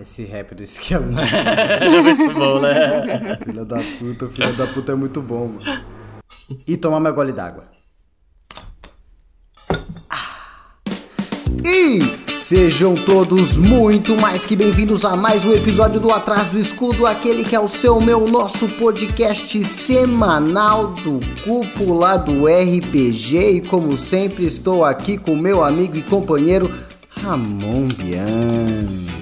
esse rap do esquema. É muito bom, né? filha da puta, filha da puta é muito bom, mano. E tomar meu gole d'água. Ah. E Sejam todos muito mais que bem-vindos a mais um episódio do Atrás do Escudo, aquele que é o seu, meu, nosso podcast semanal do Cúpula do RPG. E como sempre, estou aqui com meu amigo e companheiro Ramon Bianchi.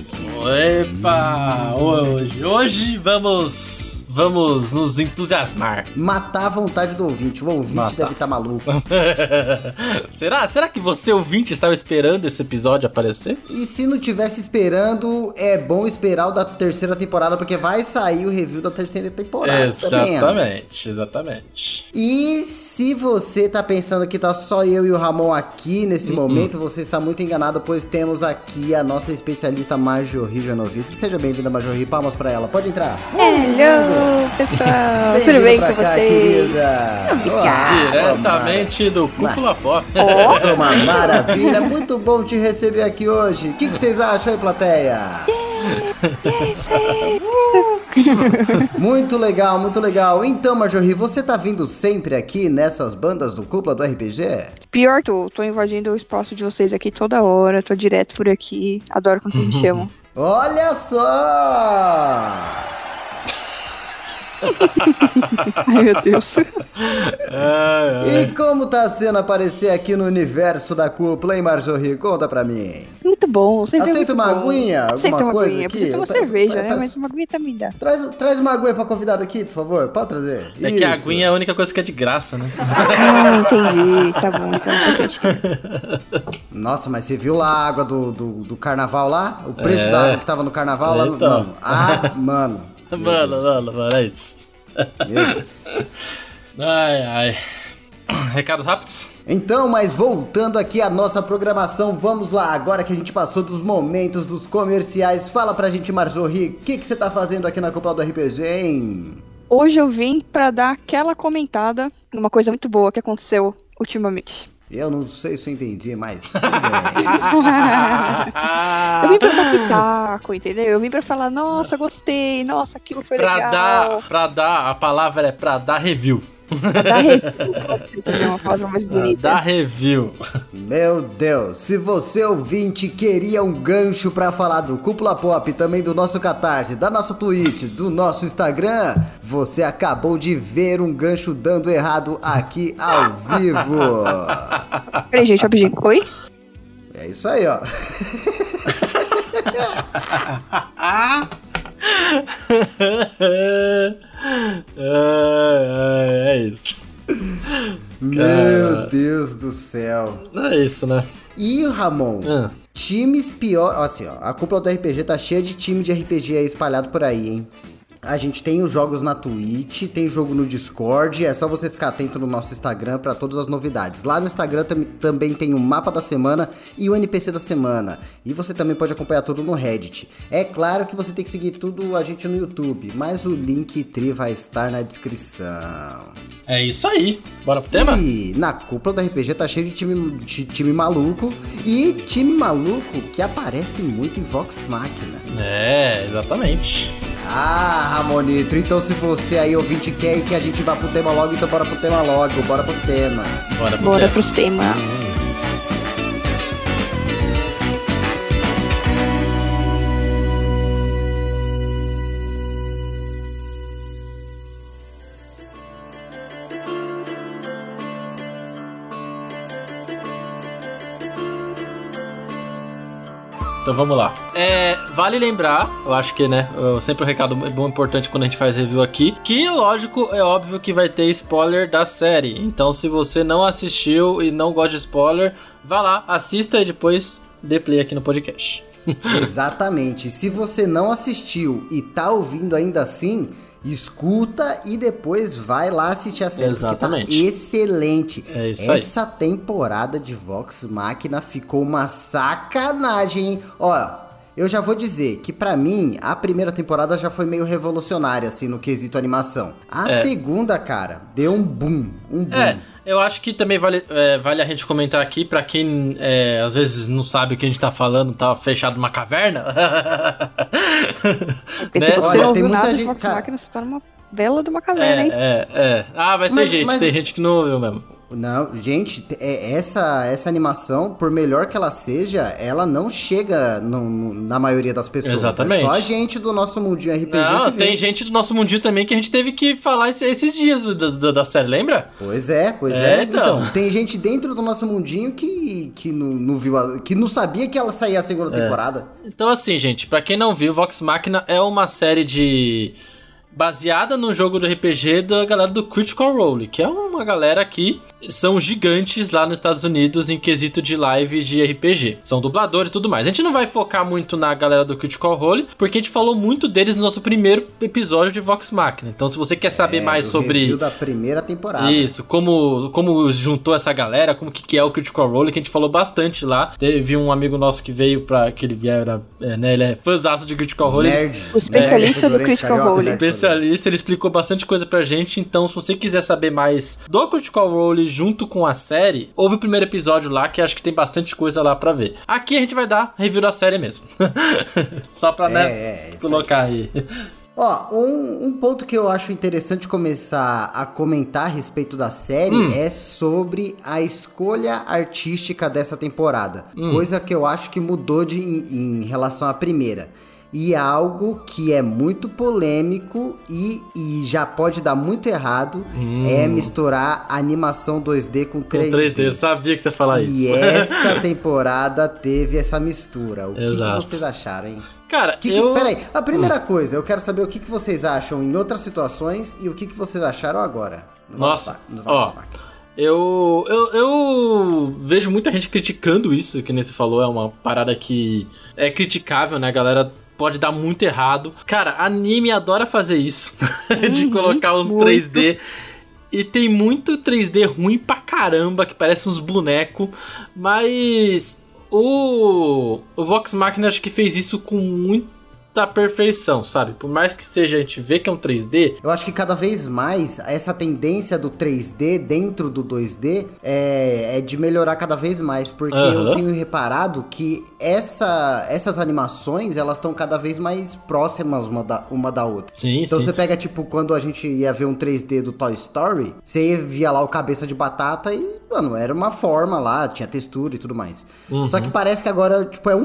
Epa! Hoje, hoje vamos vamos nos entusiasmar. Matar a vontade do ouvinte. O ouvinte Matar. deve estar tá maluco. será? Será que você, ouvinte, estava esperando esse episódio aparecer? E se não tivesse esperando, é bom esperar o da terceira temporada, porque vai sair o review da terceira temporada. Exatamente, também. exatamente. E se você tá pensando que tá só eu e o Ramon aqui nesse uh -uh. momento, você está muito enganado, pois temos aqui a nossa especialista Marjorie Janovic. Seja bem-vinda, Marjorie. Palmas para ela. Pode entrar. Hello! Pessoal! Tudo bem com cá, vocês? Obrigada! Diretamente do Cúpula Pop. Oh. Uma maravilha! Muito bom te receber aqui hoje. O que, que vocês acham aí, plateia? Yes, muito legal, muito legal. Então, Marjorie, você tá vindo sempre aqui nessas bandas do Cúpula do RPG? Pior, tô. Tô invadindo o espaço de vocês aqui toda hora. Tô direto por aqui. Adoro quando vocês me chamam. Olha só! Ai, meu Deus. E como tá sendo aparecer aqui no universo da cúpula, hein, Marjorie? Conta pra mim. Muito bom. Sempre Aceita uma bom. aguinha? Aceita uma coisa aguinha. Aqui? Precisa uma cerveja, né? Mas uma aguinha também dá. Traz, traz uma aguinha pra convidado aqui, por favor. Pode trazer. É Isso. que a aguinha é a única coisa que é de graça, né? Ah, entendi. Tá bom, então Nossa, mas você viu lá a água do, do, do carnaval lá? O preço é. da água que tava no carnaval lá? No, mano. Ah, mano. Mano, mano, mano, é isso. Meu Deus. Ai, ai. Recados rápidos? Então, mas voltando aqui à nossa programação, vamos lá. Agora que a gente passou dos momentos dos comerciais, fala pra gente, Marjorie, o que, que você tá fazendo aqui na Copa do RPG, hein? Hoje eu vim pra dar aquela comentada numa coisa muito boa que aconteceu ultimamente. Eu não sei se eu entendi, mas tudo bem. eu vim pra dar pitaco, entendeu? Eu vim pra falar, nossa, gostei, nossa, aquilo foi pra legal. Dar, pra dar, a palavra é pra dar review. Dá review. uma palavra mais bonita. Dá review. Meu Deus, se você ouvinte queria um gancho para falar do Cúpula Pop, também do nosso Catarse, da nossa Twitch, do nosso Instagram, você acabou de ver um gancho dando errado aqui ao vivo. Peraí, gente, rapidinho. Oi? É isso aí, ó. é, é isso. Meu Deus do céu. É isso, né? E Ramon? Ah. Times pior. Assim, ó, a cúpula do RPG tá cheia de time de RPG aí espalhado por aí, hein? A gente tem os jogos na Twitch, tem jogo no Discord, é só você ficar atento no nosso Instagram para todas as novidades. Lá no Instagram tam também tem o mapa da semana e o NPC da semana. E você também pode acompanhar tudo no Reddit. É claro que você tem que seguir tudo a gente no YouTube, mas o link tri vai estar na descrição. É isso aí. Bora pro tema? E na cúpula da RPG tá cheio de time, de time maluco e time maluco que aparece muito em Vox Machina. É, exatamente. Ah, Ramonito, então se você aí ouvinte quer que a gente vá pro tema logo, então bora pro tema logo, bora pro tema. Bora, pro bora tema. pros temas. Hum. Então vamos lá. É, vale lembrar, eu acho que, né, sempre um recado bom importante quando a gente faz review aqui, que lógico, é óbvio que vai ter spoiler da série. Então se você não assistiu e não gosta de spoiler, vá lá, assista e depois dê play aqui no podcast. Exatamente. Se você não assistiu e tá ouvindo ainda assim, escuta e depois vai lá assistir a série. Exatamente. Tá excelente. É isso Essa aí. temporada de Vox Machina ficou uma sacanagem, hein? Ó, eu já vou dizer que para mim a primeira temporada já foi meio revolucionária assim no quesito animação. A é. segunda, cara, deu um boom, um boom. É. Eu acho que também vale, é, vale a gente comentar aqui, pra quem é, às vezes não sabe o que a gente tá falando, tá fechado numa caverna. Porque né? se você Olha, não ouviu nada gente, Vox cara... Máquina, você tá numa vela de uma caverna, é, hein? É, é. Ah, vai ter mas, gente, mas... tem gente que não ouviu mesmo. Não, gente, é, essa, essa animação, por melhor que ela seja, ela não chega no, no, na maioria das pessoas. Exatamente. É só a gente do nosso mundinho RPG não, tem gente do nosso mundinho também que a gente teve que falar esses dias da, da série, lembra? Pois é, pois é. é. Então. então. tem gente dentro do nosso mundinho que, que, não, não viu, a, que não sabia que ela saía a segunda é. temporada. Então assim, gente, para quem não viu, Vox Machina é uma série de baseada no jogo do RPG da galera do Critical Role, que é uma galera que são gigantes lá nos Estados Unidos em quesito de live de RPG. São dubladores e tudo mais. A gente não vai focar muito na galera do Critical Role, porque a gente falou muito deles no nosso primeiro episódio de Vox Machina. Então, se você quer saber é, mais sobre da primeira temporada. Isso, como como juntou essa galera, como que, que é o Critical Role, que a gente falou bastante lá. Teve um amigo nosso que veio para que ele era, é, né, ele é fãzaço de Critical Role. Nerd. O especialista Nerd. do Critical Role especialista, ele explicou bastante coisa pra gente. Então, se você quiser saber mais do Critical Role junto com a série, ouve o primeiro episódio lá, que acho que tem bastante coisa lá pra ver. Aqui a gente vai dar review da série mesmo. Só pra, né, é, é, colocar aí. aí. Ó, um, um, ponto que eu acho interessante começar a comentar a respeito da série hum. é sobre a escolha artística dessa temporada. Hum. Coisa que eu acho que mudou de, em, em relação à primeira. E algo que é muito polêmico e, e já pode dar muito errado hum. é misturar animação 2D com 3D. Com 3D, eu sabia que você ia falar e isso. E essa temporada teve essa mistura. O que, que, vocês acharam, hein? Cara, que eu... Que, peraí, a primeira hum. coisa, eu quero saber o que, que vocês acham em outras situações e o que, que vocês acharam agora. Nossa, ó, eu, eu, eu vejo muita gente criticando isso, que nem você falou, é uma parada que é criticável, né? A galera pode dar muito errado. Cara, anime adora fazer isso, de uhum, colocar os muito. 3D. E tem muito 3D ruim pra caramba, que parece uns bonecos, mas o, o Vox Machina acho que fez isso com muito da perfeição, sabe? Por mais que seja a gente vê que é um 3D. Eu acho que cada vez mais essa tendência do 3D dentro do 2D é, é de melhorar cada vez mais, porque uhum. eu tenho reparado que essa, essas animações elas estão cada vez mais próximas uma da, uma da outra. Sim, então sim. você pega tipo quando a gente ia ver um 3D do Toy Story, você via lá o cabeça de batata e, mano, era uma forma lá, tinha textura e tudo mais. Uhum. Só que parece que agora, tipo, é um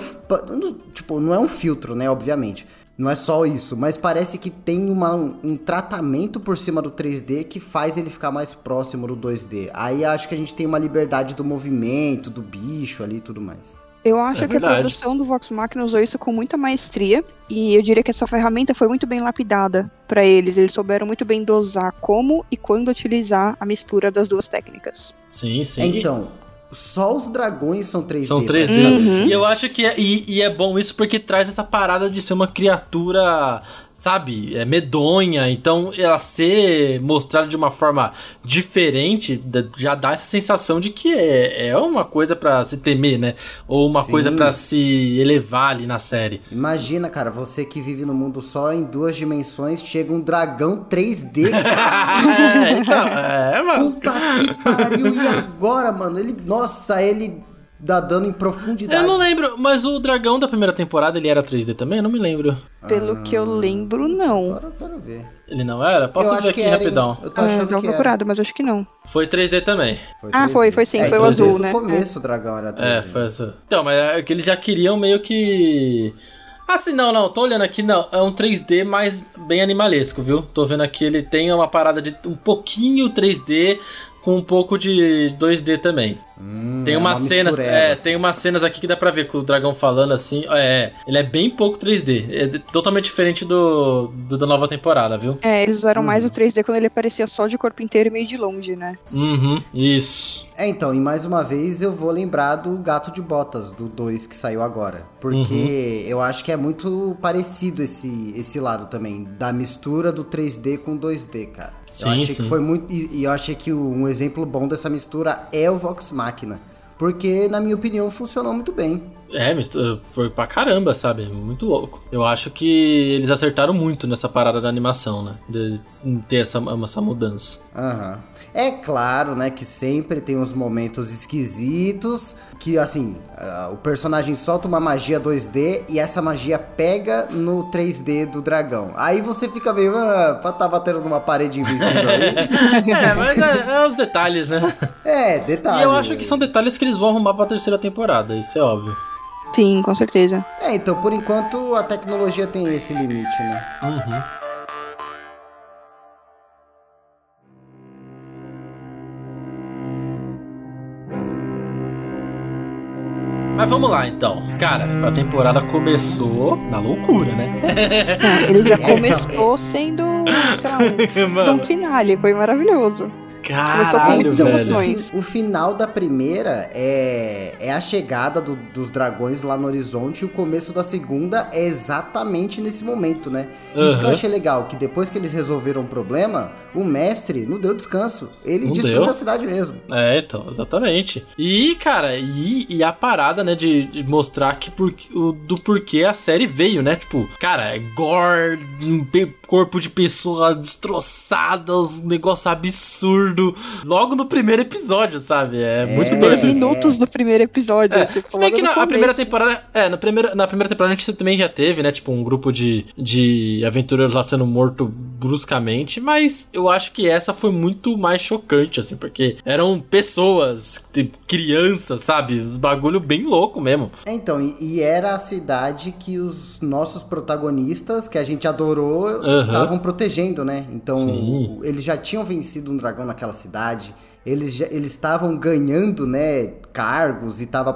tipo, não é um filtro, né, obviamente. Não é só isso, mas parece que tem uma, um tratamento por cima do 3D que faz ele ficar mais próximo do 2D. Aí acho que a gente tem uma liberdade do movimento, do bicho ali e tudo mais. Eu acho é que a produção do Vox Machina usou isso com muita maestria e eu diria que essa ferramenta foi muito bem lapidada para eles. Eles souberam muito bem dosar como e quando utilizar a mistura das duas técnicas. Sim, sim. Então, só os dragões são 3D. São 3D. Uhum. E eu acho que é, e, e, é bom isso porque traz essa parada de ser uma criatura sabe, é medonha. Então, ela ser mostrada de uma forma diferente já dá essa sensação de que é, é uma coisa para se temer, né? Ou uma Sim. coisa para se elevar ali na série. Imagina, cara, você que vive no mundo só em duas dimensões, chega um dragão 3D. é, então, é, mano. Puta que pariu. E agora, mano? Ele, nossa, ele dá dano em profundidade. Eu não lembro, mas o dragão da primeira temporada ele era 3D também? Eu não me lembro. Pelo ah, que eu lembro, não. Agora eu quero ver. Ele não era? Posso ver aqui rapidão. Eu tô achando ah, que procurado, mas acho que não. Foi 3D também. Foi 3D. Ah, foi, foi sim, é, foi o azul, né? No começo é. o dragão era 3D. É, foi azul. Então, mas é que eles já queriam meio que... Ah, sim, não, não, tô olhando aqui, não, é um 3D mais bem animalesco, viu? Tô vendo aqui, ele tem uma parada de um pouquinho 3D, com um pouco de 2D também. Hum, tem é umas cenas, é, assim. tem umas cenas aqui que dá pra ver com o dragão falando assim. É, ele é bem pouco 3D. É totalmente diferente do, do da nova temporada, viu? É, eles usaram mais o 3D quando ele aparecia só de corpo inteiro e meio de longe, né? Uhum, isso. É, então, e mais uma vez eu vou lembrar do Gato de Botas, do 2 que saiu agora. Porque uhum. eu acho que é muito parecido esse, esse lado também, da mistura do 3D com 2D, cara. Sim, eu achei sim. que foi muito. E, e eu achei que um exemplo bom dessa mistura é o Vox Machina. Porque, na minha opinião, funcionou muito bem. É, foi pra caramba, sabe? Muito louco. Eu acho que eles acertaram muito nessa parada da animação, né? De ter essa, essa mudança. Aham. Uhum. É claro, né, que sempre tem uns momentos esquisitos que, assim, uh, o personagem solta uma magia 2D e essa magia pega no 3D do dragão. Aí você fica meio, ah, tá batendo numa parede invisível aí. é, mas é, é, os detalhes, né? É, detalhes. E eu acho que são detalhes que eles vão arrumar pra terceira temporada, isso é óbvio. Sim, com certeza. É, então por enquanto a tecnologia tem esse limite, né? Uhum. Mas vamos lá então. Cara, a temporada começou na loucura, né? Ele já começou sendo, sei lá, um finale, foi maravilhoso. Caralho, velho. O, final da primeira é, é a chegada do, dos dragões lá no horizonte e o começo da segunda é exatamente nesse momento, né? Uhum. Isso que eu achei legal, que depois que eles resolveram o problema, o mestre não deu descanso. Ele não destruiu deu. a cidade mesmo. É, então, exatamente. E, cara, e, e a parada, né, de, de mostrar que por, o, do porquê a série veio, né? Tipo, cara, é gore, um corpo de pessoa destroçada, um negócio absurdo. Logo no primeiro episódio, sabe? É, é muito doido. minutos do primeiro episódio. É. Tipo, Se bem que na a primeira temporada. É, na primeira, na primeira temporada a gente também já teve, né? Tipo, um grupo de, de aventureiros lá sendo morto bruscamente. Mas eu acho que essa foi muito mais chocante, assim, porque eram pessoas, tipo, crianças, sabe? Os bagulho bem louco mesmo. É, então, e, e, era a cidade que os nossos protagonistas, que a gente adorou, estavam uhum. protegendo, né? Então, Sim. eles já tinham vencido um dragão naquela cidade eles já, eles estavam ganhando, né, cargos e tava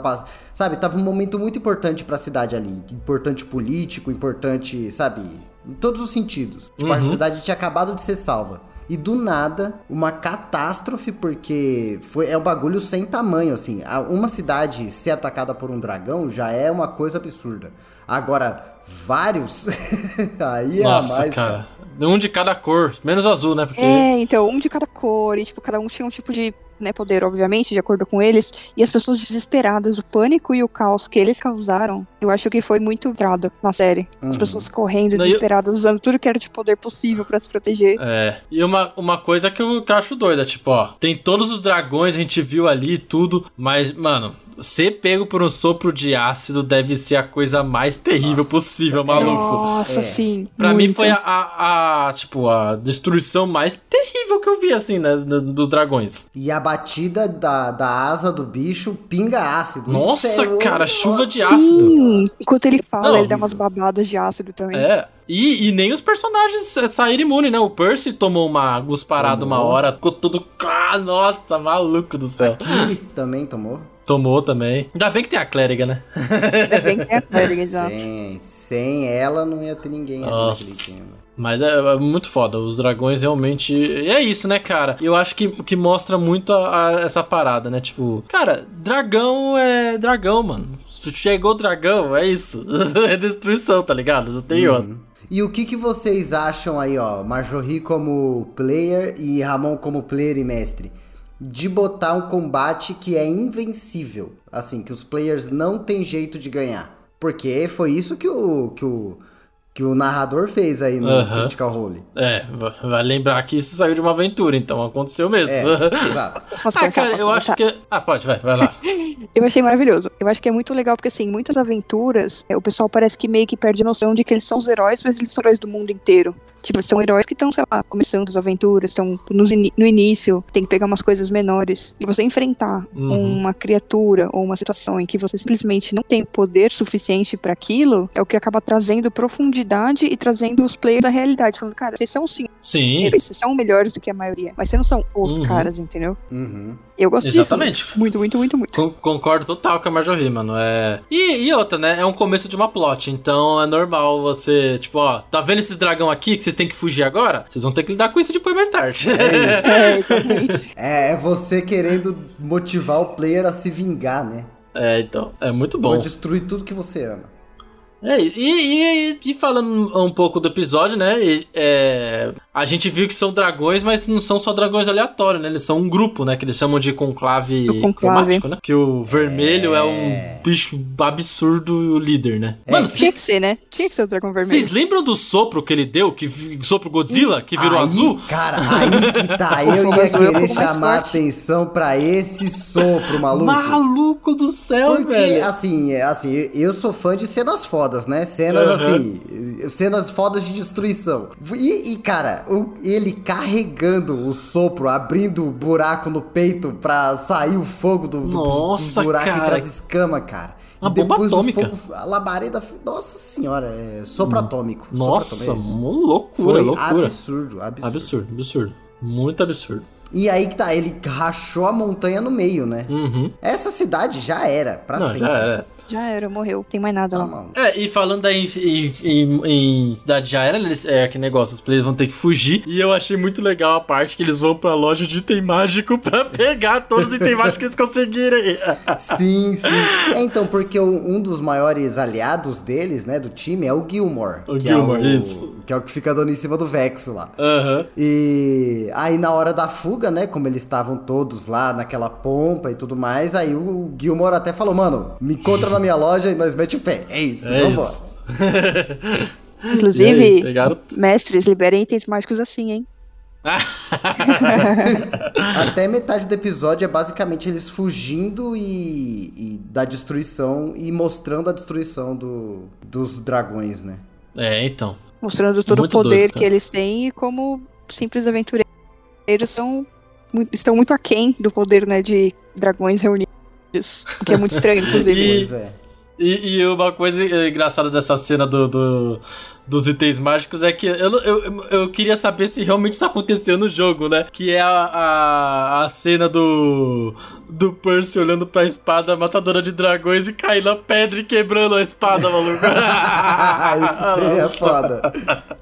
sabe, tava um momento muito importante para a cidade ali, importante político, importante, sabe, em todos os sentidos. Tipo, uhum. a cidade tinha acabado de ser salva. E do nada, uma catástrofe, porque foi, é um bagulho sem tamanho, assim. Uma cidade ser atacada por um dragão já é uma coisa absurda. Agora, vários, aí Nossa, é mais. Cara. cara. Um de cada cor, menos o azul, né? Porque... É, então, um de cada cor, e tipo, cada um tinha um tipo de né, poder, obviamente, de acordo com eles, e as pessoas desesperadas, o pânico e o caos que eles causaram, eu acho que foi muito grado na série. Uhum. As pessoas correndo, desesperadas, eu... usando tudo que era de poder possível para se proteger. É, e uma, uma coisa que eu, que eu acho doida, tipo, ó, tem todos os dragões, a gente viu ali tudo, mas, mano, ser pego por um sopro de ácido deve ser a coisa mais terrível Nossa, possível, maluco. Nossa, é. sim. Pra muito. mim foi a, a, a, tipo, a destruição mais terrível que eu vi, assim, né, dos dragões. E a batida da, da asa do bicho pinga ácido. Nossa, é cara, chuva de ácido. Sim, enquanto ele fala, Não, ele dá umas babadas de ácido também. É, e, e, nem os personagens saíram imune, né? O Percy tomou uma gusparada uma hora, ficou tudo. Ah, nossa, maluco do céu. Aquiles também tomou. Tomou também. Ainda bem que tem a clériga, né? Ainda bem que tem a clériga, exato. Sem, sem ela não ia ter ninguém Nossa. naquele time. Mas é, é, muito foda. Os dragões realmente. E é isso, né, cara? Eu acho que, que mostra muito a, a, essa parada, né? Tipo, cara, dragão é dragão, mano. Se chegou o dragão, é isso. é destruição, tá ligado? Não tem uhum. outro. E o que, que vocês acham aí, ó? Marjorie como player e Ramon como player e mestre? De botar um combate que é invencível. Assim, que os players não tem jeito de ganhar. Porque foi isso que o, que o, que o narrador fez aí no uhum. Critical Role. É, vai lembrar que isso saiu de uma aventura, então aconteceu mesmo. É, exato. ah, cara, eu acho que... Ah, pode, vai, vai lá. eu achei maravilhoso. Eu acho que é muito legal, porque assim, muitas aventuras, é, o pessoal parece que meio que perde a noção de que eles são os heróis, mas eles são heróis do mundo inteiro. Tipo, são heróis que estão, sei lá, começando as aventuras, estão no, no início, tem que pegar umas coisas menores. E você enfrentar uhum. uma criatura ou uma situação em que você simplesmente não tem poder suficiente para aquilo, é o que acaba trazendo profundidade e trazendo os players da realidade. Falando, cara, vocês são sim. Sim. Vocês são melhores do que a maioria. Mas vocês não são os uhum. caras, entendeu? Uhum. Eu gosto Exatamente. disso. Muito, muito, muito, muito. Con concordo total com a Marjorie, mano. É... E, e, outra, né? É um começo de uma plot. Então é normal você, tipo, ó, tá vendo esses dragão aqui que vocês têm que fugir agora? Vocês vão ter que lidar com isso depois mais tarde. É, isso. é, é você querendo motivar o player a se vingar, né? É, então. É muito bom. Vou destruir tudo que você ama. É, e, e, e, falando um pouco do episódio, né? É, a gente viu que são dragões, mas não são só dragões aleatórios, né? Eles são um grupo, né? Que eles chamam de conclave, conclave. cromático, né? Que o vermelho é, é um bicho absurdo líder, né? É. Mano, tinha que ser, né? Tinha que ser o dragão vermelho. Vocês lembram do sopro que ele deu? Que sopro Godzilla, que virou aí, azul? Cara, aí que tá. Eu ia querer chamar atenção pra esse sopro, maluco. Maluco do céu, Porque, velho. assim, assim, eu sou fã de cenas fodas, né? Cenas, uhum. assim, cenas fodas de destruição. E, e cara, o, ele carregando o sopro, abrindo o buraco no peito pra sair o fogo do, Nossa, do buraco cara. e traz escama, cara. Uma e depois bomba atômica. o fogo, a labareda, nossa senhora, é sopro atômico. Nossa, sopro atômico, é loucura, Foi loucura. absurdo, absurdo. Absurdo, absurdo. Muito absurdo. E aí que tá, ele rachou a montanha no meio, né? Uhum. Essa cidade já era, pra Não, sempre. Já era. Já era, morreu. Tem mais nada Tá, lá. mano. É, e falando aí em, em, em cidade já era, eles, é que negócio, os players vão ter que fugir. E eu achei muito legal a parte que eles vão pra loja de item mágico pra pegar todos os itens mágicos que eles conseguirem. Sim, sim. É, então, porque o- um dos maiores aliados deles, né, do time, é o Gilmore. O que Gilmore, é o, isso. Que é o que fica dando em cima do Vex lá. Aham. E aí na hora da fuga, né, como eles estavam todos lá naquela pompa e tudo mais, aí o Gilmore até falou, mano, me encontra na minha loja e nós mete o pé. É isso, É vambora. isso. Inclusive, aí, pegaram- mestres, liberem itens mágicos assim, hein? Até metade do episódio é basicamente eles fugindo e, e da destruição e mostrando a destruição do, dos dragões, né? é, então. Mostrando todo Muito o poder doido, que eles têm e como simples aventureiros são muito- estão muito aquém do poder, né, de dragões reunidos. O que é muito estranho, inclusive. E- Pois é. E, e uma coisa engraçada dessa cena do, do- dos itens mágicos é que eu, eu, eu queria saber se realmente isso aconteceu no jogo, né? Que é a, a, a cena do, do Percy olhando pra espada matadora de dragões e caindo na pedra e quebrando a espada, maluco. Isso seria foda.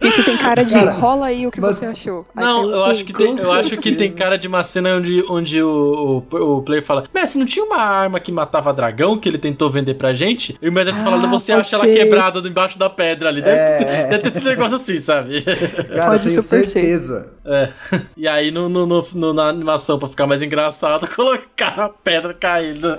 Isso tem cara de Cara, rola aí o que mas- você achou. Aí Não, eu acho que tem, eu acho que tem cara de uma cena onde, onde o, o, o player fala: Messi, não tinha uma arma que matava dragão que ele tentou vender pra gente? E o Messi Ah, falando: Você pode acha ela quebrada embaixo da pedra ali. Deve, É. deve ter esse negócio assim, sabe? Cara, Pode tenho certeza. É. E aí, no, no, no- no- na animação, pra ficar mais engraçado, colocar a pedra caindo.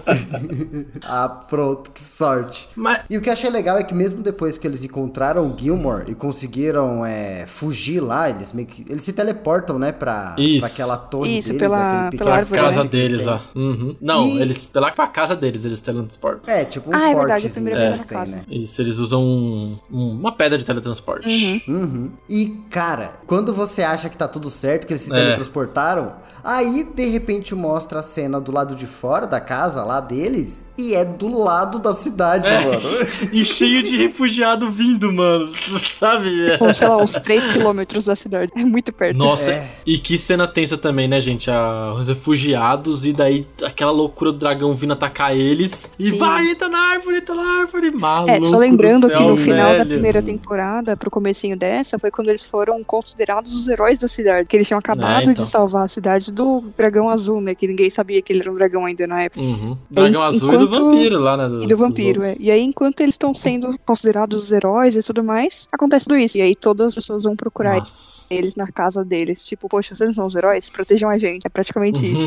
Ah, pronto, que sorte. Mas. E o que eu achei legal é que mesmo depois que eles encontraram o Gilmore e conseguiram é, fugir lá, eles meio que. Eles se teleportam, né, pra, Isso. pra aquela torre Isso, deles, pela- aquele pela pequeno árvore, casa forte deles lá. Uhum. Não, E- eles. Lá pra casa deles, eles teletransportam. É, tipo um Ah, é verdade, a primeira vez na casa. né? Isso, eles usam um- um- uma pedra de teletransporte. Uhum. E, cara, quando você acha que tá tudo certo, que eles se É. teletransportaram, aí de repente mostra a cena do lado de fora da casa lá deles e é do lado da cidade, É. mano. E cheio de refugiado vindo, mano. Sabe? Ou, sei lá, uns 3 quilômetros da cidade. É muito perto. Nossa, É. e que cena tensa também, né, gente? Ah, os refugiados e daí aquela loucura do dragão vindo atacar eles. E Sim. vai, entra na árvore, entra na árvore. Maluco É, só lembrando do que no final da velho. primeira temporada, pro comecinho dessa, foi quando eles foram considerados os heróis da cidade. Que eles tinham acabado É, então. de salvar a cidade do dragão azul, né? Que ninguém sabia que ele era um dragão ainda na época. Uhum. Dragão azul e do enquanto- vampiro lá, né? E do vampiro, é. E aí, enquanto eles estão sendo considerados os heróis e tudo mais, acontece tudo isso. E aí todas as pessoas vão procurar Nossa. eles na casa deles. Tipo, poxa, vocês não são os heróis? Protejam a gente. É praticamente isso.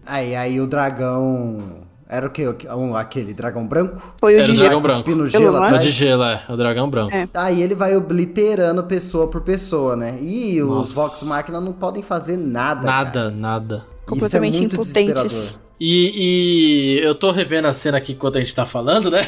Aí, aí o dragão. Era o quê? Um, aquele dragão branco? Foi o Era de o gelo. dragão branco. Gelo? É o de gelo, é. É o dragão branco. É. Aí ele vai obliterando pessoa por pessoa, né? E os Nossa. Vox Machina não podem fazer nada. Nada, cara. nada. Completamente Isso é muito impotentes. E, e eu tô revendo a cena aqui enquanto a gente tá falando, né?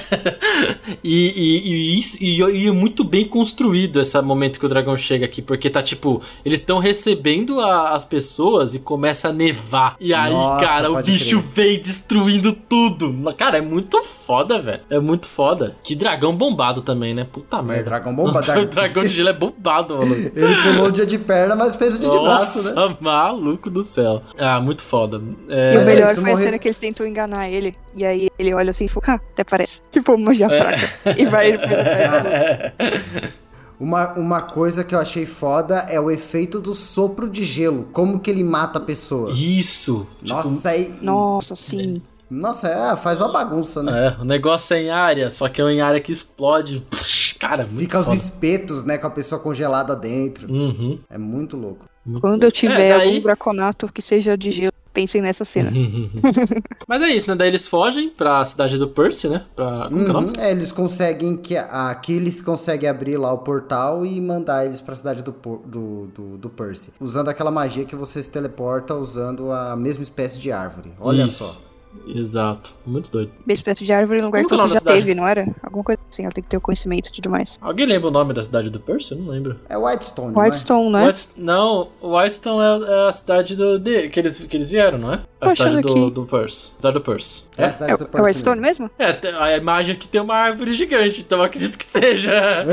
e, e, e, isso- e, e é muito bem construído esse momento que o dragão chega aqui, porque tá tipo, eles estão recebendo a- as pessoas e começa a nevar. E aí, Nossa, cara, o bicho crer. vem destruindo tudo. Cara, é muito foda, velho. É muito foda. Que dragão bombado também, né? Puta É, merda. dragão bomba. o dragão de gelo é bombado, mano. Ele pulou o dia de perna, mas fez o dia de braço, né? Nossa, maluco do céu. Ah, muito foda. E É, o Mas é melhor foi cena que eles tentam enganar ele. E aí ele olha assim e fala, ah, até parece. Tipo, uma É. já fraca. E vai ele. Uma, uma coisa que eu achei foda é o efeito do sopro de gelo. Como que ele mata a pessoa. Isso. Tipo, Nossa, aí. Nossa, sim. Nossa, é, faz uma bagunça, né? É, o negócio é em área, só que é em área que explode. Cara, muito Fica foda. os espetos, né, com a pessoa congelada dentro. Uhum. É muito louco. Quando eu tiver É, daí- algum draconato que seja de gelo, pensem nessa cena. Mas é isso, né? Daí eles fogem pra cidade do Percy, né? Pra. É? Uhum, é, eles conseguem que aqui eles conseguem abrir lá o portal e mandar eles pra cidade do, do, do, do Percy. Usando aquela magia que você se teleporta usando a mesma espécie de árvore. Olha Isso. só. Exato. Muito doido. Bem espécie de árvore no lugar Como que é você já cidade? teve, não era? Alguma coisa assim, ela tem que ter o conhecimento e tudo mais. Alguém lembra o nome da cidade do Percy? Eu não lembro. É Whitestone, não é? Whitestone, né? White- Não, Whitestone é, é a cidade do, de, que, eles, que eles vieram, não é? É a cidade do, do Percy. Cidade do Percy. É a É? cidade É, do é Percy Whitestone mesmo. mesmo? É, a imagem aqui tem uma árvore gigante, então eu acredito que seja.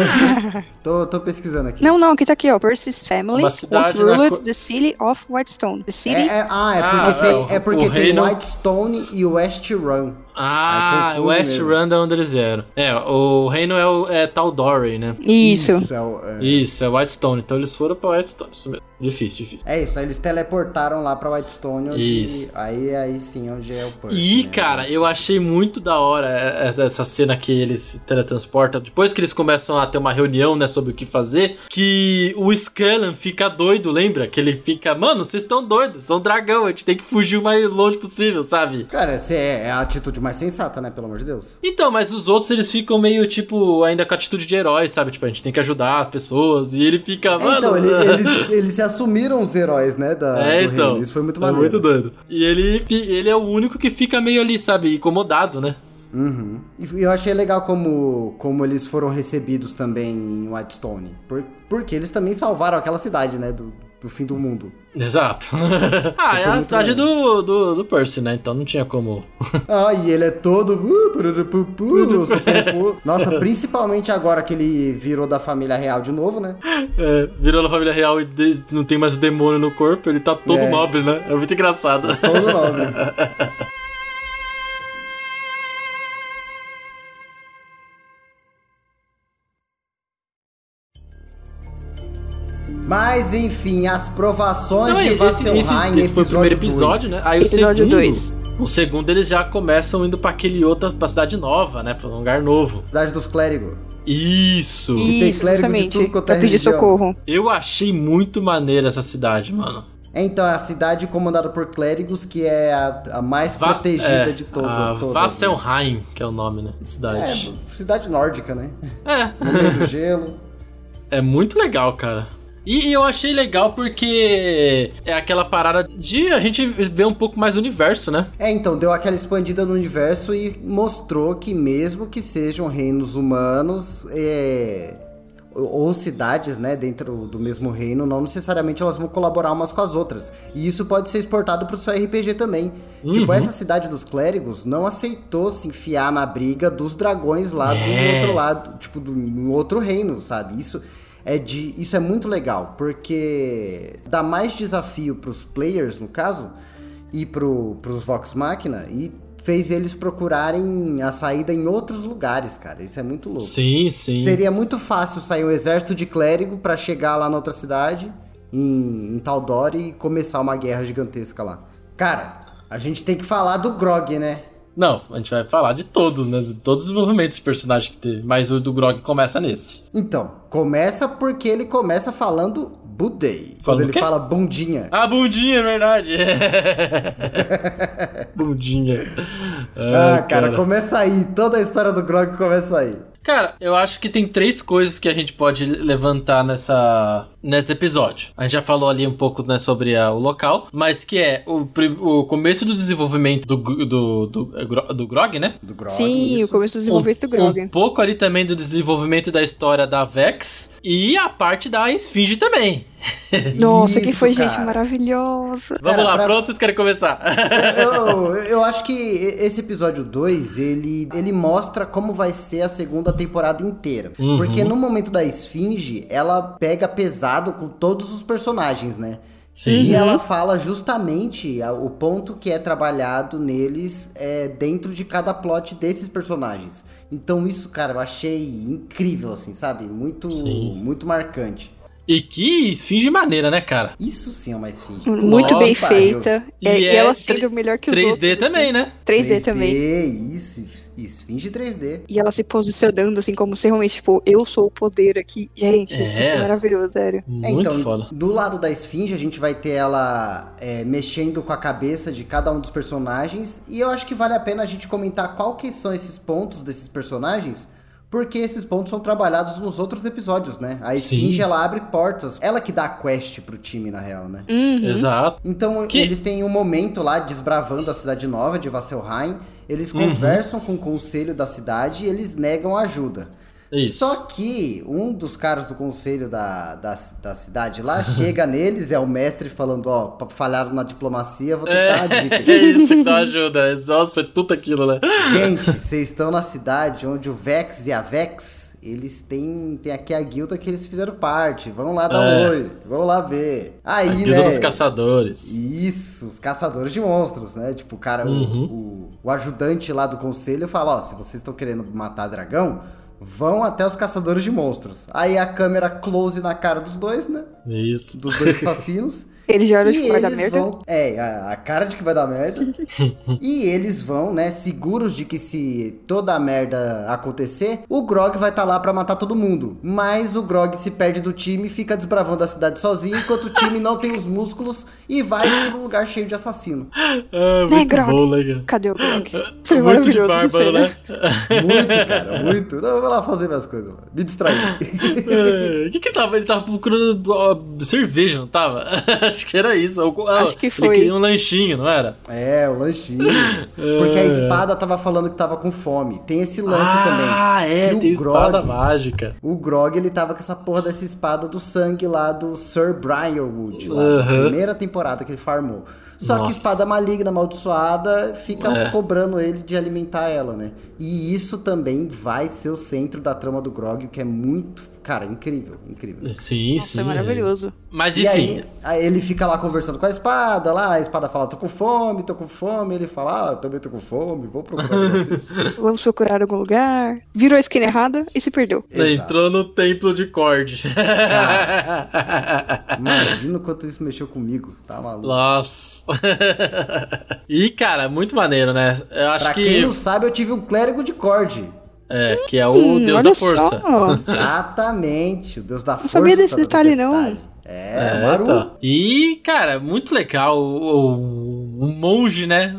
Tô, tô pesquisando aqui. Não, não, aqui tá aqui, ó. Percy's family Uma was cidade na ruled co- the city of Whitestone. The É, city é- ah, é Ah, porque, é, tem, é porque o tem reino- Whitestone e West Run. Ah, confunde West mesmo. Run é onde eles vieram. É, o reino é, o, é Tal'Dorei, né? Isso. é, o- é. Isso, é Whitestone. Então eles foram pra Whitestone. Isso mesmo. Difícil, difícil. É isso, aí eles teleportaram lá pra Whitestone, onde. Isso. Aí, aí sim, onde é o Percy. E, né? cara, eu achei muito da hora é, é, essa cena que eles se teletransportam. Depois que eles começam a ter uma reunião, né, sobre o que fazer, que o Skellan fica doido, lembra? Que ele fica, mano, vocês estão doidos, são dragão, a gente tem que fugir o mais longe possível, sabe? Cara, essa é, é a atitude mais sensata, né? Pelo amor de Deus. Então, mas os outros eles ficam meio, tipo, ainda com a atitude de herói, sabe? Tipo, a gente tem que ajudar as pessoas. E ele fica, É, então, ele- eles, eles se assumiram os heróis, né? Da, É, então. reino. Isso foi muito é maneiro. muito doido. E ele, ele é o único que fica meio ali, sabe, incomodado, né? Uhum. E eu achei legal como, como eles foram recebidos também em Whitestone. Por, porque eles também salvaram aquela cidade, né? Do, do fim do mundo. Exato. ah, é a cidade do, do, do Percy, né? Então não tinha como. Ah, e ele é todo. uh. Nossa, principalmente agora que ele virou da família real de novo, né? É, virou na família real e de- não tem mais demônio no corpo, ele tá todo É. nobre, né? É muito engraçado. Todo nobre. Mas enfim, as provações Não, de Vasselheim, esse, esse foi o primeiro episódio, né? Aí o Episódio segundo, dois. O segundo eles já começam indo pra aquele outra, pra cidade nova, né? Pra um lugar novo. Cidade dos clérigos. Isso! tem Isso, clérigo de justamente. tudo quanto é pedir religião. socorro. Eu achei muito maneira essa cidade, mano. Então, é a cidade comandada por clérigos, que é a, a mais Va- protegida é, de todo, a todas. Vasselheim, que é o nome, né? da É, Cidade. cidade nórdica, né? É. No meio do gelo. É muito legal, cara. E eu achei legal porque é aquela parada de a gente ver um pouco mais do universo, né? É, então, deu aquela expandida no universo e mostrou que mesmo que sejam reinos humanos, é, ou cidades, né, dentro do mesmo reino, não necessariamente elas vão colaborar umas com as outras. E isso pode ser exportado pro seu RPG também. Uhum. Tipo, essa cidade dos clérigos não aceitou se enfiar na briga dos dragões lá É. do outro lado, tipo, do outro reino, sabe? Isso é de isso é muito legal, porque dá mais desafio pros players, no caso, e pro, pros Vox Machina e fez eles procurarem a saída em outros lugares, cara. Isso é muito louco. Sim, sim. Seria muito fácil sair um exército de clérigo pra chegar lá na outra cidade, em, em Taldor, e começar uma guerra gigantesca lá. Cara, a gente tem que falar do Grog, né? Não, a gente vai falar de todos, né? De todos os desenvolvimentos de personagem que teve. Mas o do Grog começa nesse. Então, começa porque ele começa falando Budei. Quando ele fala bundinha. Ah, bundinha, é verdade. bundinha. Ah, Ai, cara, começa aí. Toda a história do Grog começa aí. Cara, eu acho que tem três coisas que a gente pode levantar nessa nesse episódio. A gente já falou ali um pouco né, sobre a- o local, mas que é o, o começo do desenvolvimento do, do, do, é do Grog, né? Do Grog. Sim, o isso. começo do desenvolvimento do Grog. Um pouco ali também do desenvolvimento da história da Vex e a parte da Esfinge também. Nossa, que Isso, foi gente cara. maravilhosa. Vamos Cara, lá, pra- pronto, vocês querem começar? eu, eu acho que esse episódio 2, ele, ele mostra como vai ser a segunda temporada inteira. Uhum. Porque no momento da Esfinge, ela pega pesado com todos os personagens, né? Sim. E ela fala justamente o ponto que é trabalhado neles é dentro de cada plot desses personagens. Então isso, cara, eu achei incrível, assim, sabe? Muito, Sim. muito marcante. E que esfinge maneira, né, cara? Isso sim é uma esfinge. Muito bem Nossa, feita. E É, e é ela sendo melhor que os 3D outros. também, né? 3D, também. Isso. Esfinge 3D. E ela se posicionando assim, como se realmente, tipo, eu sou o poder aqui. Gente, é. isso é maravilhoso, sério. É, Muito então, foda. Do lado da Esfinge, a gente vai ter ela é, mexendo com a cabeça de cada um dos personagens. E eu acho que vale a pena a gente comentar qual que são esses pontos desses personagens porque esses pontos são trabalhados nos outros episódios, né? A Esfinge, ela abre portas. Ela que dá a quest pro time, na real, né? Uhum. Exato. Então, que... eles têm um momento lá desbravando a cidade nova de Vasselheim. Eles uhum. conversam com o conselho da cidade e eles negam ajuda. Isso. Só que um dos caras do conselho da, da, da cidade lá chega neles, é o mestre falando, ó, falharam na diplomacia, vou tentar é, uma dica. É isso, tem que dar ajuda. Exausto foi tudo aquilo, né? Gente, vocês estão na cidade onde o Vex e a Vex, eles têm, têm aqui a guilda que eles fizeram parte. Vão lá dar é. um oi, vão lá ver. Aí, a guilda né? dos caçadores. Isso, os caçadores de monstros, né? Tipo, o cara, uhum. o, o, o ajudante lá do conselho fala, ó, se vocês estão querendo matar dragão vão até os caçadores de monstros. Aí a câmera close na cara dos dois, né? Isso. Dos dois assassinos. Eles já olham que vai dar merda. Vão, é, a, a, cara de que vai dar merda. e eles vão, né, seguros de que se toda a merda acontecer, o Grog vai estar tá lá para matar todo mundo. Mas o Grog se perde do time e fica desbravando a cidade sozinho, enquanto o time não tem os músculos e vai para um lugar cheio de assassino. Ah, muito né, Grog? Bom, né, Cadê o Grog? Foi muito de bárbaro, né? muito, cara, muito. Não, eu vou lá fazer minhas coisas. Me distrair. É, o que que tava? Ele tava procurando cerveja, não tava? Acho que era isso. Acho que foi. Ele queria um lanchinho, não era? É, o lanchinho. Porque a é. espada tava falando que tava com fome. Tem esse lance ah, também. Ah, é, tem Grog, espada mágica. O Grog, ele tava com essa porra dessa espada do sangue lá do Sir Briarwood, lá, uhum. primeira temporada que ele farmou. Só Nossa. que espada maligna, amaldiçoada, fica é. cobrando ele de alimentar ela, né? E isso também vai ser o centro da trama do Grog, que é muito Cara, incrível, incrível. Sim, Nossa, sim. É maravilhoso. Mas enfim. E aí, aí, ele fica lá conversando com a espada, lá, a espada fala, tô com fome, tô com fome. Ele fala, ah, eu também tô com fome, vou procurar você. Vamos procurar algum lugar. Virou a esquina errada e se perdeu. Exato. Entrou no templo de Cord. imagina o quanto isso mexeu comigo, tá maluco. Nossa. e, cara, muito maneiro, né? Eu acho pra que. Quem não sabe, eu tive um clérigo de Cord. É, que é o hum, deus da força. Só. Exatamente, o deus da não força. Não sabia desse detalhe, não. É, é Maru. Tá. E, cara, muito legal o, o, o, monge, né?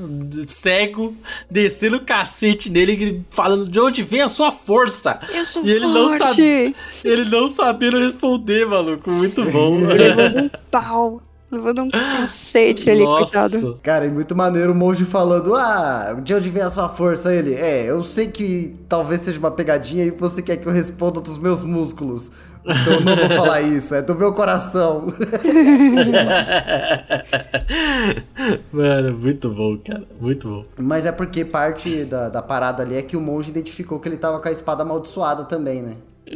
Cego, descendo o cacete nele, falando de onde vem a sua força. Eu sou e ele forte. não sabe, Ele não sabendo responder, maluco. Muito bom. Levando um pau. Levando um cacete ali, Nossa. coitado. Cara, e muito maneiro o monge falando: Ah, de onde vem a sua força? Ele, é, eu sei que talvez seja uma pegadinha e você quer que eu responda dos meus músculos. Então eu não vou falar isso, é do meu coração. Mano, muito bom, cara. Muito bom. Mas é porque parte da, da parada ali é que o monge identificou que ele tava com a espada amaldiçoada também, né?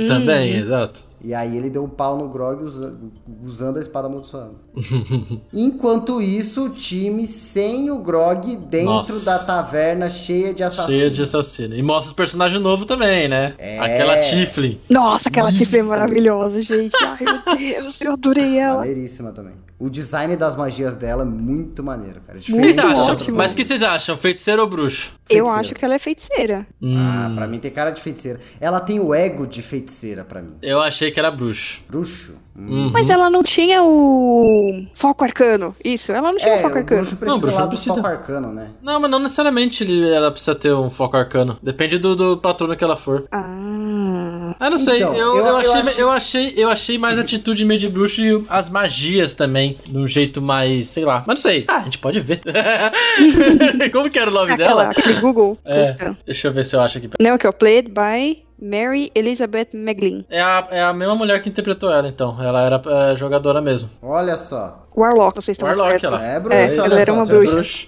Também, uhum. exato. E aí ele deu um pau no Grog usando a espada amaldiçoada. Enquanto isso, o time sem o Grog dentro Nossa. da taverna cheia de assassinos. Cheia de assassinos. E mostra os personagens novos também, né? É. Aquela Tiflin. Nossa, aquela Tiflin é maravilhosa, gente. Ai, meu Deus, eu adorei ela. Maneiríssima também. O design das magias dela é muito maneiro, cara. É vocês acham? Ótimo. Mas o que vocês acham? Feiticeira ou bruxo? Eu acho que ela é feiticeira. Hum. Ah, pra mim tem cara de feiticeira. Ela tem o ego de feiticeira pra mim. Eu achei que era bruxo. Bruxo? Uhum. Mas ela não tinha o foco arcano. Isso, ela não tinha é, o foco arcano. Bruxo precisa não, bruxo precisa. foco arcano, né? Não, mas não necessariamente ela precisa ter um foco arcano. Depende do, do patrono que ela for. Ah. Ah, não sei. Então, eu, eu, eu, achei, eu, achei... eu, achei, eu achei mais atitude meio de bruxo e as magias também. De um jeito mais, sei lá. Mas não sei. Ah, a gente pode ver. Como que era o nome Aquela, dela? Aquele Google. É, deixa eu ver se eu acho aqui. Não, que é o Played by Mary Elizabeth Meglin. É a, é a mesma mulher que interpretou ela, então. Ela era é, jogadora mesmo. Olha só. Warlock, vocês estão Warlock, certo. ela. É, bruxa. É, ela era uma bruxa.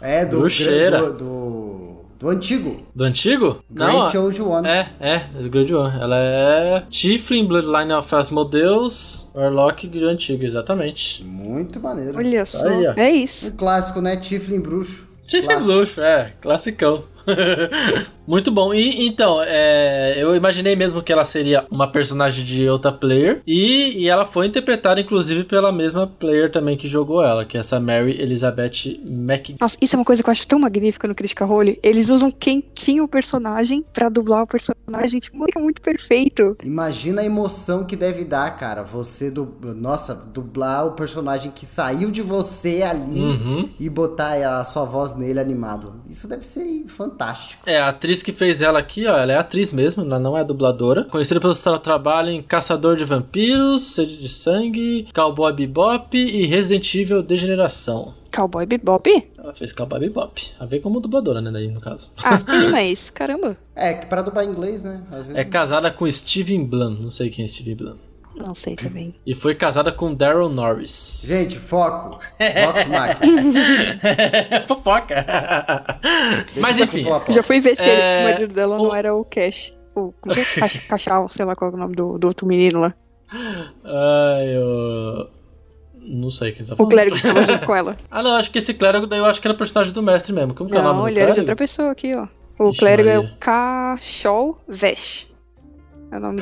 É, do, Bruxeira. do, do, do antigo. Do antigo? Great Não, Old One. É, é, do Great One. Ela é Tiflin, Bloodline of Asmodeus, Warlock do antigo, exatamente. Muito maneiro. Olha só, aí, é isso. Um clássico, né? Tiflin bruxo. Tiflin bruxo, é, classicão. Muito bom. E então, é, eu imaginei mesmo que ela seria uma personagem de outra player. E, e ela foi interpretada, inclusive, pela mesma player também que jogou ela, que é essa Mary Elizabeth Mac. Nossa, isso é uma coisa que eu acho tão magnífica no Critical Role. Eles usam quem tinha o personagem pra dublar o personagem. Tipo, fica muito perfeito. Imagina a emoção que deve dar, cara. Você, du... nossa, dublar o personagem que saiu de você ali uhum. e botar a sua voz nele animado. Isso deve ser fantástico. É, a atriz que fez ela aqui, ó, ela é atriz mesmo, ela não é dubladora. Conhecida pelo seu trabalho em Caçador de Vampiros, Sede de Sangue, Cowboy Bebop e Resident Evil Degeneração. Cowboy Bebop? Ela fez Cowboy Bebop. A ver como dubladora, né, daí no caso. Ah, sim, mas caramba. É, para dublar em inglês, né? É casada com Steven Blum, não sei quem é Steven Blum. Não sei também. E foi casada com Daryl Norris. Gente, foco. Vox Fofoca. Mas enfim. Já fui ver se é... o marido dela o... não era o Cash. O como é? Cachal, sei lá qual é o nome do, do outro menino lá. Ai, eu... Não sei quem tá falando. O clérigo que tava junto com ela. Ah, não, acho que esse clérigo daí eu acho que era personagem do mestre mesmo. Como que não, é o nome Não, ele era de outra pessoa aqui, ó. O Ixi, clérigo Maria. é o Cachol Vesh. É o nome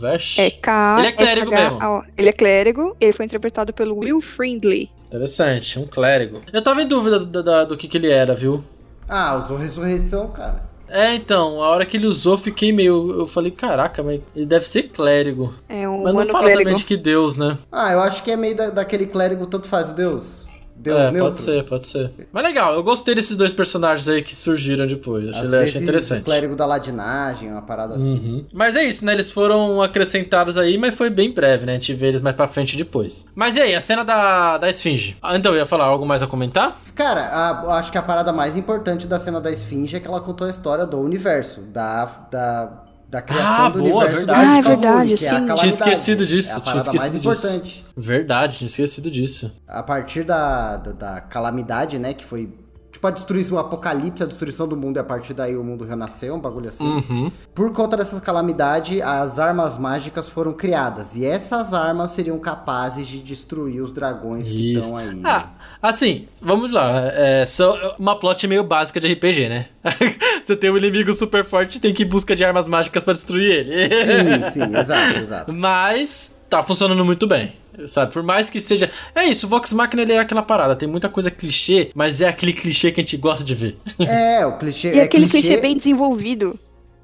Vesh? É K. Ele é clérigo mesmo. Ele é clérigo, ele foi interpretado pelo Will Friendly. Interessante, um clérigo. Eu tava em dúvida do, do, do que, que ele era, viu? Ah, usou ressurreição, cara. É, então, a hora que ele usou, fiquei meio. Eu falei, caraca, mas ele deve ser clérigo. É um Mas não fala clérigo. também de que Deus, né? Ah, eu acho que é meio da, daquele clérigo tanto faz o Deus. Deus é, neutro. pode ser, pode ser. Mas legal, eu gostei desses dois personagens aí que surgiram depois. Achei, Às vezes, achei interessante. O clérigo da ladinagem, uma parada assim. Uhum. Mas é isso, né? Eles foram acrescentados aí, mas foi bem breve, né? A gente vê eles mais pra frente depois. Mas e aí, a cena da, da Esfinge? Ah, então, eu ia falar algo mais a comentar? Cara, a, acho que a parada mais importante da cena da Esfinge é que ela contou a história do universo, da, da da criação ah, do boa, universo verdade. do Ah, é verdade, que é sim. a Tinha esquecido disso, é a tinha esquecido mais disso. importante. Verdade, tinha esquecido disso. A partir da, da, da calamidade, né, que foi tipo a destruição, o apocalipse, a destruição do mundo e a partir daí o mundo renasceu, um bagulho assim. Uhum. Por conta dessas calamidades, as armas mágicas foram criadas e essas armas seriam capazes de destruir os dragões que Isso. estão aí. Ah, assim, vamos lá. É só uma plot meio básica de RPG, né? Você tem um inimigo super forte e tem que ir em busca de armas mágicas pra destruir ele. Sim, sim, exato, exato. Mas tá funcionando muito bem. Sabe, por mais que seja. É isso, o Vox Machina ele é aquela parada. Tem muita coisa clichê, mas é aquele clichê que a gente gosta de ver. É, o clichê E é aquele clichê, clichê bem desenvolvido.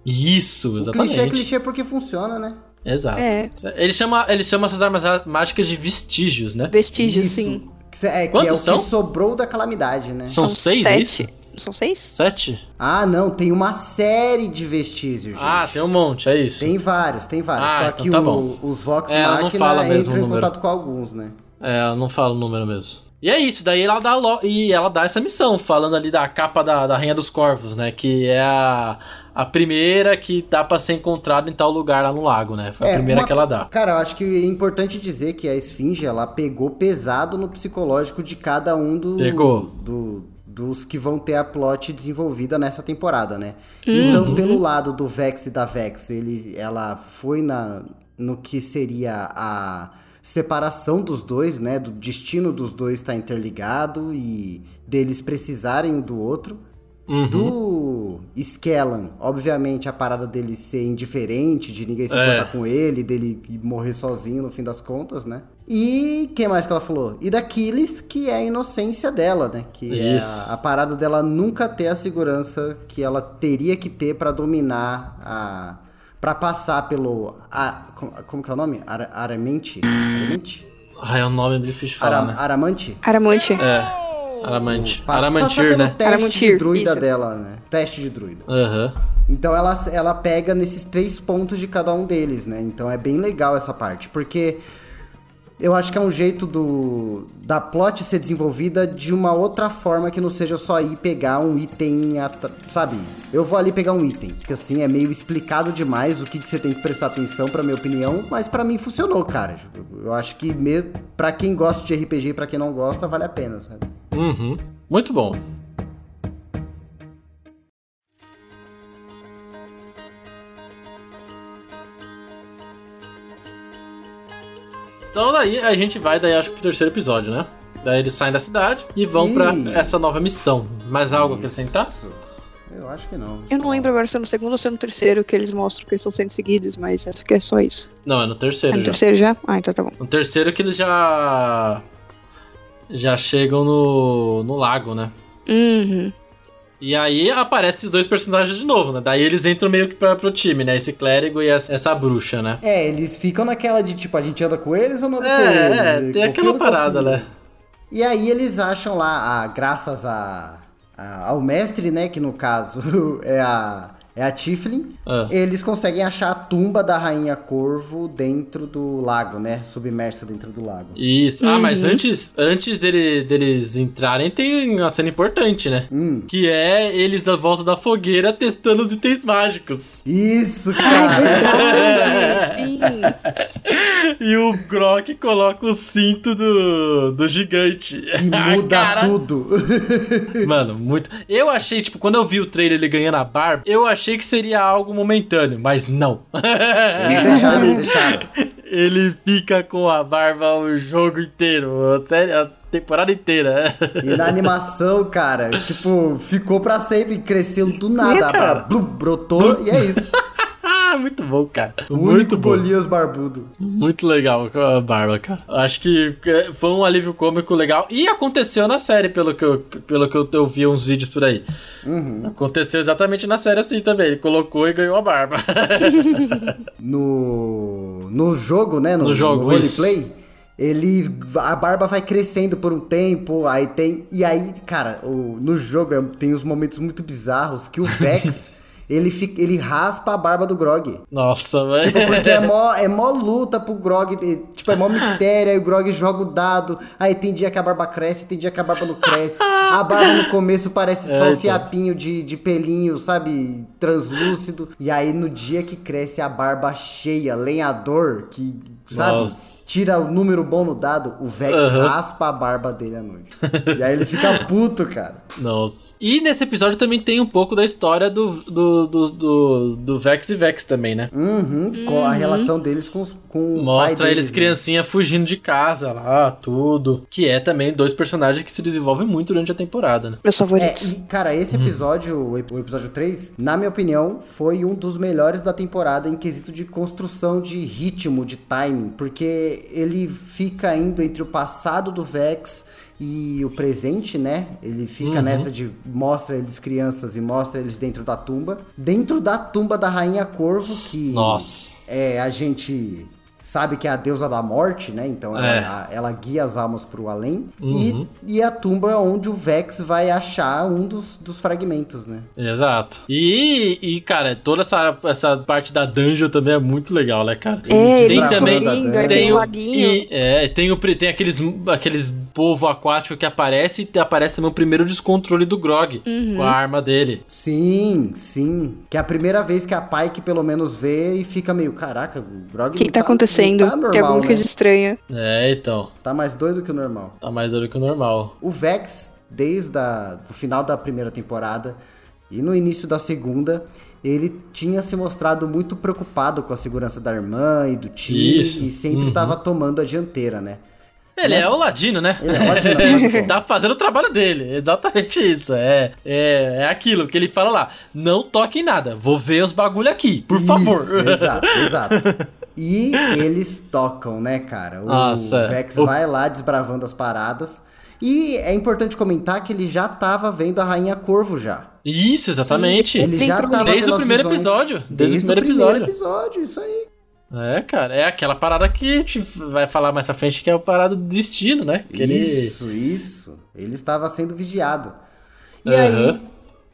Isso, O exatamente. clichê é clichê porque funciona, né? Exato. É. Ele chama, ele chama essas armas mágicas de vestígios, né? Vestígio, Isso. sim. É, que é o Quantos são? que sobrou da calamidade, né? São seis, é sete. isso? São seis? Sete? Ah, não, tem uma série de vestígios, gente. Ah, tem um monte, é isso. Tem vários, tem vários. Ah, Só então que tá o- bom. os Vox É, Machina fala mesmo entram em número. contato com alguns, né? É, ela não fala o número mesmo. E é isso, daí ela dá e ela dá essa missão, falando ali da capa da, da Rainha dos Corvos, né? Que é a, a primeira que dá pra ser encontrada em tal lugar lá no lago, né? Foi a É, primeira uma- que ela dá. Cara, eu acho que é importante dizer que a Esfinge, ela pegou pesado no psicológico de cada um do, Pegou. do- dos que vão ter a plot desenvolvida nessa temporada, né? Então, pelo lado do Vex e da Vex, ele, ela foi na, no que seria a separação dos dois, né? Do destino dos dois estar interligado e deles precisarem um do outro. Uhum. Do Skellan, obviamente a parada dele ser indiferente, de ninguém se É. importar com ele, dele ir morrer sozinho no fim das contas, né? E quem mais que ela falou? E da Killith, que é a inocência dela, né? Que Isso. é a, a parada dela nunca ter a segurança que ela teria que ter pra dominar a. pra passar pelo. A, como, como que é o nome? Ara, Aramente? Aramente? Ah, é um nome difícil de falar, Ara- né? Aramante? Aramante. É. Aramante. Passa- passar Aramantir, né? teste de Aramantir, druida isso. dela, né? Teste de druida. Aham. Então ela, ela pega nesses três pontos de cada um deles, né? Então é bem legal essa parte, porque eu acho que é um jeito do da plot ser desenvolvida de uma outra forma que não seja só ir pegar um item, sabe? Eu vou ali pegar um item, que assim é meio explicado demais o que, que você tem que prestar atenção, pra minha opinião, mas pra mim funcionou, cara. Eu acho que para quem gosta de RPG e pra quem não gosta, vale a pena, sabe? Uhum. Muito bom. Então daí a gente vai daí acho que pro terceiro episódio, né? Daí eles saem da cidade e vão pra Ih. essa nova missão. Mais algo a acrescentar? Eu acho que não. Eu não lembro agora se é no segundo ou se é no terceiro que eles mostram que eles estão sendo seguidos, mas acho que é só isso. Não, é no terceiro É no já. terceiro já? Ah, então tá bom. No terceiro que eles já. Já chegam no, no lago, né? Uhum. E aí aparecem esses dois personagens de novo, né? Daí eles entram meio que pra, pro time, né? Esse clérigo e essa, essa bruxa, né? É, eles ficam naquela de tipo, a gente anda com eles ou não anda com É, eles? é, tem ou aquela parada, né? E aí eles acham lá, a- graças a, a- ao mestre, né, que no caso é a, é a Tiflin, Ah. eles conseguem achar a tumba da Rainha Corvo dentro do lago, né, submersa dentro do lago. Isso. Ah, mas Uhum. antes, antes dele, deles entrarem, tem uma cena importante, né? Hum. Que é eles da volta da fogueira testando os itens mágicos. Isso, cara! E o Grok coloca o cinto do, do gigante. que A muda cara- tudo. Mano, muito. Eu achei, tipo, quando eu vi o trailer ele ganhando a barba, eu achei que seria algo momentâneo, mas não. Eles deixaram, deixaram. ele fica com a barba o jogo inteiro, a série, a temporada inteira. E na animação, cara, tipo, ficou pra sempre, cresceu do nada, a barba blum, brotou e é isso. Ah, muito bom, cara. O muito único bom. Golias barbudo. Muito legal com a barba, cara. Acho que é, foi um alívio cômico legal. E aconteceu na série, pelo que eu, pelo que eu, eu vi uns vídeos por aí. Uhum. Aconteceu exatamente na série assim também. Ele colocou e ganhou a barba. no, no jogo, né? No, No jogo, no roleplay, ele. A barba vai crescendo por um tempo, aí tem. E aí, cara, o, no jogo é- tem uns momentos muito bizarros que o Vex. Ele, fica, ele raspa a barba do Grog. Nossa, velho. Tipo, porque é mó, é mó luta pro Grog. Tipo, é mó mistério. Aí o Grog joga o dado. Aí tem dia que a barba cresce, tem dia que a barba não cresce. A barba no começo parece só um fiapinho de, de pelinho, sabe? Translúcido. E aí no dia que cresce a barba cheia, lenhador, que, sabe? Nossa. Tira o número bom no dado, o Vex Aham. raspa a barba dele à noite. e aí ele fica puto, cara. Nossa. E nesse episódio também tem um pouco da história do, do, do, do, do Vex e Vex também, né? Uhum, com a relação deles com, os- com o pai Mostra deles, eles né? criancinha fugindo de casa lá, tudo. Que é também dois personagens que se desenvolvem muito durante a temporada, né? Meus É, favoritos. e, cara, esse episódio, o ep- o episódio 3, na minha opinião, foi um dos melhores da temporada em quesito de construção de ritmo, de timing, porque ele fica indo entre o passado do Vex e o presente, né? Ele fica nessa de mostra eles crianças e mostra eles dentro da tumba. Dentro da tumba da Rainha Corvo, que Nossa. é a gente sabe que é a deusa da morte, né? Então ela, É. a- ela guia as almas pro além. Uhum. E, e a tumba é onde o Vex vai achar um dos, dos fragmentos, né? Exato. E, e, cara, toda essa, essa parte da dungeon também é muito legal, né, cara? É, tem também- tem tem o- o e- é, tem, o, tem aqueles, aqueles povo aquático que aparece e aparece também o primeiro descontrole do Grog Uhum. com a arma dele. Sim, sim. Que é a primeira vez que a Pike pelo menos vê e fica meio, caraca, o Grog O que, que tá acontecendo? Não tá normal, Tem alguma né? coisa estranha. É, então. Tá mais doido que o normal. Tá mais duro que o normal. O Vex, desde a, o final da primeira temporada e no início da segunda, ele tinha se mostrado muito preocupado com a segurança da irmã e do time Isso, e sempre uhum. tava tomando a dianteira, né? Ele Nessa- é o Ladino, né? Ele é o Ladino, contas. tá fazendo o trabalho dele, exatamente isso. É, é, é aquilo que ele fala lá: não toque em nada, vou ver os bagulho aqui, por Isso, favor. Exato, exato. E eles tocam, né, cara? O Nossa, Vex o- vai lá desbravando as paradas. E é importante comentar que ele já tava vendo a Rainha Corvo já. Isso, exatamente. Ele já tava Desde o primeiro visões- episódio, desde o Desde, primeiro o primeiro episódio. episódio, isso aí. É, cara, é aquela parada que a gente vai falar mais pra frente, que é a parada do destino, né? Que ele- Isso, isso. Ele estava sendo vigiado. E Aham. aí,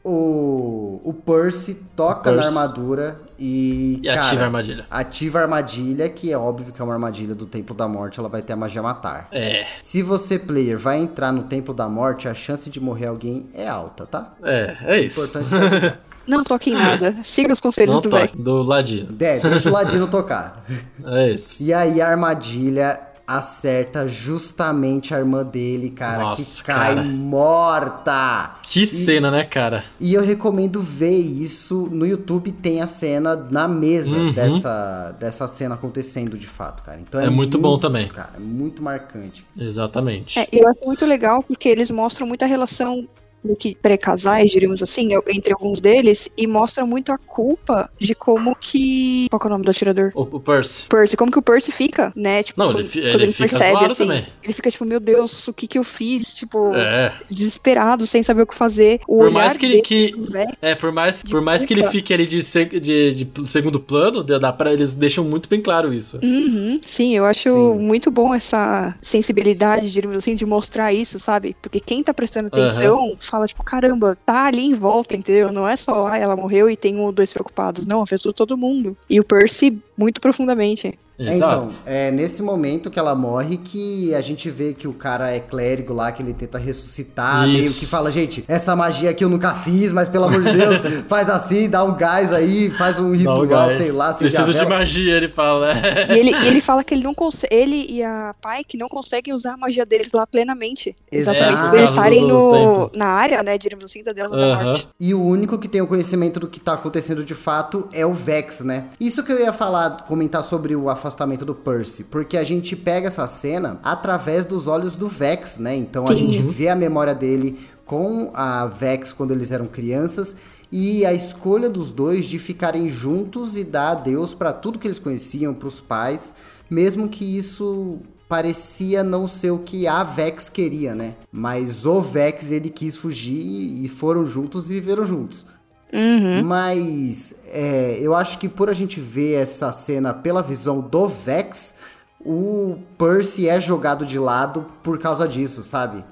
o, o Percy toca O na Percy. armadura e. E ativa a armadilha. Ativa a armadilha, que é óbvio que é uma armadilha do Templo da Morte, ela vai ter a magia matar. É, Se você, player, vai entrar no Templo da Morte, a chance de morrer alguém é alta, tá? é, é isso. Importante. Não toque em nada. Siga os conselhos Não do velho. do Ladino. De, deixa o Ladino tocar. É isso. E aí a armadilha acerta justamente a irmã dele, cara, Nossa, que cai cara. morta. Que cena, né, cara? E eu recomendo ver isso no YouTube, tem a cena na mesa Uhum. dessa, dessa cena acontecendo de fato, cara. Então É muito bom também. Cara, é muito marcante. Exatamente. É, eu acho muito legal porque eles mostram muita relação que pré-casais, diríamos assim, entre alguns deles, e mostra muito a culpa de como que. Qual é o nome do atirador? O, o Percy. Percy, como que o Percy fica, né? Tipo, não, quando, ele, quando ele, ele percebe, assim, também. ele fica tipo, meu Deus, o que que eu fiz? Tipo, é. desesperado, sem saber o que fazer. O por mais que ele que. É, por mais, por mais que ele fique ali de, de, de segundo plano, dá pra, eles deixam muito bem claro isso. Uhum, sim, eu acho sim. muito bom essa sensibilidade, diríamos assim, de mostrar isso, sabe? Porque quem tá prestando atenção uhum. Fala, tipo, caramba, tá ali em volta, entendeu? Não é só, ah, ela morreu e tem um ou dois preocupados. Não, afetou todo mundo. E o Percy, muito profundamente. Então, é nesse momento que ela morre que a gente vê que o cara é clérigo lá, que ele tenta ressuscitar, Isso. meio que fala, gente, essa magia aqui eu nunca fiz, mas pelo amor de Deus, faz assim, dá um gás aí, faz um ritual, um sei lá. Precisa de magia, ele fala. E ele, ele fala que ele não consegue, ele e a pai que não conseguem usar a magia deles lá plenamente. Exatamente. É, eles estarem no, na área, né, diríamos assim, da deusa da morte. E o único que tem o conhecimento do que tá acontecendo de fato é o Vex, né? Isso que eu ia falar, comentar sobre o afastamento afastamento do Percy, porque a gente pega essa cena através dos olhos do Vex, né? Então Sim. a gente vê a memória dele com a Vex quando eles eram crianças e a escolha dos dois de ficarem juntos e dar adeus para tudo que eles conheciam, para os pais, mesmo que isso parecia não ser o que a Vex queria, né? Mas o Vex ele quis fugir e foram juntos e viveram juntos. Uhum. Mas é, eu acho que por a gente ver essa cena pela visão do Vex, o Percy é jogado de lado por causa disso, sabe?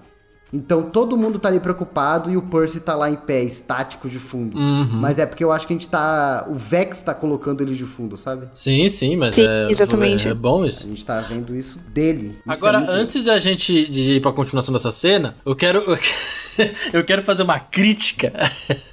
Então todo mundo tá ali preocupado e o Percy tá lá em pé, estático de fundo. Uhum. Mas é porque eu acho que a gente tá. O Vex tá colocando ele de fundo, sabe? Sim, sim, mas sim, é, exatamente. é bom isso. A gente tá vendo isso dele. Isso Agora, é antes da gente de ir pra continuação dessa cena, eu quero. eu quero fazer uma crítica.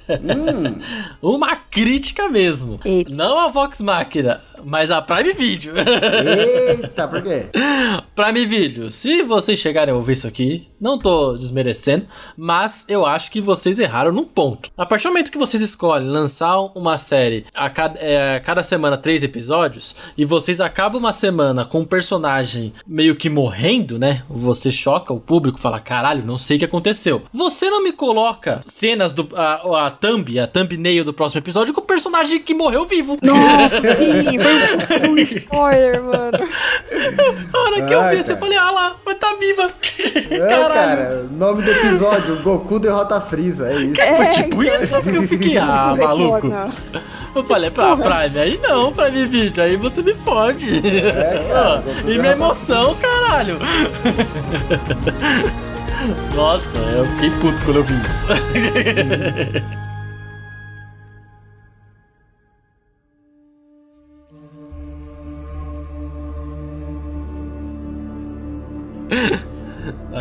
Hum. uma crítica mesmo. Eita. Não a Vox Máquina, mas a Prime Video. Eita, por quê? Prime Video, se vocês chegarem a ouvir isso aqui, não tô desmerecendo, mas eu acho que vocês erraram num ponto. A partir do momento que vocês escolhem lançar uma série a cada, é, a cada semana três episódios, e vocês acabam uma semana com um personagem meio que morrendo, né? Você choca o público, fala, caralho, não sei o que aconteceu. Você não me coloca cenas do. A, a thumb, a thumbnail do próximo episódio com o personagem que morreu vivo. Nossa, sim, foi um spoiler, mano. A hora que eu vi, você falei, ah lá, mas tá viva. É, Caralho. cara, nome do episódio, Goku derrota a Freeza, é isso. É, foi tipo isso que eu fiquei, ah, maluco. Eu falei, pra Prime, aí não, Prime Video, aí você me fode. É, cara, e minha emoção, caralho. Nossa, eu fiquei puto quando eu vi isso.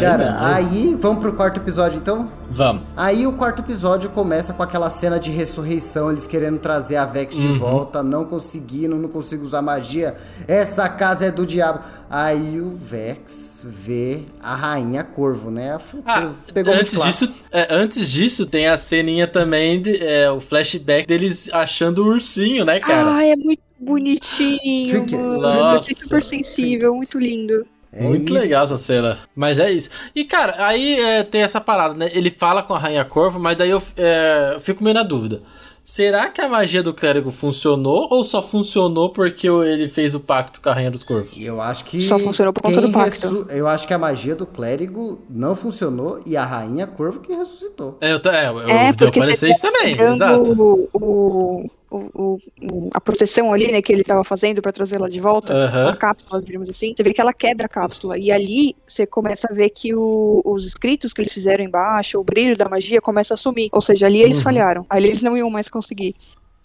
Cara, aí vamos pro quarto episódio então? Vamos. Aí o quarto episódio começa com aquela cena de ressurreição, eles querendo trazer a Vex de uhum. volta, não conseguindo, não consigo usar magia. Essa casa é do diabo. Aí o Vex vê a rainha Corvo, né? Ah, Pegou antes disso, é, antes disso tem a ceninha também de, é, o flashback deles achando o ursinho, né, cara? Ah, é muito bonitinho, Fique... mano. Nossa. Super sensível, muito lindo. É Muito isso. legal essa cena. Mas é isso. E, cara, aí é, tem essa parada, né? Ele fala com a Rainha Corvo, mas daí eu, é, fico meio na dúvida. Será que a magia do clérigo funcionou ou só funcionou porque ele fez o pacto com a Rainha dos Corvos? Eu acho que. Só funcionou por conta do pacto. Eu acho que a magia do clérigo não funcionou e a Rainha Corvo que ressuscitou. É, eu, é, eu, é porque você isso também. Exato. O, o, o, o, a proteção ali, né, que ele estava fazendo para trazê-la de volta, uhum. a cápsula, diríamos assim, você vê que ela quebra a cápsula. E ali você começa a ver que o, os escritos que eles fizeram embaixo, o brilho da magia começa a sumir. Ou seja, ali eles uhum. falharam. Ali eles não iam mais conseguir.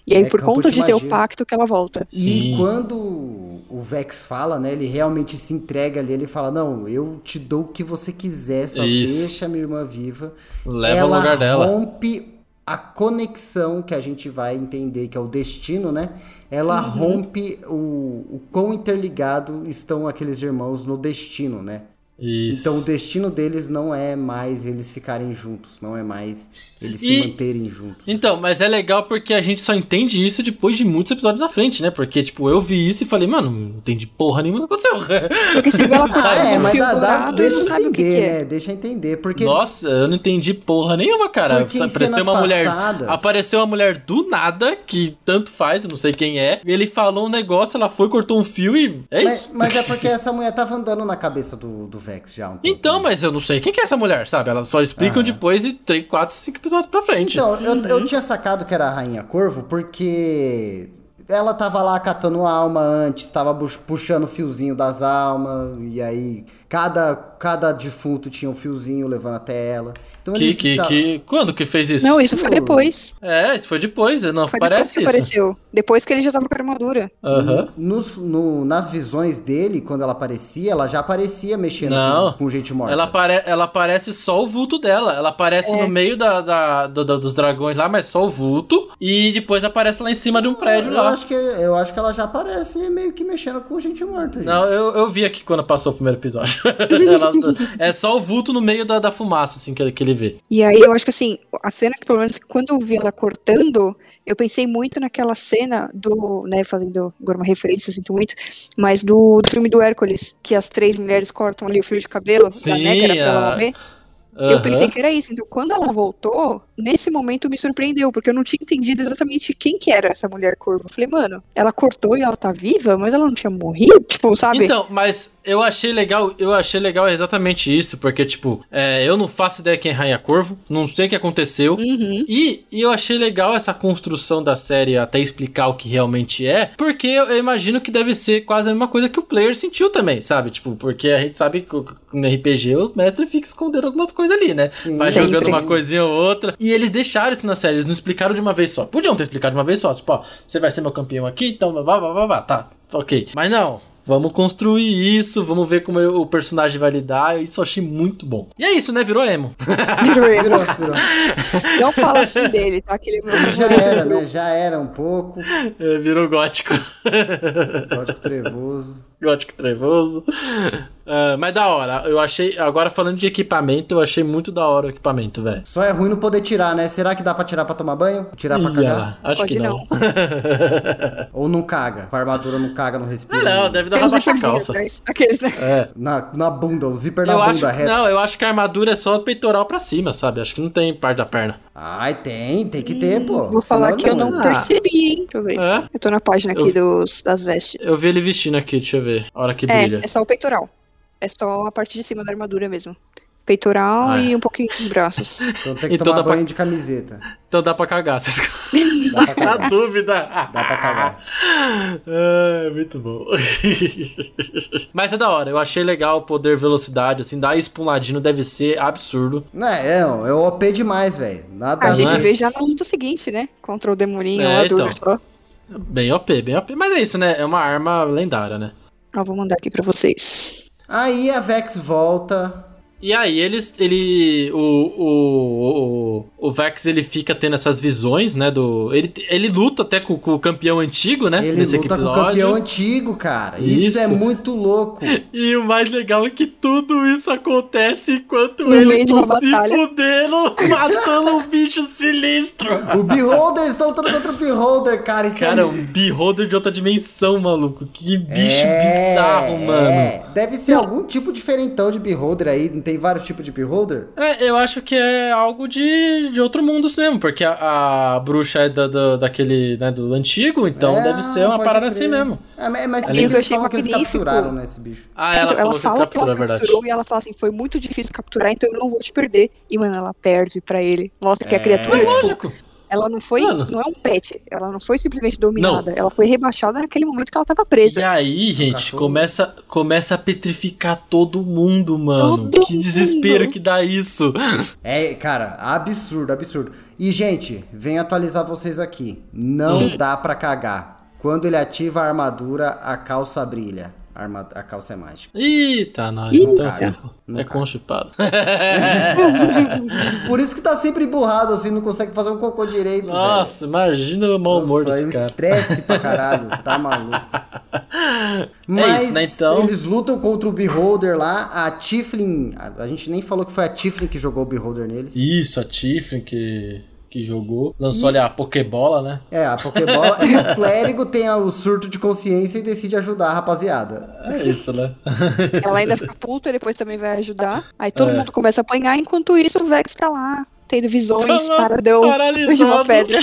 E aí, é por conta de, de ter o pacto, que ela volta. E Sim. quando o Vex fala, né? Ele realmente se entrega ali, ele fala: Não, eu te dou o que você quiser, só Isso. deixa minha irmã viva. Leva ela lugar dela. rompe a conexão que a gente vai entender que é o destino, né? Ela uhum. rompe o, o quão interligado estão aqueles irmãos no destino, né? Isso. Então o destino deles não é mais eles ficarem juntos, não é mais eles E- se manterem juntos. Então, mas é legal porque a gente só entende isso depois de muitos episódios na frente, né? Porque, tipo, eu vi isso e falei, mano, não entendi porra nenhuma, não aconteceu. Porque se vê ela Ah, é, mas fio dá, dá- deixa o que, entender, que é. né? Deixa entender. Porque Nossa, eu não entendi porra nenhuma, cara. Porque apareceu uma mulher. passadas- Apareceu uma mulher do nada, que tanto faz, eu não sei quem é. Ele falou um negócio, ela foi, cortou um fio e. É mas, isso. mas é porque essa mulher tava andando na cabeça do, do Vex já. há Um tempo, Então, né? mas eu não sei quem que é essa mulher, sabe? Elas só explicam Ah. depois de 3, 4, 5 episódios pra frente. Então, eu, eu tinha sacado que era a Rainha Corvo porque ela tava lá catando alma antes, tava puxando o fiozinho das almas, e aí cada, cada defunto tinha um fiozinho levando até ela. Então que, eles que, que. Quando que fez isso? Não, isso foi depois. É, isso foi depois, não Foi parece depois que isso. apareceu. Depois que ele já tava com a armadura. Aham. Nos, no- nas visões dele, quando ela aparecia, ela já aparecia mexendo Não. com, com gente morta. Ela, apare ela aparece só o vulto dela. Ela aparece É. no meio da, da- do- dos dragões lá, mas só o vulto. E depois aparece lá em cima de um prédio eu lá. acho que Eu acho que ela já aparece meio que mexendo com gente morta, gente. Não, eu, eu vi aqui quando passou o primeiro episódio. É só o vulto no meio da, da fumaça, assim, que, ele- que ele vê. E aí eu acho que assim, a cena que pelo menos quando eu vi ela cortando, eu pensei muito naquela cena do, né, fazendo agora uma referência, eu sinto muito, mas do, do filme do Hércules, que as três mulheres cortam ali o fio de cabelo da Sim, nécora pra ela morrer. Eu Aham. pensei que era isso. Então, quando ela voltou, nesse momento me surpreendeu, porque eu não tinha entendido exatamente quem que era essa mulher corvo. Eu falei, mano, ela cortou e ela tá viva, mas ela não tinha morrido? Tipo, sabe? Então, mas eu achei legal, eu achei legal exatamente isso, porque, tipo, é, eu não faço ideia quem é Rainha Corvo, não sei o que aconteceu. Uhum. E, e eu achei legal essa construção da série até explicar o que realmente é, porque eu, eu imagino que deve ser quase a mesma coisa que o player sentiu também, sabe? Tipo, porque a gente sabe que no RPG os mestres ficam escondendo algumas coisas ali, né? Vai jogando uma coisinha ou outra. E eles deixaram isso na série, eles não explicaram de uma vez só. Podiam ter explicado de uma vez só, tipo, ó, você vai ser meu campeão aqui, então, blá, blá, blá, blá, tá, ok. Mas não. Vamos construir isso, vamos ver como o personagem vai lidar. Isso eu achei muito bom. E é isso, né? Virou emo. Virou. Virou, virou. Não fala assim dele, tá? Que ele meu Já era, né? Já era um pouco. É, virou gótico. Gótico trevoso. Gótico trevoso. Ah, mas da hora. Eu achei. Agora falando de equipamento, eu achei muito da hora o equipamento, velho. Só é ruim não poder tirar, né? Será que dá pra tirar pra tomar banho? Tirar pra cagar? Acho Pode que não. Ou não caga? Com a armadura não caga, não respira. Ah, não, deve dar Tem um zíperzinho calça. Aqueles, né? É. Na, na bunda, o zíper na Eu bunda acho, reta. não, eu acho que a armadura é só peitoral pra cima, sabe? Acho que não tem parte da perna. Ai, tem, tem que ter, pô. Vou falar Senão que eu não Ah. percebi, hein? Deixa eu ver. É? Eu tô na página aqui dos, das vestes. Eu vi ele vestindo aqui, deixa eu ver. A hora que brilha. É, é só o peitoral. É só a parte de cima da armadura mesmo. Peitoral Ah, é. e um pouquinho dos braços. Então tem que Então tomar dá pra- banho de camiseta. Então dá pra cagar. Dá pra Na cagar. dúvida. Dá pra cagar. Ah, muito bom. Mas é da hora, eu achei legal o poder velocidade, assim, dar isso pra um ladino deve ser absurdo. Não, é, é OP demais, velho. Nada A a gente ver. vê já na luta seguinte, né? Contra o demoninho É, lá então. Bem OP, bem OP. Mas é isso, né? É uma arma lendária, né? Ó, vou mandar aqui pra vocês. Aí a Vex volta. E aí eles, ele, o, o, o, o Vex, ele fica tendo essas visões, né, do, ele, ele luta até com, com o campeão antigo, né, Ele luta com o campeão antigo, cara. Isso, Isso. é muito louco. E o mais legal é que tudo isso acontece enquanto No eles estão se batalha. fudendo, matando um bicho sinistro. O Beholder, estão lutando contra o Beholder, cara. Isso Cara, é... um beholder de outra dimensão, maluco. Que bicho É, bizarro, mano. é. Deve ser algum tipo diferentão de Beholder aí. Tem vários tipos de Beholder? É, eu acho que é algo de, de outro mundo mesmo, porque a, a bruxa é da, da- daquele, né, do antigo, então É, deve ser uma parada crer. assim mesmo. É, mas que eu eles achei falam que eles capturaram, né, esse bicho. Ah, ela, Então, falou que fala que capturou, ela é verdade. capturou e ela fala assim, foi muito difícil capturar, então eu não vou te perder. E, mano, ela perde pra ele. Mostra que a criatura, tipo, Lógico. Ela não foi, Mano. não é um pet, ela não foi simplesmente dominada, ela foi rebaixada naquele momento que ela tava presa. E aí, gente, começa, começa a petrificar todo mundo, mano. Todo que desespero mundo. que dá isso. É, cara, absurdo, absurdo. E, gente, venho atualizar vocês aqui. Não Hum. dá pra cagar. Quando ele ativa a armadura, a calça brilha. A, arma- a calça é mágica. Eita, nós. Ih, Então, cara. Não é constipado. Por isso que tá sempre emburrado, assim, não consegue fazer um cocô direito, velho. Nossa, imagina o mau humor Nossa, desse é cara. estresse pra caralho. Tá maluco. Mas é isso, né, então... eles lutam contra o Beholder lá, a Tiflin, a, a gente nem falou que foi a Tiflin que jogou o Beholder neles. Isso, a Tiflin que que jogou. Lançou e... ali a Pokébola, né? É, a Pokébola. e o clérigo tem o surto de consciência e decide ajudar a rapaziada. É isso, né? Ela ainda fica puta, depois também vai ajudar. Aí todo é. mundo começa a apanhar, enquanto isso o Vex tá lá. Tendo visões, tá paradão de uma pedra.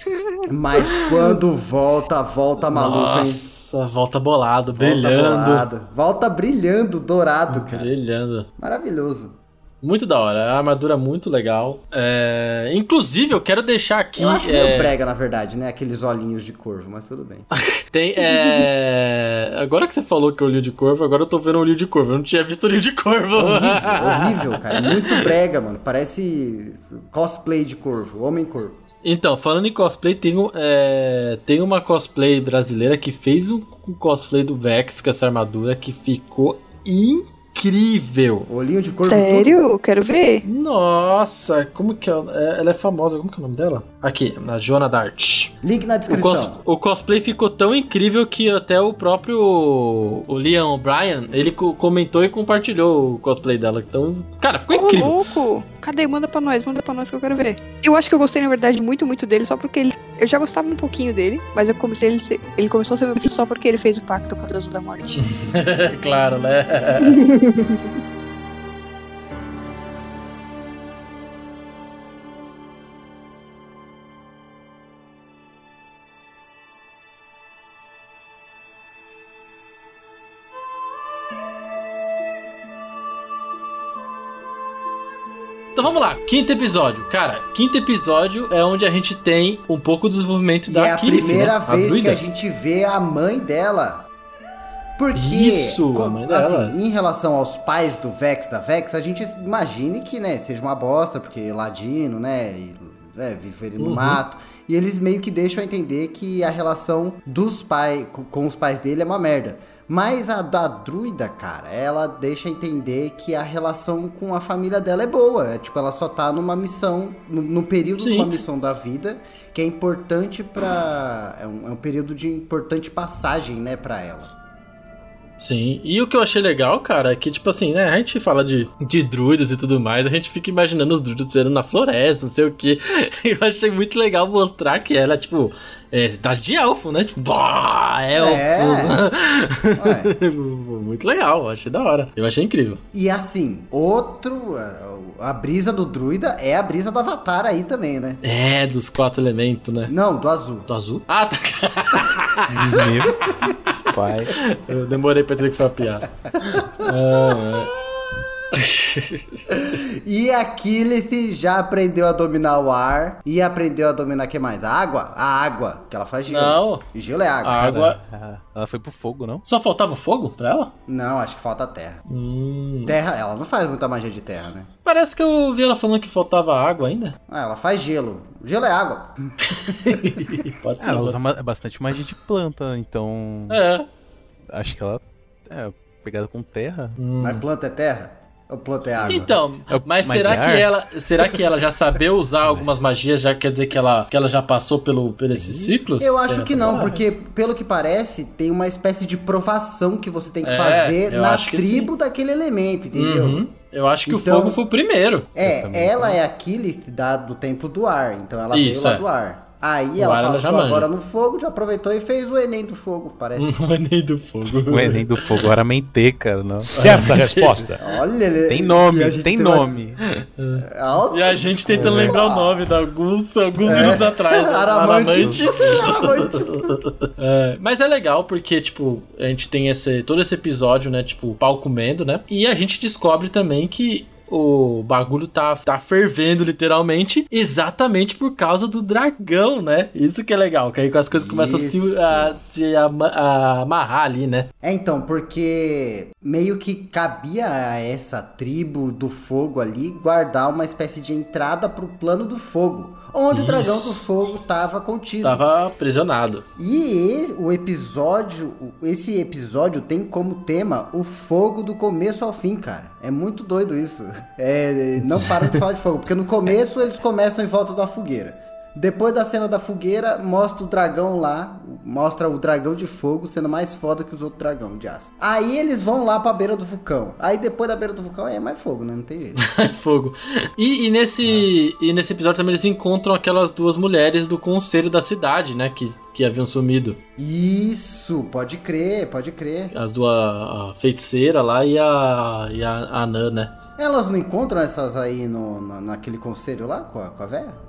Mas quando volta, volta maluco, Nossa, hein? volta bolado, volta brilhando. Bolado. Volta brilhando, dourado, cara. Brilhando. Maravilhoso. Muito da hora, a armadura é muito legal. É... Inclusive, eu quero deixar aqui. Eu acho é... meio brega, na verdade, né? Aqueles olhinhos de corvo, mas tudo bem. Tem. É... Agora que você falou que é olho de corvo, agora eu tô vendo olho de corvo. Eu não tinha visto olho de corvo. Horrível, horrível, cara. Muito brega, mano. Parece cosplay de corvo, homem corvo. Então, falando em cosplay, tem, é, tem uma cosplay brasileira que fez um cosplay do Vex com essa armadura que ficou incrível incrível. Olhinho de corvo. Sério? Tudo. Quero ver. Nossa, como que é? é? Ela é famosa, como que é o nome dela? Aqui, a Joana Dart. Link na descrição. O, cos, o, cosplay ficou tão incrível que até o próprio o Liam O'Brien, ele comentou e compartilhou o cosplay dela. Então, cara, ficou oh, incrível. louco. Cadê? Manda pra nós, manda pra nós que eu quero ver. Eu acho que eu gostei, na verdade, muito, muito dele, só porque ele. Eu já gostava um pouquinho dele, mas eu comecei ele, ele começou a ser meu só porque ele fez o pacto com a deusa da morte. claro, né? Então vamos lá, quinto episódio. Cara, quinto episódio é onde a gente tem um pouco do desenvolvimento e da É a Kilif, primeira né? vez a que a gente vê a mãe dela porque, Isso, assim, em relação aos pais do Vex, da Vex, a gente imagine que, né, seja uma bosta, porque ladino, né, e, né viver no uhum. mato. E eles meio que deixam a entender que a relação dos pais com os pais dele é uma merda. Mas a da druida, cara, ela deixa entender que a relação com a família dela é boa. É, tipo, ela só tá numa missão, no, período Sim. de uma missão da vida, que é importante pra. É um, é um período de importante passagem, né, pra ela. Sim, e o que eu achei legal, cara, é que, tipo assim, né, a gente fala de, de druidas e tudo mais, a gente fica imaginando os druidas vivendo na floresta, não sei o que. Eu achei muito legal mostrar que ela, tipo, é cidade de elfo, né? Tipo, bah, elfos. É. muito legal, achei da hora. Eu achei incrível. E assim, outro. A brisa do druida é a brisa do Avatar aí também, né? É, dos quatro elementos, né? Não, do azul. Do azul? Ah, tá. Meu pai. Eu demorei pra ter que falar piada. Ah, é. e Aquiles já aprendeu a dominar o ar e aprendeu a dominar o que mais? A água? A água, que ela faz gelo. Não. E gelo é água. A água. Ela foi pro fogo, não? Só faltava fogo pra ela? Não, acho que falta terra. Hum. Terra, ela não faz muita magia de terra, né? Parece que eu vi ela falando que faltava água ainda. Ah, ela faz gelo. Gelo é água. pode ser. Ela usa bastante magia de planta, então. É. Acho que ela é pegada com terra. Hum. Mas planta é terra? Ou planta é água? Então, é mas, mas será é que ela, será que ela já sabia usar algumas magias, já quer dizer que ela, que ela já passou pelo, por esses ciclos? Eu acho que não, porque pelo que parece, tem uma espécie de provação que você tem que é, fazer na tribo daquele elemento, entendeu? Uhum. Eu acho que então, o fogo foi o primeiro. É, ela é Aquiles da, do templo do ar, então ela Isso, veio lá é. do ar. Aí ela passou agora no fogo, já aproveitou e fez o Enem do fogo, parece. o Enem do fogo. O Enem do fogo, era mente, cara, não. Certa resposta. Olha, ele... Tem nome, tem nome. Nossa, e a gente tentando lembrar o nome de alguns, alguns é. minutos atrás. Aramantes. Aramantes. é, mas é legal porque, tipo, a gente tem esse, todo esse episódio, né, tipo, o pau comendo, né? E a gente descobre também que o bagulho tá, tá fervendo literalmente, exatamente por causa do dragão, né? Isso que é legal, que aí as coisas começam a se, a, se a, a amarrar ali, né? É, então, porque meio que cabia a essa tribo do fogo ali guardar uma espécie de entrada pro plano do fogo onde Isso. o dragão do fogo estava contido. Tava aprisionado. E o episódio, esse episódio tem como tema o fogo do começo ao fim, cara. É muito doido isso. É, não para de falar de fogo, porque no começo eles começam em volta da fogueira. Depois da cena da fogueira, mostra o dragão lá, mostra o dragão de fogo sendo mais foda que os outros dragões de aço. Aí eles vão lá pra beira do vulcão. Aí depois da beira do vulcão é mais fogo, né? Não tem jeito. É fogo. E, e nesse, ah. e nesse episódio também eles encontram aquelas duas mulheres do conselho da cidade, né? Que, que haviam sumido. Isso, pode crer, pode crer. As duas, a feiticeira lá e a, e a Anã, né? Elas não encontram essas aí no, na, naquele conselho lá com a, com a véia?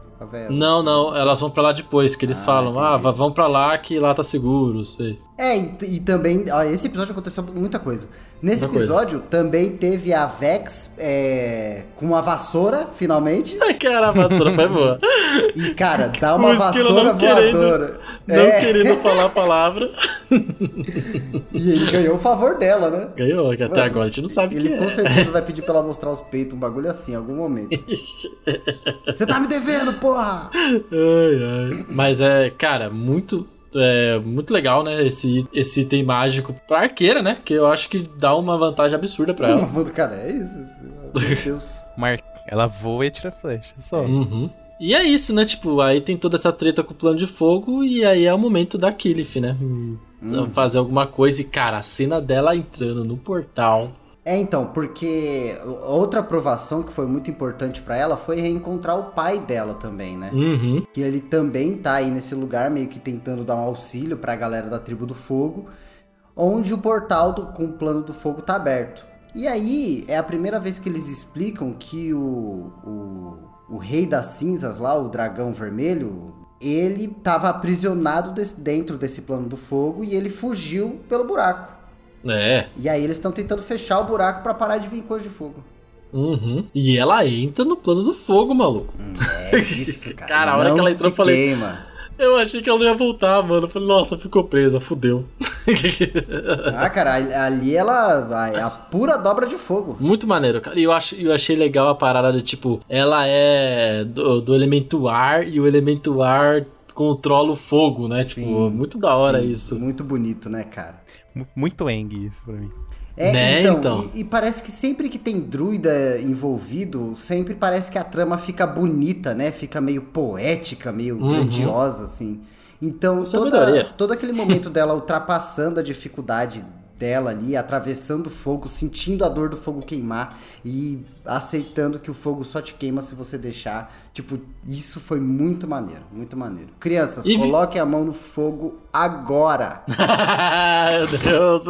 Não, não, elas vão para lá depois, que eles ah, falam, entendi. ah, vão para lá que lá tá seguro, sei. É, e, e também, ó, esse episódio aconteceu muita coisa. Nesse muita episódio coisa. também teve a Vex é, com uma vassoura, finalmente. cara, a vassoura foi boa. E, cara, dá uma vassoura voadora. Não é. querendo falar a palavra. e ele ganhou o favor dela, né? Ganhou, que até Mano, agora a gente não sabe Ele com é. certeza vai pedir pra ela mostrar os peitos, um bagulho assim, em algum momento. Você tá me devendo, porra! Ai, ai. Mas é, cara, muito é muito legal, né? Esse, esse item mágico pra arqueira, né? Que eu acho que dá uma vantagem absurda pra ela. Cara, é isso. Meu Deus. Mar... Ela voa e tira flecha, só. Uhum. E é isso, né? Tipo, aí tem toda essa treta com o plano de fogo e aí é o momento da Killif, né? Hum. Fazer alguma coisa e, cara, a cena dela entrando no portal é, então, porque outra aprovação que foi muito importante para ela foi reencontrar o pai dela também, né? Uhum. Que ele também tá aí nesse lugar, meio que tentando dar um auxílio pra galera da Tribo do Fogo, onde o portal do, com o plano do fogo tá aberto. E aí, é a primeira vez que eles explicam que o, o, o Rei das Cinzas lá, o Dragão Vermelho, ele tava aprisionado dentro desse plano do fogo e ele fugiu pelo buraco. É. E aí eles estão tentando fechar o buraco para parar de vir coisa de fogo. Uhum. E ela entra no plano do fogo, maluco. É isso, cara. cara, a hora que ela entrou, eu falei. Queima. Eu achei que ela ia voltar, mano. Eu falei, nossa, ficou presa, fudeu. ah, cara, ali ela. É a pura dobra de fogo. Muito maneiro, cara. E eu, ach, eu achei legal a parada de tipo, ela é do, do elemento ar e o elemento ar controla o fogo, né? Tipo, sim, tipo, muito da hora sim, isso. Muito bonito, né, cara? Muito Eng isso pra mim. É, né, então, então. E, e, parece que sempre que tem druida envolvido, sempre parece que a trama fica bonita, né? Fica meio poética, meio uhum. grandiosa, assim. Então, toda, todo aquele momento dela ultrapassando a dificuldade dela ali, atravessando o fogo, sentindo a dor do fogo queimar e aceitando que o fogo só te queima se você deixar. Tipo, isso foi muito maneiro, muito maneiro. Crianças, e coloquem a mão no fogo agora. Meu Deus.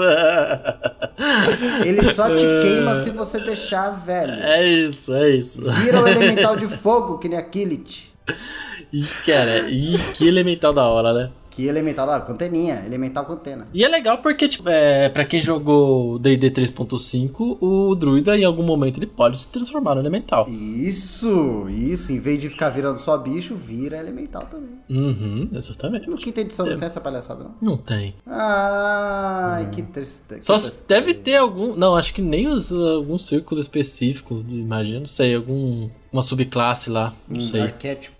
Ele só te queima se você deixar, velho. É isso, é isso. Vira o elemental de fogo, que nem a Killit. Ih, cara, ih, que elemental da hora, né? Que elemental lá, conteninha, elemental contena. E é legal porque, tipo, é, pra quem jogou DD 3.5, o druida em algum momento ele pode se transformar no elemental. Isso, isso. Em vez de ficar virando só bicho, vira elemental também. Uhum, exatamente. No quinta edição é. não tem essa palhaçada, não? Não tem. Ai, hum. que triste. Só deve ter algum. Não, acho que nem os, algum círculo específico, imagino, não sei, algum. Uma subclasse lá, não um sei. Arquétipo.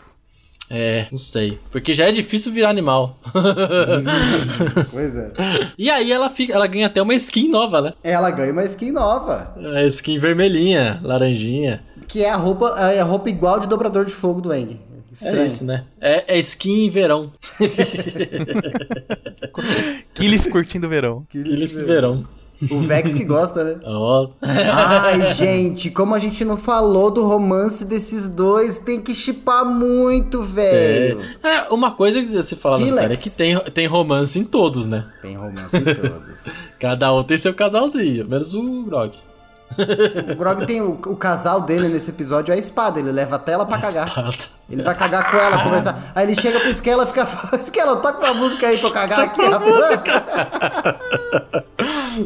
É, não sei. Porque já é difícil virar animal. pois é. E aí ela fica, ela ganha até uma skin nova, né? Ela ganha uma skin nova. A skin vermelhinha, laranjinha. Que é a roupa, é a roupa igual de dobrador de fogo do Eng. Estranho. É isso, né? É, é skin verão. Killif curtindo verão. Killif verão. O Vex que gosta, né? Oh. Ai, gente, como a gente não falou do romance desses dois, tem que chipar muito, velho. É. é, uma coisa que você fala na série é que tem, tem romance em todos, né? Tem romance em todos. Cada um tem seu casalzinho, menos o Grog. O Grog tem o, o, casal dele nesse episódio é a espada, ele leva até ela pra a cagar. Espada. Ele vai cagar com ela, conversar. Aí ele chega pro Skella e fica. Skella, toca uma música aí pra eu cagar aqui rápido.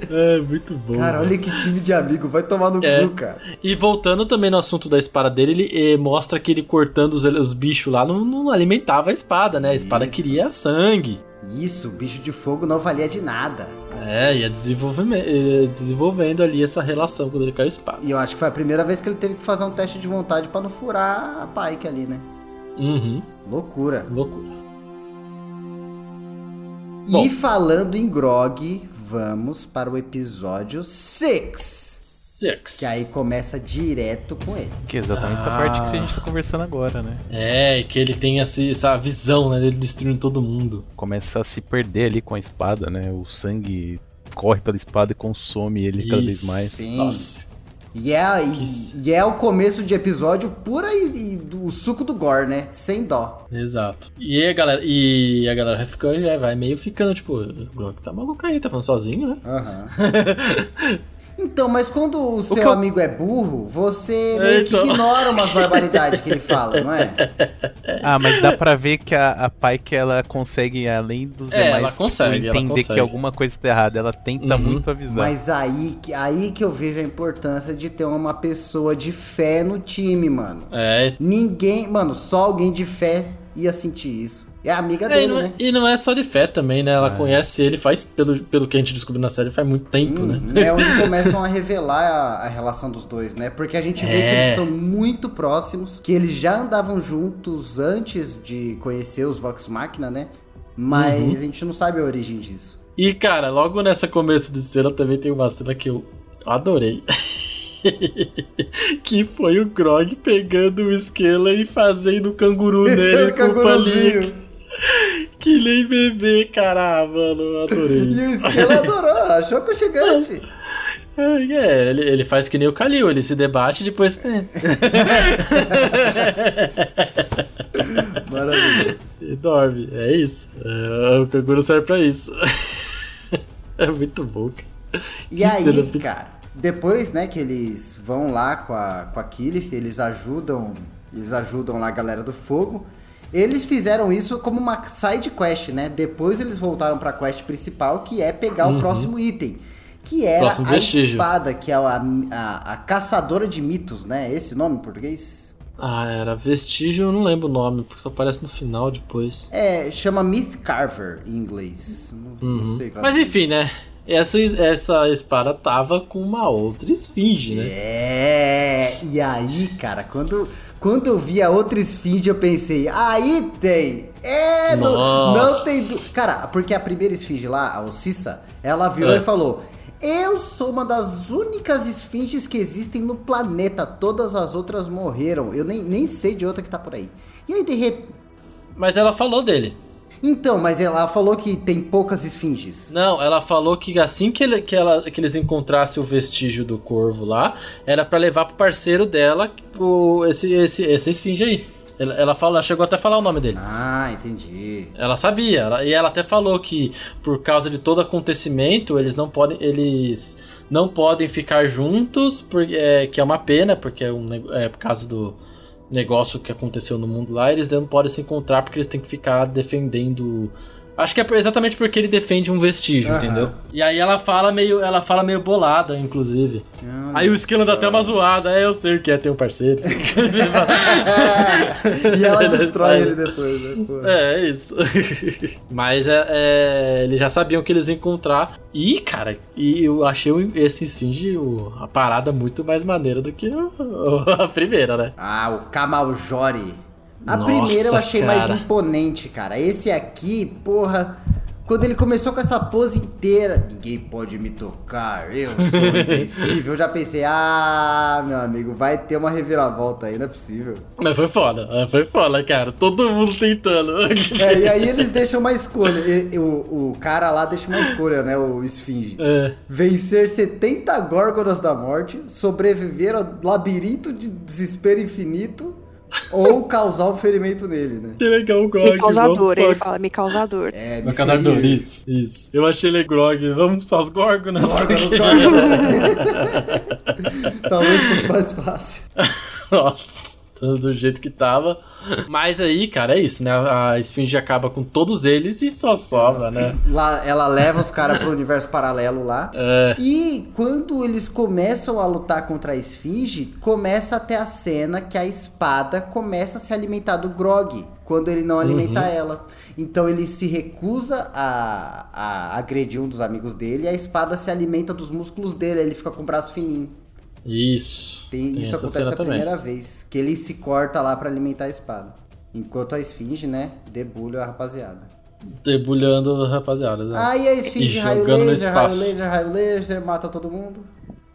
É, muito bom. Cara, olha que time de amigo, vai tomar no é. cu, cara. E voltando também no assunto da espada dele, ele eh, mostra que ele cortando os, os bichos lá não, não, alimentava a espada, né? A espada Isso. queria sangue. Isso, o bicho de fogo não valia de nada. É, ia desenvolvendo ali essa relação quando ele caiu espada. E eu acho que foi a primeira vez que ele teve que fazer um teste de vontade para não furar a Pike ali, né? Uhum. Loucura. Loucura. E Bom. falando em Grog, vamos para o episódio 6. Six. Que aí começa direto com ele. Que é exatamente ah. essa parte que a gente tá conversando agora, né? É, que ele tem essa visão, né? Dele destruindo todo mundo. Começa a se perder ali com a espada, né? O sangue corre pela espada e consome ele Isso, cada vez mais. Sim. Nossa. E é, e, e, é o começo de episódio pura e, e do suco do gore, né? Sem dó. Exato. E a galera, e a galera vai ficando, vai meio ficando, tipo, o Gronk tá maluco aí, tá falando sozinho, né? Aham. Uhum. Então, mas quando o seu o amigo é burro, você meio que ignora umas barbaridades que ele fala, não é? Ah, mas dá pra ver que a, a pai que ela consegue, além dos é, demais, ela consegue, entender que alguma coisa tá errada. Ela tenta uhum. muito avisar. Mas aí, aí que eu vejo a importância de ter uma pessoa de fé no time, mano. É. Ninguém, mano, só alguém de fé ia sentir isso. É amiga é, dele, é, né? E não é só de fé também, né? Ela é. conhece ele faz, pelo, pelo que a gente descobriu na série, faz muito tempo, hum, né? É onde começam a revelar a, a, relação dos dois, né? Porque a gente vê é. que eles são muito próximos, que eles já andavam juntos antes de conhecer os Vox Machina, né? Mas uhum. a gente não sabe a origem disso. E, cara, logo nessa começo de cena também tem uma cena que eu adorei. que foi o Grog pegando o Esquela e fazendo o canguru nele com o palinho. Que nem bebê, cara, mano, adorei. e o Esquilo adorou, achou aconchegante. É, ele, ele faz que nem o Kalil, ele se debate e depois. É. Maravilha. E dorme, é isso. É, o canguru serve pra isso. é muito bom, cara. E que aí, cara, depois, né, que eles vão lá com a, com a Killith, eles ajudam. Eles ajudam lá a galera do fogo. Eles fizeram isso como uma side quest, né? Depois eles voltaram para a quest principal, que é pegar uhum. o próximo item. Que era próximo a vestígio. espada, que é a, a, a, caçadora de mitos, né? Esse nome em português? Ah, era vestígio, eu não lembro o nome, porque só aparece no final depois. É, chama Myth Carver em inglês. Não, uhum. não sei Mas enfim, né? Essa, essa espada tava com uma outra esfinge, né? É, e aí, cara, quando quando eu vi a outra esfinge, eu pensei, aí tem! É, não, não tem. Cara, porque a primeira esfinge lá, a Ocissa, ela virou é. e falou: Eu sou uma das únicas esfinges que existem no planeta. Todas as outras morreram. Eu nem, nem sei de outra que tá por aí. E aí, de repente. Mas ela falou dele. Então, mas ela falou que tem poucas esfinges. Não, ela falou que assim que, ele, que, ela, que eles encontrassem o vestígio do corvo lá, era para levar pro parceiro dela o, esse, esse, essa esfinge aí. Ela, ela, fala, ela chegou até a falar o nome dele. Ah, entendi. Ela sabia, ela, e ela até falou que por causa de todo acontecimento, eles não podem, eles não podem ficar juntos, porque, é, que é uma pena, porque é um é por causa do negócio que aconteceu no mundo lá, eles não podem se encontrar porque eles têm que ficar defendendo Acho que é exatamente porque ele defende um vestígio, entendeu? E aí ela fala meio, ela fala meio bolada, inclusive. aí o esquilo dá até uma zoada, é, eu sei o que é ter um parceiro. e ela destrói ele depois, né? É, é isso. Mas é, é, eles já sabiam que eles iam encontrar. E, cara, e eu achei esse Esfinge a parada muito mais maneira do que a primeira, né? Ah, o Kamaljori. A Nossa, primeira eu achei cara. mais imponente, cara. Esse aqui, porra. Quando ele começou com essa pose inteira, ninguém pode me tocar, eu sou invencível. eu já pensei, ah, meu amigo, vai ter uma reviravolta aí, não é possível. Mas foi foda, foi foda, cara. Todo mundo tentando. é, e aí eles deixam uma escolha. O, o cara lá deixa uma escolha, né? O Esfinge. É. Vencer 70 górgonas da morte, sobreviver ao labirinto de desespero infinito ou causar um ferimento nele, né? Que legal o Grog. Me causador, ele fala, me causador. É, me causador, isso, isso. Eu achei ele Grog, vamos pras górgonas. Górgonas, Talvez fosse mais fácil. Nossa do jeito que tava. Mas aí, cara, é isso, né? A Esfinge acaba com todos eles e só sobra, né? Lá, ela leva os caras pro universo paralelo lá. É. E quando eles começam a lutar contra a Esfinge, começa até a cena que a espada começa a se alimentar do Grog. Quando ele não alimenta uhum. ela. Então ele se recusa a, a agredir um dos amigos dele e a espada se alimenta dos músculos dele. Ele fica com o braço fininho. Isso. Tem, tem isso acontece a também. primeira vez. Que ele se corta lá para alimentar a espada. Enquanto a esfinge, né, debulha a rapaziada. Debulhando a rapaziada. Né? Aí a esfinge raio laser, raio laser, raio laser, mata todo mundo.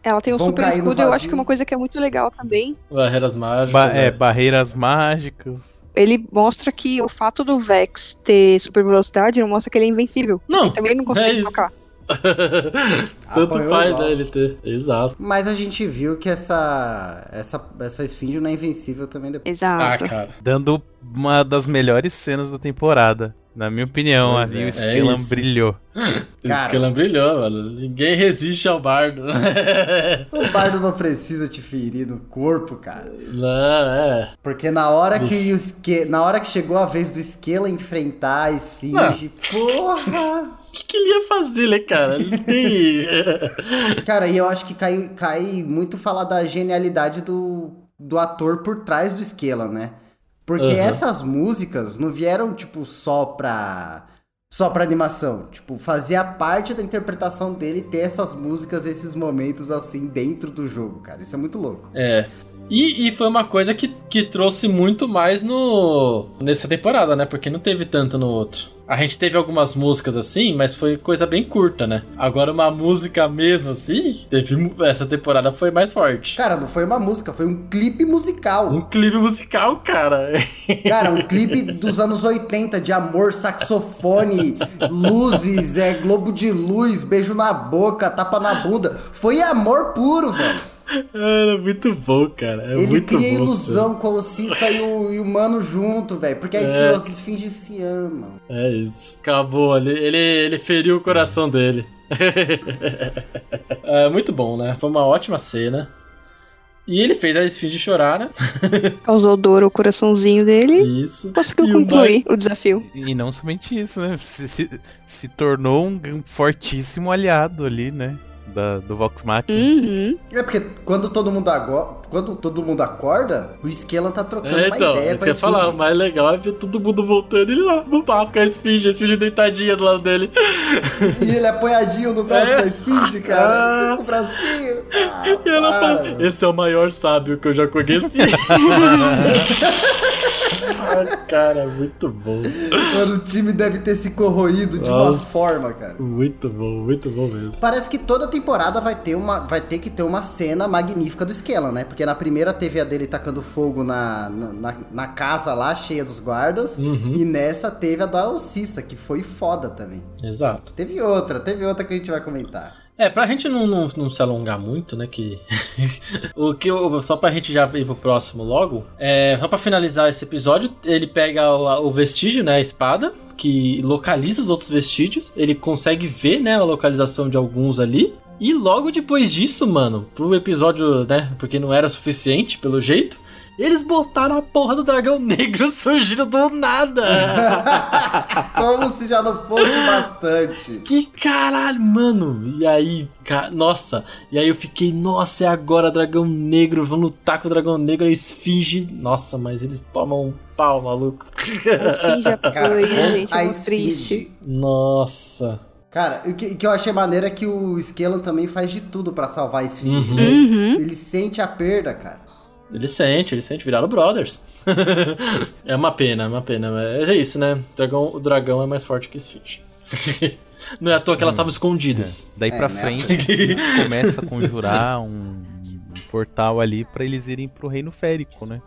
Ela tem um Vão super escudo e eu acho que uma coisa que é muito legal também. Barreiras mágicas. Ba é, né? barreiras mágicas. Ele mostra que o fato do Vex ter super velocidade não mostra que ele é invencível. Não. Ele também não consegue é tocar. Tanto faz, né, ele ter. Exato. Mas a gente viu que essa, essa, essa esfinge não é invencível também depois. Exato. Ah, cara. Dando uma das melhores cenas da temporada. Na minha opinião, pois ali é. o Skillan é brilhou. o Skillan brilhou, mano. Ninguém resiste ao bardo. o bardo não precisa te ferir no corpo, cara. Não, é. Porque na hora que, o Ske... na hora que chegou a vez do Skillan enfrentar a esfinge, porra! O que, que, ele ia fazer, né, cara? Ele tem. cara, e eu acho que cai, cai muito falar da genialidade do, do ator por trás do Skella, né? Porque uhum. essas músicas não vieram, tipo, só pra. Só pra animação. Tipo, fazia parte da interpretação dele ter essas músicas, esses momentos assim dentro do jogo, cara. Isso é muito louco. É. E, e foi uma coisa que, que trouxe muito mais no nessa temporada, né? Porque não teve tanto no outro. A gente teve algumas músicas assim, mas foi coisa bem curta, né? Agora uma música mesmo assim, teve essa temporada foi mais forte. Cara, não foi uma música, foi um clipe musical. Um clipe musical, cara. Cara, um clipe dos anos 80 de amor, saxofone, luzes, é globo de luz, beijo na boca, tapa na bunda. Foi amor puro, velho. Era muito bom, cara. É ele cria bom, ilusão com o Cissa e o, e o mano junto, velho. Porque aí é. as esfinges se amam. É isso. Acabou. Ele, ele, ele feriu o coração dele. é muito bom, né? Foi uma ótima cena. E ele fez a esfinge chorar, né? Causou dor ao coraçãozinho dele. Isso. Conseguiu concluir o, o, desafio. E não somente isso, né? Se, se, se tornou um fortíssimo aliado ali, né? Da, do Vox Machina. Uhum. É porque quando todo mundo agora, quando todo mundo acorda, o Skella tá trocando é, então, uma ideia com a Esfinge. falar, o mais legal é ver todo mundo voltando ele lá no papo com a Esfinge, a Esfinge deitadinha do lado dele. E ele apoiadinho no braço é. da Esfinge, cara. Ah. Com o bracinho. Ah, e ela fala, esse é o maior sábio que eu já conheci. Ai, cara, muito bom. Mano, o time deve ter se corroído de Nossa, uma forma, cara. Muito bom, muito bom mesmo. Parece que toda temporada vai ter, uma, vai ter que ter uma cena magnífica do Skella, né? Porque na primeira teve a dele tacando fogo na, na, na casa lá, cheia dos guardas. Uhum. E nessa teve a da Alcissa, que foi foda também. Exato. Teve outra, teve outra que a gente vai comentar. É, pra gente não, não, não se alongar muito, né? Que. o que eu, só pra gente já ir pro próximo logo. É, só pra finalizar esse episódio, ele pega o, o vestígio, né? A espada, que localiza os outros vestígios. Ele consegue ver, né? A localização de alguns ali. E logo depois disso, mano, pro episódio, né? Porque não era suficiente, pelo jeito. Eles botaram a porra do dragão negro surgindo do nada. Como se já não fosse bastante. Que caralho, mano. E aí, ca... nossa. E aí eu fiquei, nossa, é agora dragão negro. Vamos lutar com o dragão negro. A esfinge. Nossa, mas eles tomam um pau, maluco. A esfinge apoia, gente. É muito triste. Nossa. Cara, o que, que eu achei maneiro é que o Skellan também faz de tudo para salvar a esfinge. Uhum. Né? Uhum. Ele sente a perda, cara. Ele sente, ele sente, viraram brothers. é uma pena, é uma pena. Mas é isso, né? O dragão, o dragão é mais forte que Esfinge. Não é à toa que elas estavam hum, escondidas. É. Daí pra é, né? frente, começa a conjurar um, um portal ali para eles irem pro reino férico, né?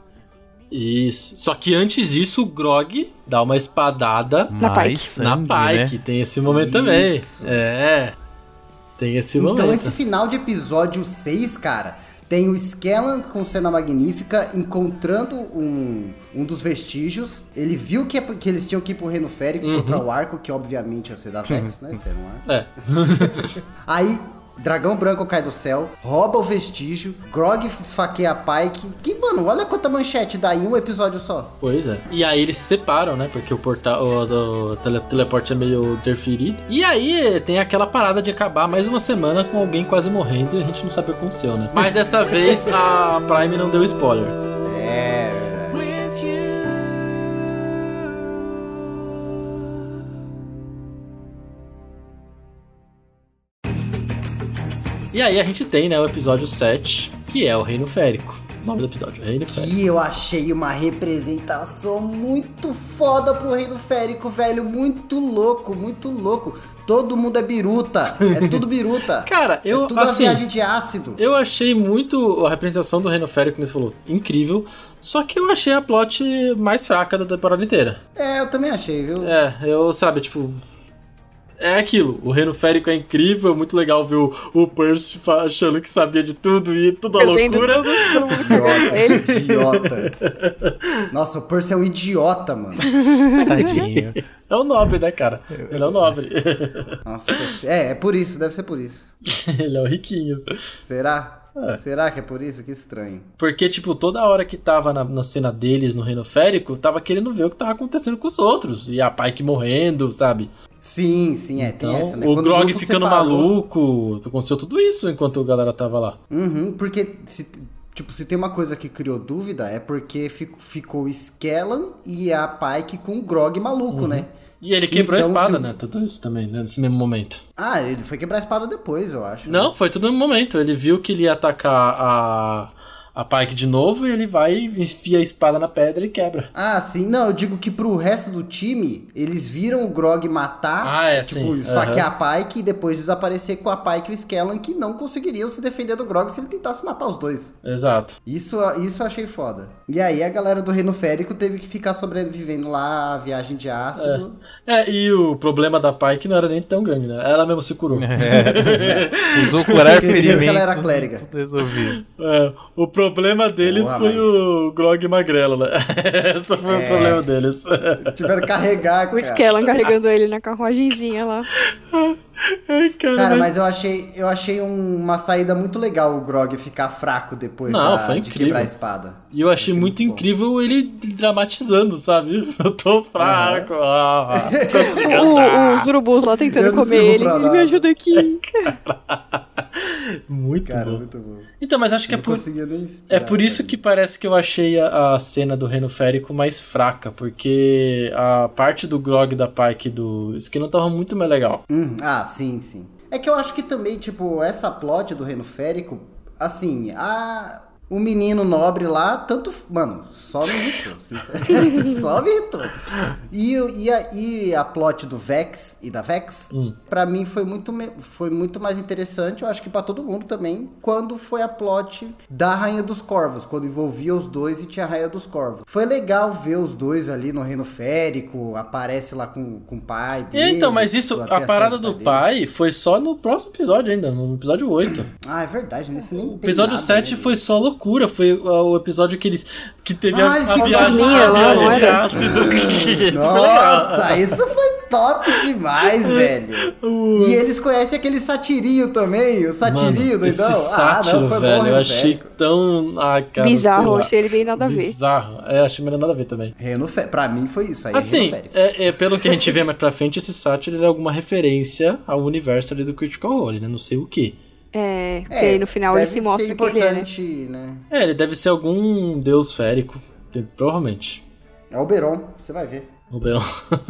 Isso. Só que antes disso, o Grog dá uma espadada na Pike. na Pike. Né? Tem esse momento Isso. também. É. Tem esse então, momento. Então, esse final de episódio 6, cara tem o Skellan com cena magnífica encontrando um, um dos vestígios. Ele viu que, é, que eles tinham que ir pro Reino Férico uhum. contra o arco, que obviamente ia ser da Vex, né? Você não é? É. Aí Dragão Branco cai do céu, rouba o vestígio, Grog esfaqueia a Pike. Que, mano, olha quanta manchete dá em um episódio só. Pois é. E aí eles se separam, né? Porque o portal o, o tele, teleporte é meio interferido. E aí tem aquela parada de acabar mais uma semana com alguém quase morrendo e a gente não sabe o que aconteceu, né? Mas dessa vez a Prime não deu spoiler. E aí a gente tem, né, o episódio 7, que é o Reino Férico. nome do episódio, Reino Férico. E eu achei uma representação muito foda pro Reino Férico, velho. Muito louco, muito louco. Todo mundo é biruta. É tudo biruta. Cara, eu. É tudo assim, viagem de ácido. Eu achei muito a representação do Reino Férico, como você falou, incrível. Só que eu achei a plot mais fraca da temporada inteira. É, eu também achei, viu? É, eu, sabe, tipo, é aquilo. O reino férico é incrível, muito legal ver o, o Percy achando que sabia de tudo e tudo a loucura. idiota, idiota. Nossa, o Percy é um idiota, mano. Tadinho. É o nobre, né, cara? Ele é o nobre. Nossa, é, é por isso, deve ser por isso. Ele é o riquinho. Será? É. Será que é por isso? Que estranho. Porque, tipo, toda hora que tava na, na, cena deles no Reino Férico, tava querendo ver o que tava acontecendo com os outros. E a Pike morrendo, sabe? Sim, sim, é, então, tem essa, né? O Quando Grog o ficando separou... maluco, aconteceu tudo isso enquanto a galera tava lá. Uhum, porque se, tipo, se tem uma coisa que criou dúvida, é porque fico, ficou Skellan e a Pike com o Grog maluco, uhum. né? E ele quebrou então, a espada, se... né? Tudo isso também, né? Nesse mesmo momento. Ah, ele foi quebrar a espada depois, eu acho. Não, né? foi tudo no mesmo momento. Ele viu que ele ia atacar a a Pike de novo e ele vai, enfia a espada na pedra e quebra. Ah, sim. Não, eu digo que pro resto do time, eles viram o Grog matar, ah, é, tipo, sim. esfaquear uhum. a Pike e depois desaparecer com a Pike e o Skellan que não conseguiriam se defender do Grog se ele tentasse matar os dois. Exato. Isso, isso eu achei foda. E aí a galera do Reino Férico teve que ficar sobrevivendo lá a viagem de ácido. É, é e o problema da Pike não era nem tão grande, né? Ela mesmo se curou. É. Usou curar ferimentos. ela era clériga. Tudo resolvido. É, o problema deles Boa, foi mas... o Grog Magrelo, né? Esse foi é, o problema deles. Tiveram que carregar, cara. O Skellan carregando ele na carruagemzinha lá. Ai, cara, cara, mas eu achei, eu achei uma saída muito legal o Grog ficar fraco depois Não, da, de quebrar a espada. E eu achei, achei muito, muito incrível ele dramatizando, sabe? Eu tô fraco. Uhum. Ah, o, os urubus lá tentando comer ele. Ele me ajuda aqui. Muito cara, bom. muito bom. Então, mas acho que é por, é por isso que parece que eu achei a, a, cena do Reino Férico mais fraca, porque a parte do Grog da Pike do Skinner tava muito mais legal. Hum, ah, sim, sim. É que eu acho que também, tipo, essa plot do Reino Férico, assim, a o menino nobre lá, tanto. Mano, só me irritou. só irritou. E, e, a, e a plot do Vex e da Vex, hum. pra mim foi muito, foi muito mais interessante, eu acho que pra todo mundo também, quando foi a plot da Rainha dos Corvos, quando envolvia os dois e tinha a Rainha dos Corvos. Foi legal ver os dois ali no Reino Férico, aparece lá com, com o pai dele. Então, mas isso, a parada do pai, foi só no próximo episódio ainda, no episódio 8. ah, é verdade, nesse nem O episódio nada, 7 foi só loucura loucura. Foi o episódio que eles. Que teve ah, a, a viagem, a viagem de ácido. Nossa, isso foi top demais, velho. E eles conhecem aquele satirinho também, o satirinho do Esse sátiro, ah, não, foi velho, bom, eu achei tão. Ah, cara, Bizarro, achei ele bem nada a ver. Bizarro, é, achei meio nada a ver também. Reino Fé, pra mim foi isso aí. Assim, é, é, pelo que a gente vê mais pra frente, esse sátiro é alguma referência ao universo ali do Critical Role, né? Não sei o que. É, porque é, no final ele se mostra que ele é, né? né? É, ele deve ser algum deus férico, provavelmente. É o Beron, você vai ver. O Beron.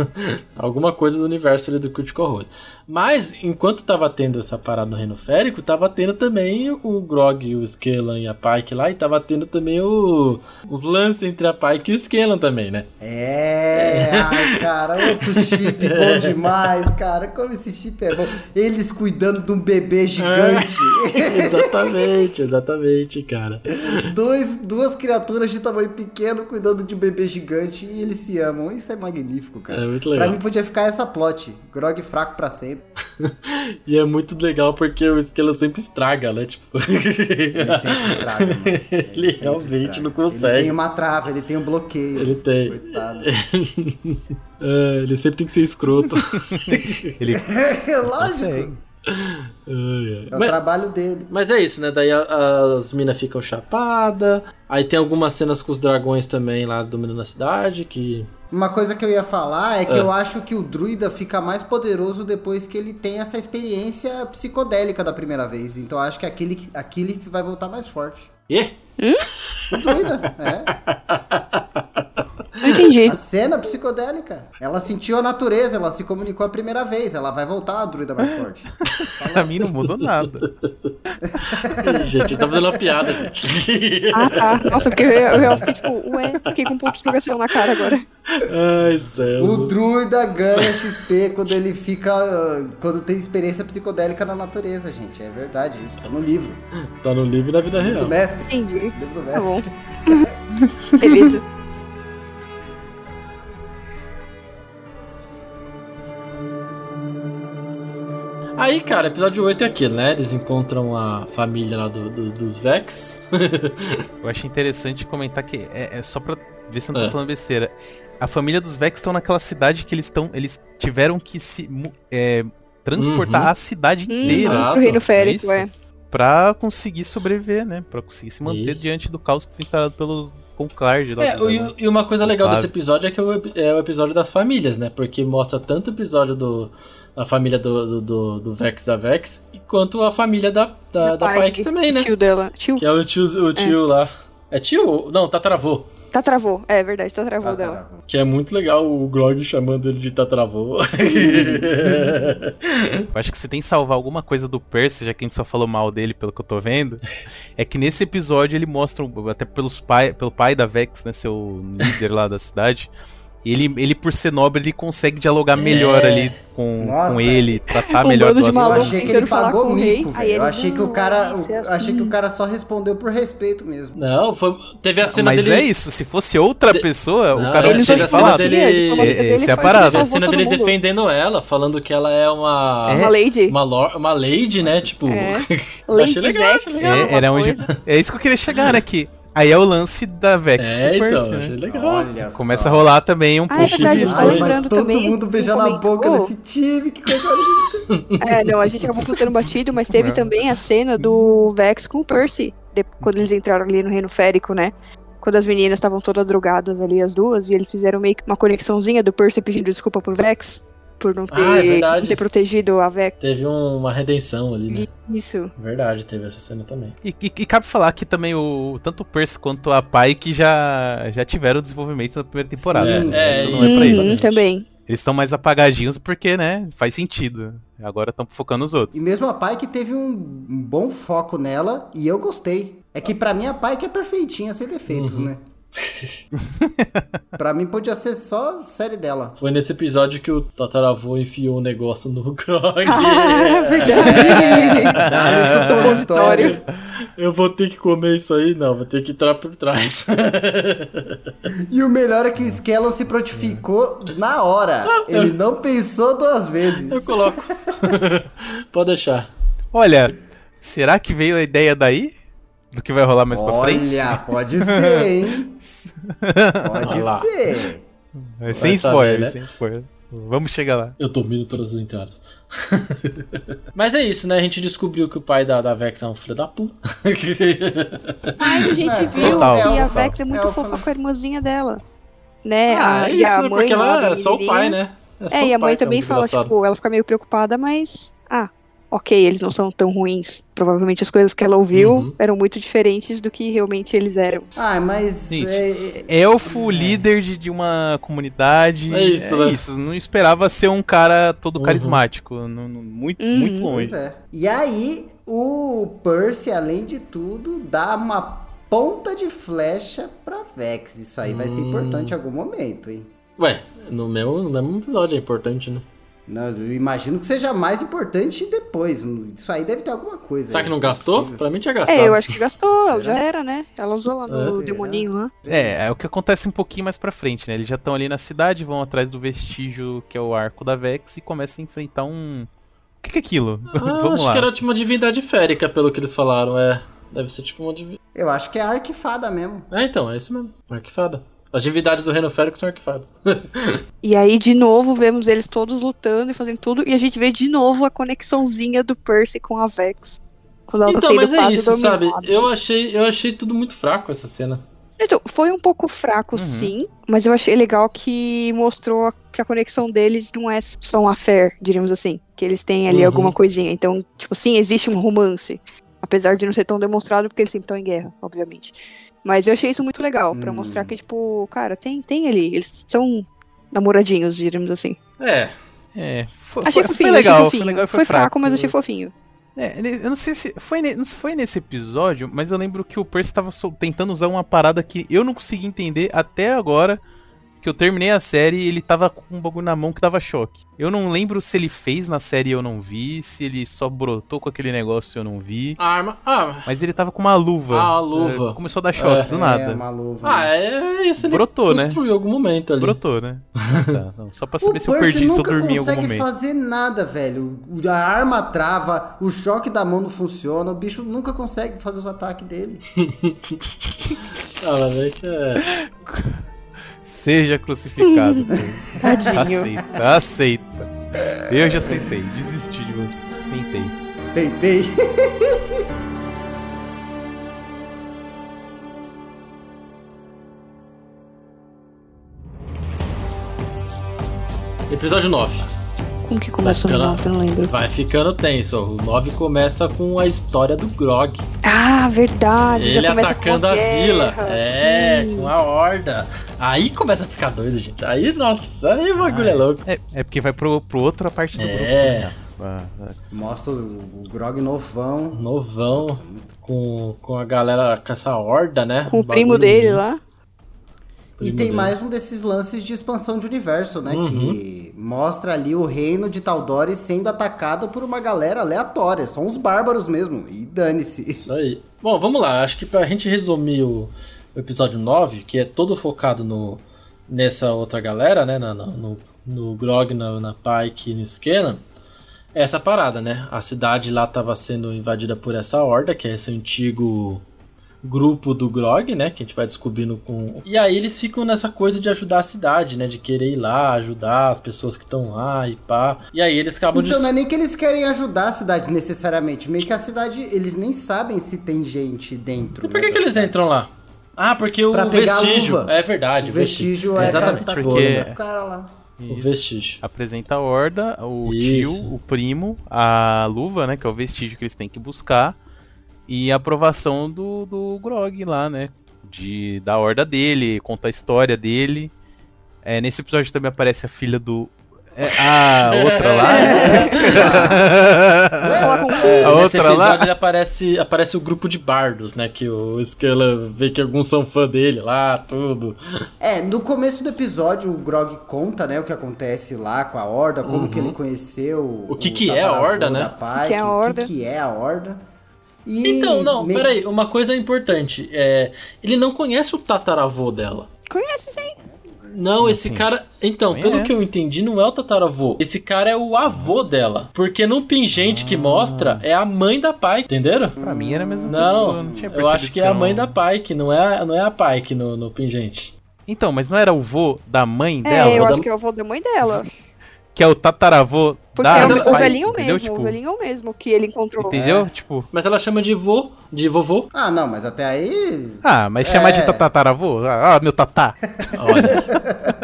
Alguma coisa do universo ali do Critical Role. Mas, enquanto tava tendo essa parada no Reino Férico, tava tendo também o Grog, o Skellan e a Pike lá, e tava tendo também o, os lances entre a Pike e o Skellan também, né? É, ai, cara, outro chip bom demais, cara. Como esse chip é bom. Eles cuidando de um bebê gigante. É, exatamente, exatamente, cara. Dois, duas criaturas de tamanho pequeno cuidando de um bebê gigante e eles se amam. Isso é magnífico, cara. É muito legal. Pra mim podia ficar essa plot. Grog fraco pra sempre. e é muito legal porque o Esquela sempre estraga, né? Tipo... Ele sempre estraga, mano. Ele, ele realmente estraga. não consegue. Ele tem uma trava, ele tem um bloqueio. Ele tem. Coitado. é, ele sempre tem que ser escroto. ele... Lógico. É o mas, trabalho dele. Mas é isso, né? Daí as minas ficam chapadas. Aí tem algumas cenas com os dragões também lá dominando a cidade. Que. Uma coisa que eu ia falar é que é. eu acho que o druida fica mais poderoso depois que ele tem essa experiência psicodélica da primeira vez. Então eu acho que aquele, aquele vai voltar mais forte. E? Hum? O druida, é. Não entendi. A cena psicodélica. Ela sentiu a natureza, ela se comunicou a primeira vez. Ela vai voltar a druida mais forte. pra mim não mudou nada. gente, tá fazendo uma piada, gente. Ah, tá. Nossa, porque eu, eu fiquei tipo, ué, fiquei com um ponto de explicação na cara agora. Ai, céu. O druida ganha XP quando ele fica. Quando tem experiência psicodélica na natureza, gente. É verdade isso. Tá no livro. Tá no livro da vida livro real. Do mestre. Entendi. Livro do mestre. Tá bom. Beleza. Aí, cara, episódio 8 é aquilo, né? Eles encontram a família lá do, do, dos Vex. eu acho interessante comentar que é, é só pra ver se eu não tô é. falando besteira. A família dos Vex estão naquela cidade que eles estão. Eles tiveram que se é, transportar uhum. a cidade inteira. Uhum, pro reino férico, é. Pra conseguir sobreviver, né? Pra conseguir se manter isso. diante do caos que foi instalado pelos Conclard. É, e, e, uma coisa legal desse episódio é que é o, é o episódio das famílias, né? Porque mostra tanto o episódio do a família do, do, do, Vex da Vex, quanto a família da, da, da, Pike também, né? Tio dela. Tio. Que é o tio, o tio é. lá. É tio? Não, tataravô. Tatravô, é verdade, Tatravô dela. Que é muito legal o Glog chamando ele de Tatravô. acho que você tem que salvar alguma coisa do Percy, já que a gente só falou mal dele, pelo que eu tô vendo. É que nesse episódio ele mostra, até pelos pai, pelo pai da Vex, né, seu líder lá da cidade, ele, ele, por ser nobre, ele consegue dialogar é. melhor ali com, com ele, tratar um melhor do assunto. Eu achei que ele pagou mico, velho. Eu achei que o cara. O, assim. achei que o cara só respondeu por respeito mesmo. Não, foi, teve a cena Mas dele. é isso, se fosse outra pessoa, não, o cara não tinha falado. Dele... É, esse é a parada. Teve a cena dele defendendo ela, falando que ela é uma. É. Uma lady. Uma, uma lady, né? Tipo. É. lady achei legal, Jack, legal, é, era onde, é isso que eu queria chegar, né? Que Aí é o lance da Vex é, com o Percy, então, né? legal. Olha Começa só. a rolar também um ah, pouco é disso. Ai, todo mundo beijando a boca desse time, que coisa linda. É, não, a gente acabou sendo batido, mas teve é. também a cena do Vex com o Percy, de, quando eles entraram ali no Reino Férico, né? Quando as meninas estavam todas drogadas ali, as duas, e eles fizeram meio que uma conexãozinha do Percy pedindo desculpa pro Vex por não ter, ah, é não ter protegido a Vex. Teve uma redenção ali, né? Isso. Verdade, teve essa cena também. E, e, e cabe falar que também o tanto o Percy quanto a Pike já, já tiveram desenvolvimento na primeira temporada. Sim, é, isso não é pra eles. também. Eles estão mais apagadinhos porque, né, faz sentido. Agora estão focando nos outros. E mesmo a Pike teve um, um bom foco nela e eu gostei. É que para mim a Pike é perfeitinha, sem defeitos, uhum. né? pra mim podia ser só série dela. Foi nesse episódio que o Tataravô enfiou um negócio no Grog. Ah, é verdade. supositório. Eu vou ter que comer isso aí? Não, vou ter que entrar por trás. e o melhor é que o Skellon se prontificou na hora. Ele não pensou duas vezes. Eu coloco. Pode deixar. Olha, será que veio a ideia daí? Do que vai rolar mais Olha, pra frente? Olha, pode ser, hein? pode ser. É, sem spoiler, saber, né? sem spoiler. Vamos chegar lá. Eu domino todas as entradas. Mas é isso, né? A gente descobriu que o pai da, da Vex é um filho da puta. Mas a gente é, viu que a Vex é muito é fofa com a irmãzinha dela. Né? Ah, a, é isso, a né? mãe Porque ela é só o pai, né? É, é e a mãe também é fala, tipo, ela fica meio preocupada, mas. Ah, ok, eles não são tão ruins. Provavelmente as coisas que ela ouviu uhum. eram muito diferentes do que realmente eles eram. Ah, mas. é... Elfo, líder de, de uma comunidade. É isso, é né? isso. Não esperava ser um cara todo uhum. carismático. No, no, muito, uhum. muito longe. Pois é. E aí, o Percy, além de tudo, dá uma ponta de flecha pra Vex. Isso aí vai ser hum. importante em algum momento, hein? Ué, no mesmo, no mesmo episódio é importante, né? Não, eu imagino que seja mais importante depois. Isso aí deve ter alguma coisa. Será que não gastou? Possível. Pra mim tinha gastado. É, eu acho que gastou, já era, né? Ela usou lá no é. demoninho lá. É, é o que acontece um pouquinho mais pra frente, né? Eles já estão ali na cidade, vão atrás do vestígio que é o arco da Vex e começam a enfrentar um. O que, que é aquilo? Ah, Vamos acho lá. que era tipo uma divindade férica, pelo que eles falaram, é. Deve ser tipo uma divindade. Eu acho que é a arquifada mesmo. É, então, é isso mesmo. Arquifada. As divindades do Reino Férico são arquifadas. e aí, de novo, vemos eles todos lutando e fazendo tudo. E a gente vê de novo a conexãozinha do Percy com a Vex. Quando ela tá então, tá mas é isso, sabe? Eu achei, eu achei tudo muito fraco essa cena. Então, foi um pouco fraco, uhum. sim, mas eu achei legal que mostrou que a conexão deles não é só uma fé, diríamos assim. Que eles têm ali uhum. alguma coisinha. Então, tipo, sim, existe um romance. Apesar de não ser tão demonstrado, porque eles sempre estão em guerra, obviamente. Mas eu achei isso muito legal, para hum. mostrar que, tipo, cara, tem, tem ali. Eles são namoradinhos, diríamos assim. É. É. Foi, achei fofinho, foi legal, achei fofinho. Foi, legal, foi, foi fraco, fraco, mas achei fofinho. É, eu não sei se foi, não foi nesse episódio, mas eu lembro que o Percy tava tentando usar uma parada que eu não consegui entender até agora que eu terminei a série e ele tava com um bagulho na mão que dava choque. Eu não lembro se ele fez na série e eu não vi, se ele só brotou com aquele negócio e eu não vi. A arma. Ah, mas ele tava com uma luva. Ah, a luva. É, começou a dar choque é, do nada. É, uma luva. Ah, é isso ele brotou, né? construiu né? algum momento ali. Brotou, né? tá, não, só pra saber o se eu perdi, se eu dormi em algum momento. não consegue fazer nada, velho. A arma trava, o choque da mão não funciona, o bicho nunca consegue fazer os ataques dele. ah, mas é que é... Seja crucificado. aceita, aceita. Eu já aceitei, desisti de você. Tentei. Tentei. Episódio 9. Como que começa ficando, o 9? Eu não lembro. Vai ficando tenso. O 9 começa com a história do Grog. Ah, verdade. Ele atacando a, a vila. É, Sim. com a horda. Aí começa a ficar doido, gente. Aí, nossa, aí o bagulho ah, é louco. É, é porque vai pro, pro outra parte do é. grupo. Ah, Mostra o, Grog novão. Novão. Nossa, com, com a galera, com essa horda, né? Com o, o primo dele lá. E tem mais um desses lances de expansão de universo, né? Uhum. Que mostra ali o reino de Tal'Dorei sendo atacado por uma galera aleatória. São os bárbaros mesmo. E dane-se. Isso aí. Bom, vamos lá. Acho que pra gente resumir o, o episódio 9, que é todo focado no, nessa outra galera, né? Na, no, no Grog, na, na Pike e no Scanlan. É essa parada, né? A cidade lá estava sendo invadida por essa horda, que é esse antigo grupo do Grog, né? Que a gente vai descobrindo com. E aí eles ficam nessa coisa de ajudar a cidade, né? De querer ir lá, ajudar as pessoas que estão lá e pá. E aí eles acabam Então de... não é nem que eles querem ajudar a cidade necessariamente. Meio que a cidade, eles nem sabem se tem gente dentro. E por que, né, que eles entram lá? Ah, porque o, vestígio. É verdade. O vestígio, vestígio é Exatamente. Tá porque... o cara lá. Isso. O vestígio. Apresenta a horda, o Isso. tio, o primo, a luva, né? Que é o vestígio que eles têm que buscar e a aprovação do, do Grog lá, né? De, da horda dele, conta a história dele. É, nesse episódio também aparece a filha do. É, a outra lá. a outra Nesse episódio lá. aparece, aparece o grupo de bardos, né? Que o Skella vê que alguns são fã dele lá, tudo. É, no começo do episódio o Grog conta, né, o que acontece lá com a Horda, como uhum. que ele conheceu. O que, o que é a Horda, né? Pai, que é a Horda. O que, que é a Horda. E então, não, me... peraí, uma coisa importante. É, ele não conhece o tataravô dela. Conhece sim. Não, esse assim? cara. Então, Conhece. pelo que eu entendi, não é o tataravô. Esse cara é o avô dela. Porque no pingente ah. que mostra é a mãe da Pike, entenderam? Pra mim era a mesma não, pessoa. Não, tinha eu acho que, que é a mãe da Pike, não é, não é a Pike no, no pingente. Então, mas não era o vô da mãe é, dela? É, eu acho da... que é o vô da mãe dela. que é o tataravô porque da é o, o velhinho mesmo, tipo... o velhinho mesmo que ele encontrou. Entendeu? É. Tipo. Mas ela chama de vô, de vovô. Ah, não, mas até aí. Ah, mas é... chamar de tataravô? Ah, meu tatá. Olha.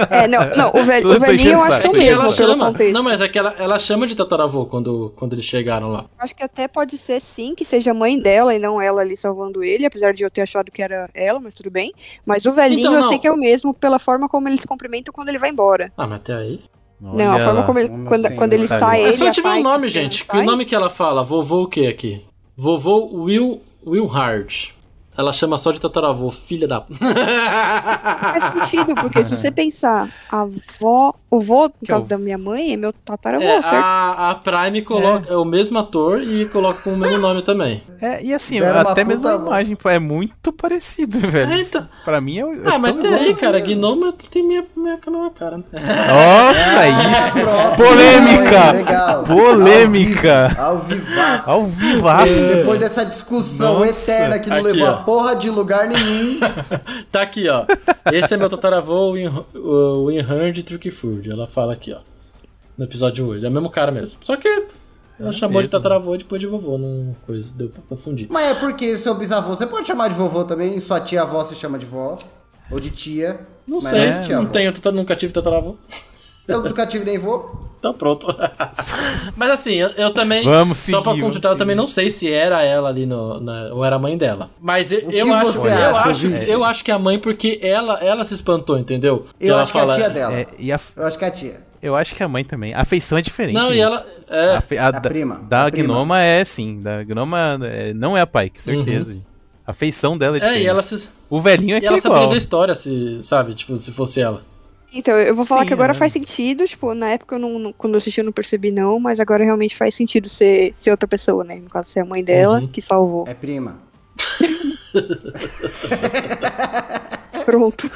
É, não, não, o, velho, o velhinho eu acho que é o mesmo, ela chama, Não, mas é que ela, ela chama de tataravô quando, quando eles chegaram lá. Acho que até pode ser sim que seja a mãe dela e não ela ali salvando ele, apesar de eu ter achado que era ela, mas tudo bem. Mas o velhinho então, eu sei que é o mesmo pela forma como ele se cumprimenta quando ele vai embora. Ah, mas até aí. Olha não, a forma como ele, quando, quando ele sai. É só tiver um nome, gente. Que o nome que ela fala? Vovô o que aqui? Vovô Will, Will Hard. Ela chama só de tataravô, filha da. Faz sentido, porque se você pensar, a avó, o vô, caso eu... da minha mãe, é meu tataravô, é, certo? A, a Prime coloca, é. é. o mesmo ator e coloca com o mesmo nome também. É, e assim, até mesmo a imagem é muito parecido, velho. É, então... Pra mim é. é ah, mas tem aí, cara, Gnoma tem minha, minha, minha cara. Né? Nossa, isso! Polêmica! Legal. Polêmica! Ao vivaço. Ao vivaço. Depois dessa discussão Nossa. eterna que não Aqui, levou ó porra de lugar nenhum. tá aqui, ó. Esse é meu tataravô, o Winhard Truckford. Ela fala aqui, ó. No episódio 8. É o mesmo cara mesmo. Só que ela é chamou mesmo. de tataravô e depois de vovô, não coisa, deu pra confundir. Mas é porque o seu bisavô você pode chamar de vovô também, sua tia-avó você chama de vó, ou de tia. Não sei, não, é, não tenho, nunca tive tataravô. Eu nunca tive nem vô. Então pronto. Mas assim, eu, eu também. Vamos seguir, Só pra vamos consultar, eu também não sei se era ela ali no. na- ou era a mãe dela. Mas eu, eu acho, eu acha, acho, eu acho que é a mãe, porque ela, ela se espantou, entendeu? Eu ela acho que é a tia dela. É, e a, Eu acho que é a tia. eu acho que a mãe também. A feição é diferente. Não, e gente. ela. É, A, fe- a A da, prima, Da a prima. Gnoma é sim. Da Gnoma é, não é a Pike, certeza. gente. A feição dela é é, diferente. e ela se. O velhinho é E que ela é sabia igual. da história, se, sabe? Tipo, se fosse ela. Então, eu vou falar Sim, que agora é. faz sentido, tipo, na época eu não, não- quando eu assisti eu não percebi não, mas agora realmente faz sentido ser, ser outra pessoa, né? No caso, ser a mãe dela Uhum. que salvou. É prima. Pronto.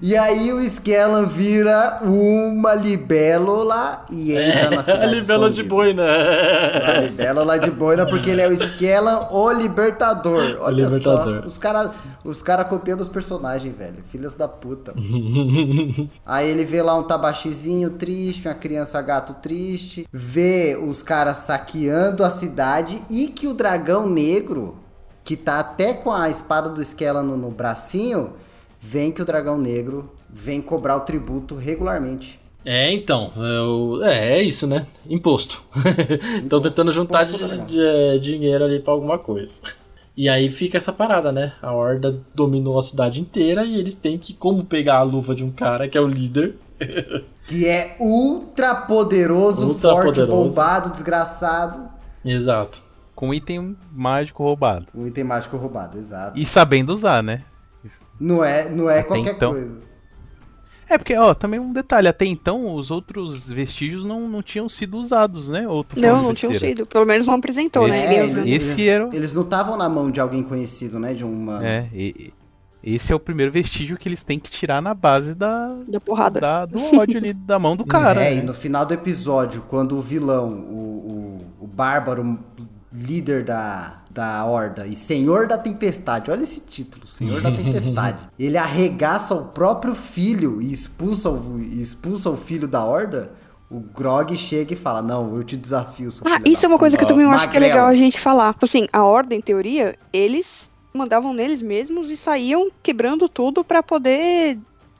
E aí o Skellan vira uma libélula e entra na É, a cidade libela de boina. A libélula de boina porque ele é o Skellan, o libertador. Olha libertador. só, os caras os cara copiam os personagens, velho. Filhas da puta. Aí ele vê lá um tabaxizinho triste, uma criança gato triste, vê os caras saqueando a cidade e que o dragão negro, que tá até com a espada do Skellan no, no bracinho, vem que o dragão negro vem cobrar o tributo regularmente. É, então. É, o- é, é isso, né? Imposto. Estão tentando juntar dragão. de- é, dinheiro ali pra alguma coisa. E aí fica essa parada, né? A Horda dominou a cidade inteira e eles têm que como pegar a luva de um cara que é o líder. Que é ultra poderoso, Ultra forte, poderoso. bombado, desgraçado. Exato. Com item mágico roubado. Um item mágico roubado, exato. E sabendo usar, né? Não é, não é Até qualquer então. coisa. É porque, ó, também um detalhe, até então os outros vestígios não, não tinham sido usados, né? Ou tô falando Não, não tinham sido. Pelo menos não apresentou, Esse- né? É, eles. Esse eles, era eles não estavam na mão de alguém conhecido, né? De um humano. É, e- e- esse é o primeiro vestígio que eles têm que tirar na base da, Da porrada. da- do ódio ali da mão do cara. É, e né? no final do episódio, quando o vilão, o, o, o bárbaro líder da, da Horda e Senhor da Tempestade, olha esse título, Senhor da Tempestade, ele arregaça o próprio filho e expulsa o, expulsa o filho da Horda, o Grog chega e fala, não, eu te desafio, Ah, isso da é uma coisa que eu puta." também acho que é legal a gente falar. Tipo assim, a ordem, em teoria, eles mandavam neles mesmos e saíam quebrando tudo pra poder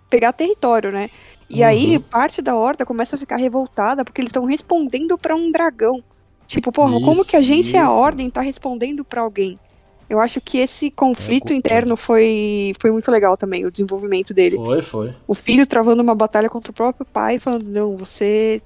pegar território, né? E aí, parte da horda começa a ficar revoltada porque eles estão respondendo pra um dragão. Tipo, porra, como que a Isso, gente, a isso. ordem, tá respondendo pra alguém? Eu acho que esse conflito concordo. interno foi, foi muito legal também, o desenvolvimento dele. Foi, foi. O filho travando uma batalha contra o próprio pai, falando, não, você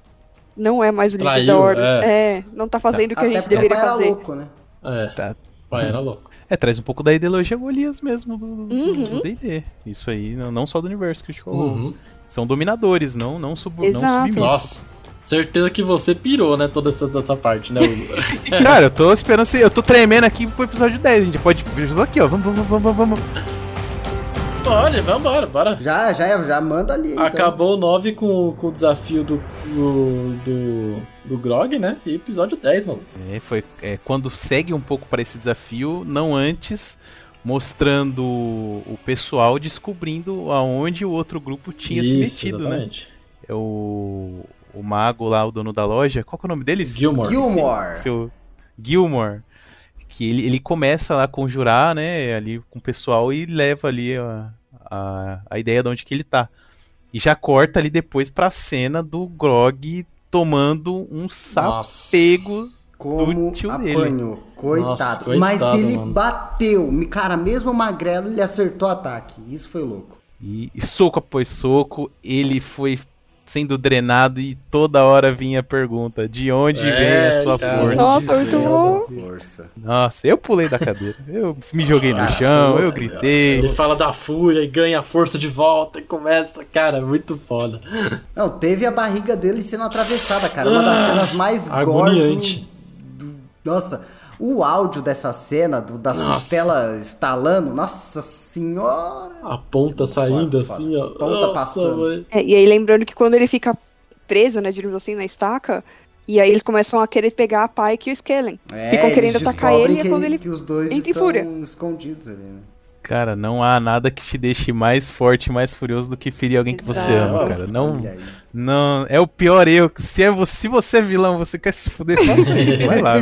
não é mais o líder Traiu, da ordem. é. É. não tá fazendo o que a gente deveria pai era fazer. louco, né? É. Tá. Pai era louco. É, traz um pouco da ideologia Golias mesmo do do- Uhum. D&D. Isso aí, não, não só do universo que a gente falou. Uhum. São dominadores, não, não, sub, não Exato. submissos. Nossa. Certeza que você pirou, né? Toda essa, essa parte, né? Hugo? Cara, eu tô esperando, se- eu tô tremendo aqui pro episódio 10. A gente pode ver aqui, ó. Vamos, vamos, vamos, vamos. Olha, vambora, bora. Já, já, já manda ali. então. Acabou o 9 com, com o desafio do, do, do, do Grog, né? E episódio 10, mano. É, foi é, quando segue um pouco para esse desafio, não antes mostrando o pessoal descobrindo aonde o outro grupo tinha se Isso, metido, né? exatamente. É o, o mago lá, o dono da loja. Qual que é o nome deles? Gilmore. Gilmore. Seu Gilmore. Que ele, ele começa lá a conjurar, né, ali com o pessoal e leva ali a, a, a ideia de onde que ele tá. E já corta ali depois pra cena do Grog tomando um Nossa. sapego. Como do tio apanhou. Coitado. Nossa, coitado, Mas ele mano. bateu. Me- Cara, mesmo magrelo, ele acertou o ataque. Isso foi louco. E, e soco após soco, ele foi sendo drenado e toda hora vinha a pergunta: de onde É, vem a sua cara. força? Nossa, muito bom. Força. Nossa, eu pulei da cadeira. Eu me joguei no Cara, chão, eu gritei. Ele fala da fúria e ganha a força de volta e começa. Cara, muito foda. Não, teve a barriga dele sendo atravessada, cara. Uma das Ah, cenas mais do- Nossa, o áudio dessa cena, do- das Nossa. costelas estalando, nossa senhora. A ponta saindo Foda, assim, ó. Ponta Nossa, passando. É, e aí lembrando que quando ele fica preso, né, digamos assim, na estaca, e aí eles começam a querer pegar a Pike e o Skellen. É, Ficam querendo atacar ele e que, é quando ele que os dois entra em estão fúria. escondidos ali, né? Cara, não há nada que te deixe mais forte, mais furioso do que ferir alguém que você ama, cara. Não, não, é o pior erro. Se, é, se você é vilão, você quer se fuder, faça isso, vai lá.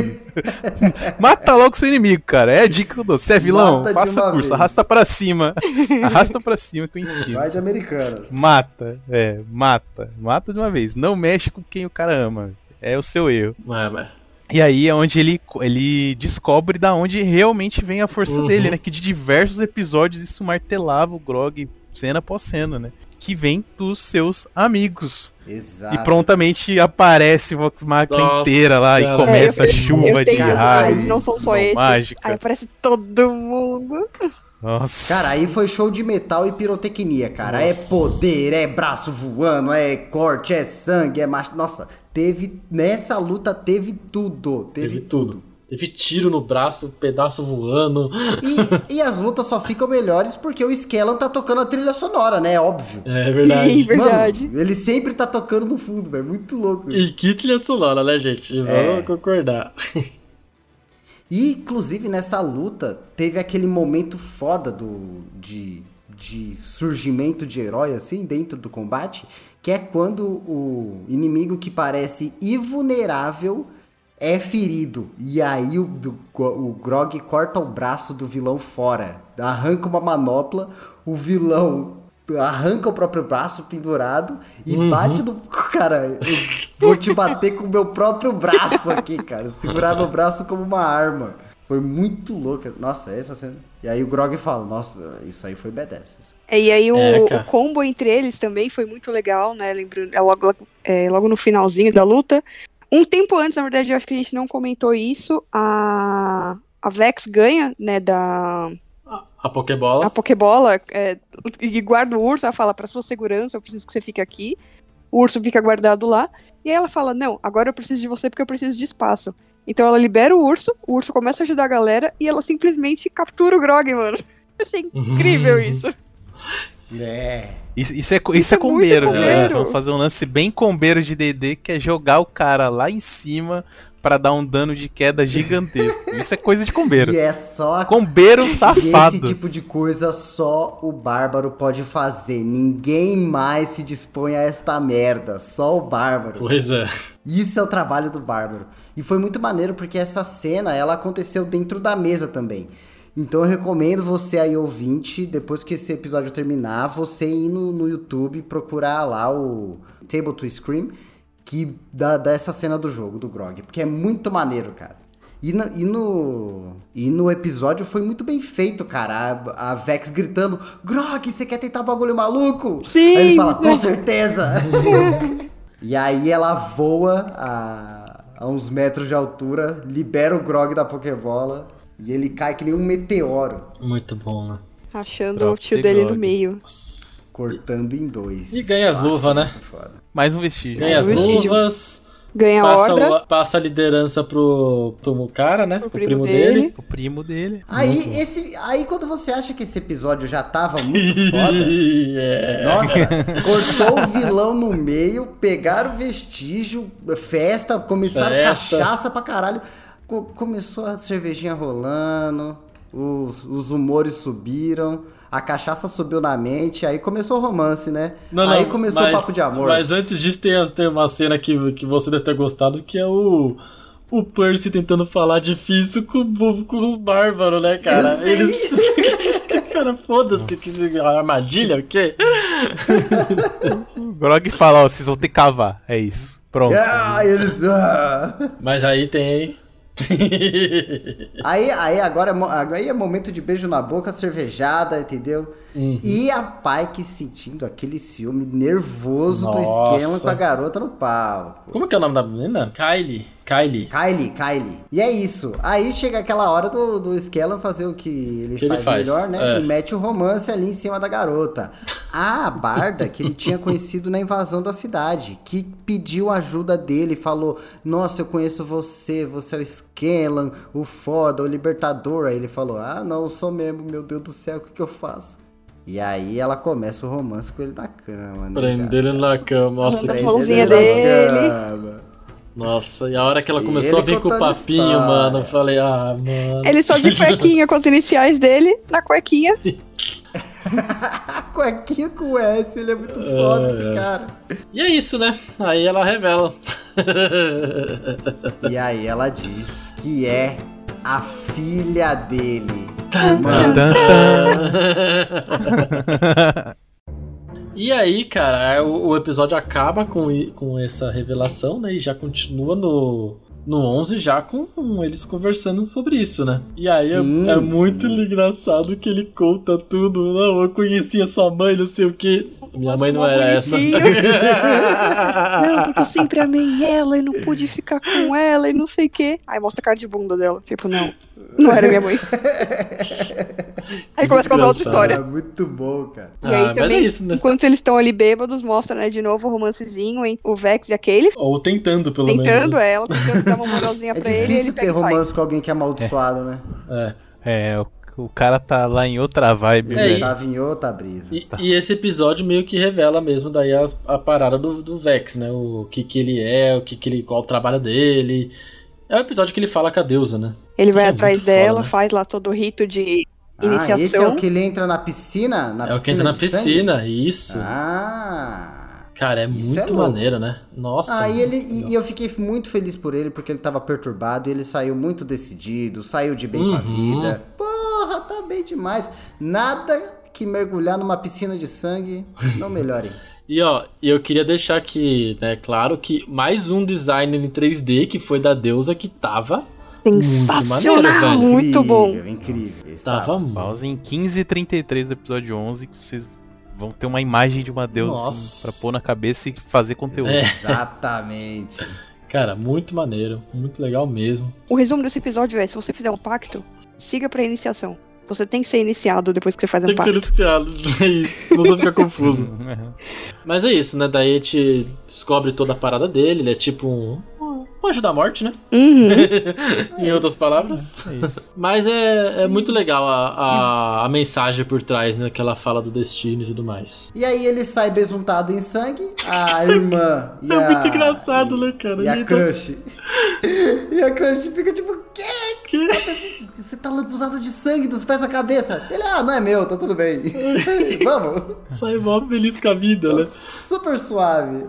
Mata logo seu inimigo, cara. É a dica que eu dou. Se é vilão, Mata faça curso, vez. arrasta pra cima. arrasta pra cima que eu ensino. Vai de americanas. Mata, é, mata. Mata de uma vez. Não mexe com quem o cara ama. É o seu erro. É, mas... E aí é onde ele, ele descobre da onde realmente vem a força uhum. dele, né? Que de diversos episódios isso martelava o Grog cena após cena, né? Que vem dos seus amigos. Exato. E prontamente aparece Vox Machina inteira lá cara. e começa é, eu, a chuva de raios. Não são só esses. Mágica. Aí aparece todo mundo. Nossa. Cara, aí foi show de metal e pirotecnia, cara. É Nossa. É poder, é braço voando, é corte, é sangue, é macho. Nossa, teve. Nessa luta teve tudo. Teve, teve tudo. tudo. Teve tiro no braço, pedaço voando. E, e as lutas só ficam melhores porque o Skellan tá tocando a trilha sonora, né? É óbvio. É verdade. Sim, verdade. Mano, ele sempre tá tocando no fundo, velho. Muito louco. E que trilha sonora, né, gente? Vamos é. concordar. E, inclusive, nessa luta, teve aquele momento foda do, de, de surgimento de herói, assim, dentro do combate, que é quando o inimigo que parece invulnerável é ferido. E aí o, do, o Grog corta o braço do vilão fora, arranca uma manopla, o vilão arranca o próprio braço pendurado e uhum. bate no. Cara, eu vou te bater com o meu próprio braço aqui, cara. Segurar meu braço como uma arma. Foi muito louca. Nossa, essa cena. E aí o Grog fala, nossa, isso aí foi badass. É, e aí o, é, o, combo entre eles também foi muito legal, né? Lembrando, é logo, é, logo no finalzinho da luta. Um tempo antes, na verdade, eu acho que a gente não comentou isso. A, a Vex ganha, né, da a Pokébola. A Pokébola é, e guarda o urso, ela fala, para sua segurança, eu preciso que você fique aqui. O urso fica guardado lá. E aí ela fala, não, agora eu preciso de você porque eu preciso de espaço. Então ela libera o urso, o urso começa a ajudar a galera e ela simplesmente captura o Grog, mano. Eu achei incrível isso. É. Isso, isso é, isso, isso é, é combeiro, né? Vamos fazer um lance bem combeiro de DD, que é jogar o cara lá em cima para dar um dano de queda gigantesco. Isso é coisa de combeiro. E é só. Combeiro safado. E esse tipo de coisa só o bárbaro pode fazer. Ninguém mais se dispõe a esta merda. Só o bárbaro. Pois é. Isso é o trabalho do bárbaro. E foi muito maneiro porque essa cena ela aconteceu dentro da mesa também. Então eu recomendo você aí, ouvinte, depois que esse episódio terminar, você ir no, no YouTube procurar lá o Table to Scream que dá, dá essa cena do jogo, do Grog. Porque é muito maneiro, cara. E no, e no, e no episódio foi muito bem feito, cara. A, a Vex gritando: Grog, você quer tentar bagulho maluco? Sim! Aí ele fala: Com certeza! e aí ela voa a, a uns metros de altura, libera o Grog da Pokébola e ele cai que nem um meteoro. Muito bom, né? Achando o tio dele no meio. Nossa cortando em dois. E ganha as luvas, né? Mais um vestígio. Ganha as luvas. Ganha passa, horda. passa a liderança pro Tomucara, né? O primo, primo dele. dele. O primo dele. Aí, esse, aí quando você acha que esse episódio já tava muito foda. yeah. Nossa, cortou o vilão no meio, pegaram o vestígio, festa, começaram festa. cachaça pra caralho. Co começou a cervejinha rolando, os, os humores subiram a cachaça subiu na mente, aí começou o romance, né? Não, aí começou mas, o papo de amor. Mas antes disso tem, tem uma cena que, que você deve ter gostado, que é o o Percy tentando falar difícil com, com os bárbaros, né, cara? Eles. cara, foda-se, que armadilha, o quê? o Grog fala, ó, vocês vão ter que cavar, é isso. Pronto. Ah, eles... Ah. Mas aí tem aí, aí agora aí é momento de beijo na boca, cervejada, entendeu? Uhum. E a Pike sentindo aquele ciúme nervoso Nossa. do esquema com a garota no palco. Como que é o nome da menina? Kylie. Kylie. Kylie, Kylie. E é isso. Aí chega aquela hora do, do Skellan fazer o que ele, que faz, ele faz, melhor, né? É. E mete o romance ali em cima da garota. A Barda, que ele tinha conhecido na invasão da cidade, que pediu ajuda dele, falou: Nossa, eu conheço você, você é o Skellan, o foda, o libertador. Aí ele falou: Ah, não, sou mesmo, meu Deus do céu, o que, que eu faço? E aí ela começa o romance com ele na cama, né? Prender ele na cama, nossa. A mãozinha dele. Cama. Nossa, e a hora que ela começou a vir com o papinho, história. mano, eu falei, ah, mano. Ele só de cuequinha com as iniciais dele, na cuequinha. cuequinha com S, ele é muito foda, esse é. cara. E é isso, né? Aí ela revela. e aí ela diz que é a filha dele. e aí, cara, o, o, episódio acaba com, com essa revelação, né? E já continua no, no 11 já com, eles conversando sobre isso, né? E aí é, sim, é, é, muito engraçado que ele conta tudo. Não, eu conhecia sua mãe, não sei o que. Minha mãe não era essa. não, porque eu sempre amei ela e não pude ficar com ela e não sei o que. Aí mostra a cara de bunda dela. Tipo, não, não era minha mãe. Aí começa a contar outra história. É muito bom, cara. E aí ah, também, é isso, né? enquanto eles estão ali bêbados, mostra, né, de novo o romancezinho entre o Vex e aquele. Ou tentando, pelo tentando, menos. Tentando, é, ela tentando dar uma moralzinha é pra ele. É difícil ter romance com alguém que é amaldiçoado, é. né? É. É, o o cara tá lá em outra vibe, é, Ele tava em outra brisa. E, e, esse episódio meio que revela mesmo daí a, a parada do, do, Vex, né? O que que ele é, o que que ele, qual o trabalho dele. É o episódio que ele fala com a deusa, né? Ele vai é atrás dela, foda, né? faz lá todo o rito de iniciação. Ah, esse é o que ele entra na piscina? Na é piscina o que entra na piscina, sangue? isso. Ah... Cara, é Isso muito é maneiro, né? Nossa. Ah, e, ele, e, e, eu fiquei muito feliz por ele, porque ele tava perturbado e ele saiu muito decidido, saiu de bem uhum. com a uhum. vida. Porra, tá bem demais. Nada que mergulhar numa piscina de sangue não melhore. E ó, eu queria deixar aqui, né, claro que mais um design em 3D que foi da deusa que tava Sensacional, muito, muito bom. Incrível, incrível. Tava Pausa em 15h33 do episódio 11, que vocês vão ter uma imagem de uma deusa assim, pra pôr na cabeça e fazer conteúdo. É. Exatamente. Cara, muito maneiro, muito legal mesmo. O resumo desse episódio é: se você fizer um pacto, siga pra iniciação. Você tem que ser iniciado depois que você faz a parte. Tem que ser iniciado, é isso. Não você fica confuso. Mas é isso, né? Daí a gente descobre toda a parada dele. Ele é tipo um, um anjo da morte, né? Uhum. em outras palavras. É isso. Mas é, é muito legal a, a, a, mensagem por trás, né? Que ela fala do destino e tudo mais. E aí ele sai besuntado em sangue, a irmã. e é a, muito engraçado, né, cara? E a crush. e a crush fica tipo, quê? Que? Você tá lambuzado de sangue dos pés à cabeça. Ele, ah, não é meu, tá tudo bem. Vamos. Sai mó feliz com a vida, Tô né? Super suave.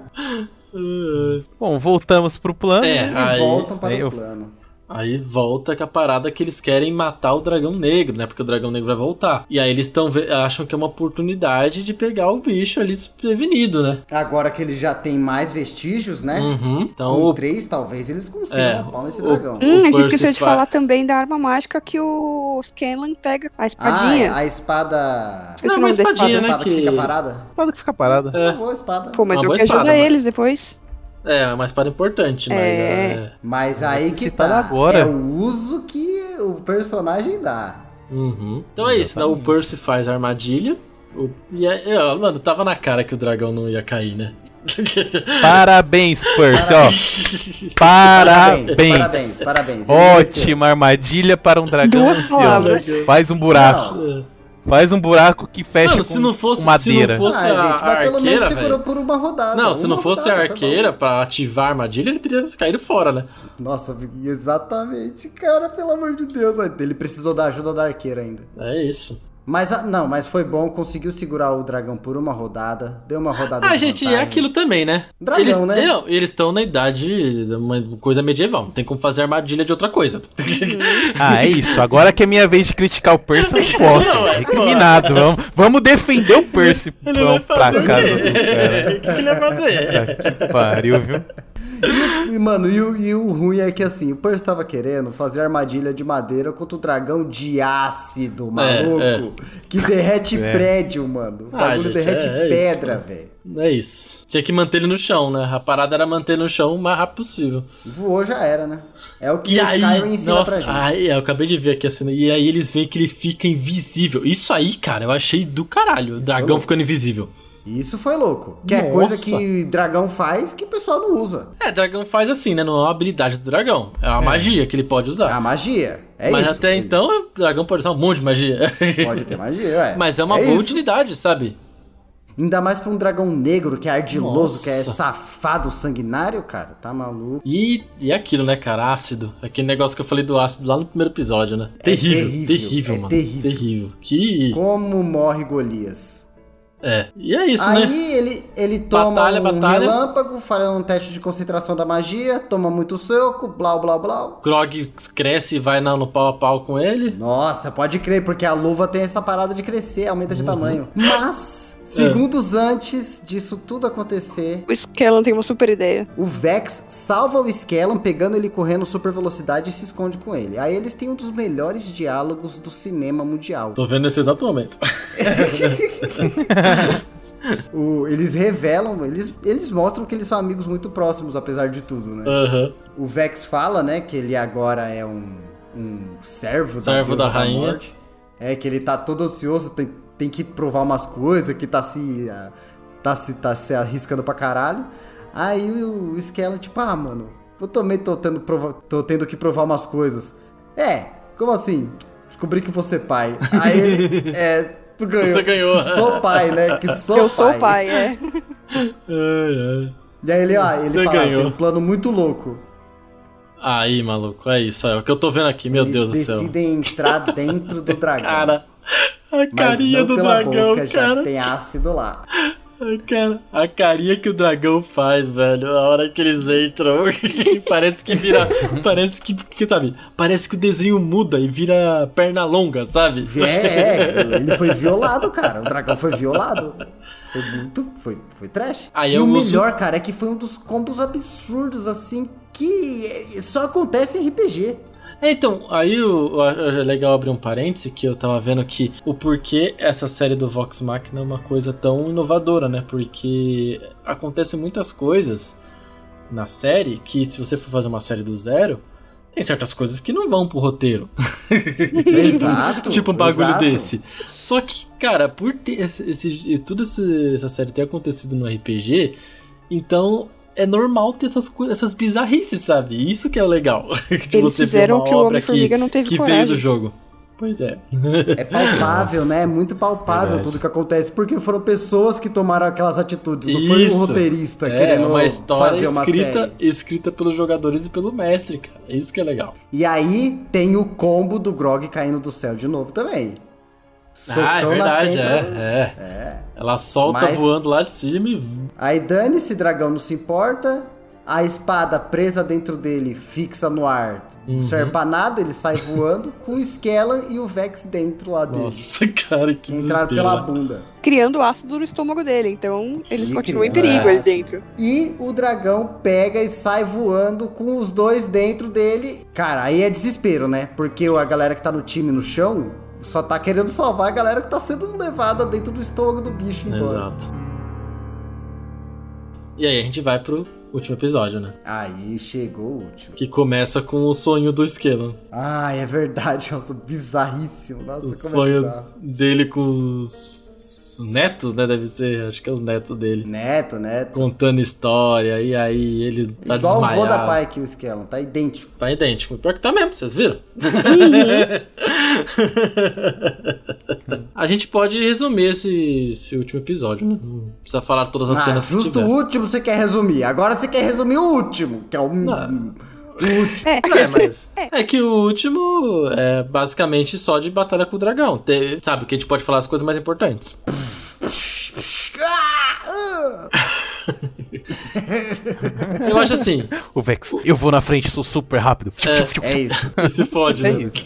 Bom, voltamos pro plano. É, e aí, voltam para o plano. Aí volta com a parada que eles querem matar o dragão negro, né? Porque o dragão negro vai voltar. E aí eles estão acham que é uma oportunidade de pegar o bicho ali desprevenido, né? Agora que eles já têm mais vestígios, né? Uhum. Então, Com o... três, talvez eles consigam é, pau nesse o... dragão. Hum, a gente esqueceu de falar também da arma mágica que o Scanlan pega. A espadinha. Ah, a espada. Esqueci Não, o nome da espada. Né, a espada que... que fica parada? A espada que fica parada. É. Uma boa espada. Pô, mas uma eu que ajuda mas... eles depois. É, é, uma espada importante, mas. É. é... Mas aí que tá. Agora. É o uso que o personagem dá. Uhum. Então é isso, né? O Percy faz a armadilha. O... E aí, é, mano, tava na cara que o dragão não ia cair, né? Parabéns, Percy, ó. Parabéns. Parabéns, parabéns. Ótima armadilha para um dragão Duas ancião. Faz um buraco. Não. Faz um buraco que fecha Mano, se não fosse, madeira. Se não fosse ah, a, gente, mas pelo menos segurou por uma rodada. Não, se não fosse rodada, a arqueira pra ativar a armadilha, ele teria caído fora, né? Nossa, exatamente, cara, pelo amor de Deus. Ele precisou da ajuda da arqueira ainda. É isso. Mas ah, não, mas foi bom, conseguiu segurar o dragão por uma rodada, deu uma rodada. Ah, gente, é aquilo também, né? Dragão, eles, né? Não, eles estão na idade, uma coisa medieval, não tem como fazer armadilha de outra coisa. ah, é isso. Agora que é minha vez de criticar o Percy, eu não posso. Não, é recriminado. Vamos, vamos defender o Percy. Vamos pra casa do cara. O que, que ele vai fazer? que pariu, viu? E, mano, e o, e o ruim é que assim, o Percy tava querendo fazer armadilha de madeira contra o dragão de ácido, é, maluco. É, é. Que derrete é. prédio, mano. O ah, bagulho gente, derrete é, pedra, velho. É isso. Tinha que manter ele no chão, né? A parada era manter no chão o mais rápido possível. Voou já era, né? É o que e o aí, Skyrim ensina nossa, pra gente. Aí, eu acabei de ver aqui a cena. E aí eles veem que ele fica invisível. Isso aí, cara, eu achei do caralho. O dragão ficando invisível. Isso foi louco. Que Nossa. é coisa que dragão faz que o pessoal não usa. É, dragão faz assim, né? Não é uma habilidade do dragão. É uma é. magia que ele pode usar. É a magia. É Mas isso. até ele... então, o dragão pode usar um monte de magia. Pode ter magia, ué. Mas é uma é boa isso. utilidade, sabe? Ainda mais pra um dragão negro que é ardiloso, Nossa. que é safado, sanguinário, cara. Tá maluco. E, e aquilo, né, cara? Ácido. Aquele negócio que eu falei do ácido lá no primeiro episódio, né? terrível, terrível, terrível, é mano. terrível. terrível. Que. Como morre Golias. É. E é isso, Aí né? ele, ele toma Batalha, um batalha. relâmpago, faz um teste de concentração da magia, toma muito soco, blá blá blá. Grog cresce e vai no pau a pau com ele. Nossa, pode crer, porque a luva tem essa parada de crescer, aumenta Uhum. de tamanho. Mas, É. segundos antes disso tudo acontecer, O Skellon tem uma super ideia. o Vex salva o Skellon, pegando ele correndo super velocidade e se esconde com ele. Aí eles têm um dos melhores diálogos do cinema mundial. Tô vendo nesse exato momento. O- eles revelam, eles, eles mostram que eles são amigos muito próximos, apesar de tudo, né? Aham. O Vex fala, né, que ele agora é um, um servo, Servo deusa da rainha. morte. É, que ele tá todo ansioso, tem, tem que provar umas coisas, que tá se, ah, tá se. tá se arriscando pra caralho. Aí o, Skellon, tipo, ah, mano, eu também tô tendo, prova- tô tendo que provar umas coisas. É, como assim? Descobri que você é pai. Aí ele, é, tu ganhou. Você ganhou. Que sou pai, né? Que sou eu sou o pai, é. Ai, ai. E aí ele, ó, ele Você fala, ganhou. tem um plano muito louco. Aí, maluco, é isso. É o que eu tô vendo aqui, meu Eles Deus do céu. decidem entrar dentro do dragão. Cara, a carinha do dragão, boca, já cara. que tem ácido lá. Cara, a carinha que o dragão faz, velho, a hora que eles entram, parece que vira. Parece que, que, sabe? Parece que o desenho muda e vira perna longa, sabe? É, é, ele foi violado, cara. O dragão foi violado. Foi muito. Foi, foi trash. Aí e o uso- melhor, cara, é que foi um dos combos absurdos, assim, que só acontece em RPG. É, Então, aí o, o- é legal abrir um parêntese que eu tava vendo que o porquê essa série do Vox Machina é uma coisa tão inovadora, né? Porque acontecem muitas coisas na série que se você for fazer uma série do zero, tem certas coisas que não vão pro roteiro. Exato. tipo um bagulho exato. desse. Só que, cara, por ter esse, esse- essa série ter acontecido no RPG, então é normal ter essas coisas, essas bizarrices, sabe? Isso que é o legal. de Eles fizeram que o Homem-Formiga não teve que coragem. veio do jogo. Pois é. É palpável, né? É muito palpável Verdade. tudo que acontece, porque foram pessoas que tomaram aquelas atitudes, não foi o Isso. roteirista É querendo uma história fazer uma escrita, série. escrita pelos jogadores e pelo mestre, cara. É isso que é legal. E aí tem o combo do Grog caindo do céu de novo também. Ah, é verdade, têmpora. é, é. Ela solta Mas- voando lá de cima e. Aí dane-se, dragão não se importa. A espada presa dentro dele, fixa no ar, Uhum. não serve pra nada, ele sai voando com o Skella e o Vex dentro lá dele. Nossa, cara, que Entraram desespero. pela né? bunda. Criando ácido no estômago dele, então eles Ih, continuam em criando perigo ácido. ali dentro. E o dragão pega e sai voando com os dois dentro dele. Cara, aí é desespero, né? Porque a galera que tá no time no chão só tá querendo salvar a galera que tá sendo levada dentro do estômago do bicho embora. Exato. E aí a gente vai pro último episódio, né? Aí chegou o último. Que começa com o sonho do Skellon. Ah, é verdade, nossa, bizarríssimo. Nossa, O como sonho é bizarro. dele com os os netos, né? Deve ser, acho que é os netos dele. Neto, neto. Contando história, e aí ele tá Igual o vô desmaiado. da pai aqui, o Skellon, tá idêntico. Tá idêntico. Pior que tá mesmo, vocês viram? a gente pode resumir esse, esse último episódio, né? Não precisa falar todas as Ah, cenas que justo o último você quer resumir. Agora você quer resumir o último, que é o, Não. o último. É, mas é que o último é basicamente só de batalha com o dragão. Te- sabe, que a gente pode falar as coisas mais importantes. Eu acho assim, O Vex, eu vou na frente, sou super rápido. É isso. se fode, É né? isso.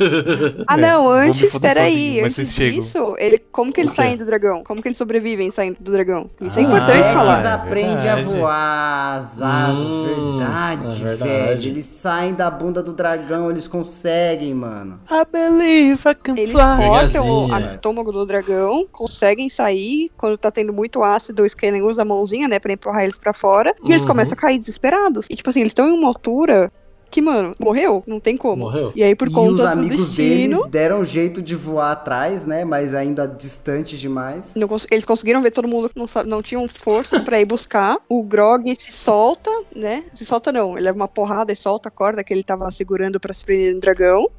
Ah, É, não, antes, peraí. Antes disso, ele, como que eles saem do dragão? Como que eles sobrevivem saindo do dragão? Isso é Ah, importante Vex falar. é aprende a voar as asas, Hum, verdade, é verdade. velho. Eles saem da bunda do dragão, eles conseguem, mano. I believe I can Eles fly. cortam o estômago do dragão, conseguem sair. Quando tá tendo muito ácido, o Scanner usa a mãozinha, né, pra empurrar eles pra fora. E eles Uhum. começam a cair desesperados. E, tipo assim, eles estão em uma altura que, mano, morreu? Não tem como. Morreu. E aí, por e conta os do amigos destino. deles deram jeito de voar atrás, né? Mas ainda distantes demais. não cons- eles conseguiram ver todo mundo que não, não tinham força pra ir buscar. O Grog se solta, né? Se solta não, ele leva uma porrada e solta a corda que ele tava segurando pra se prender no dragão.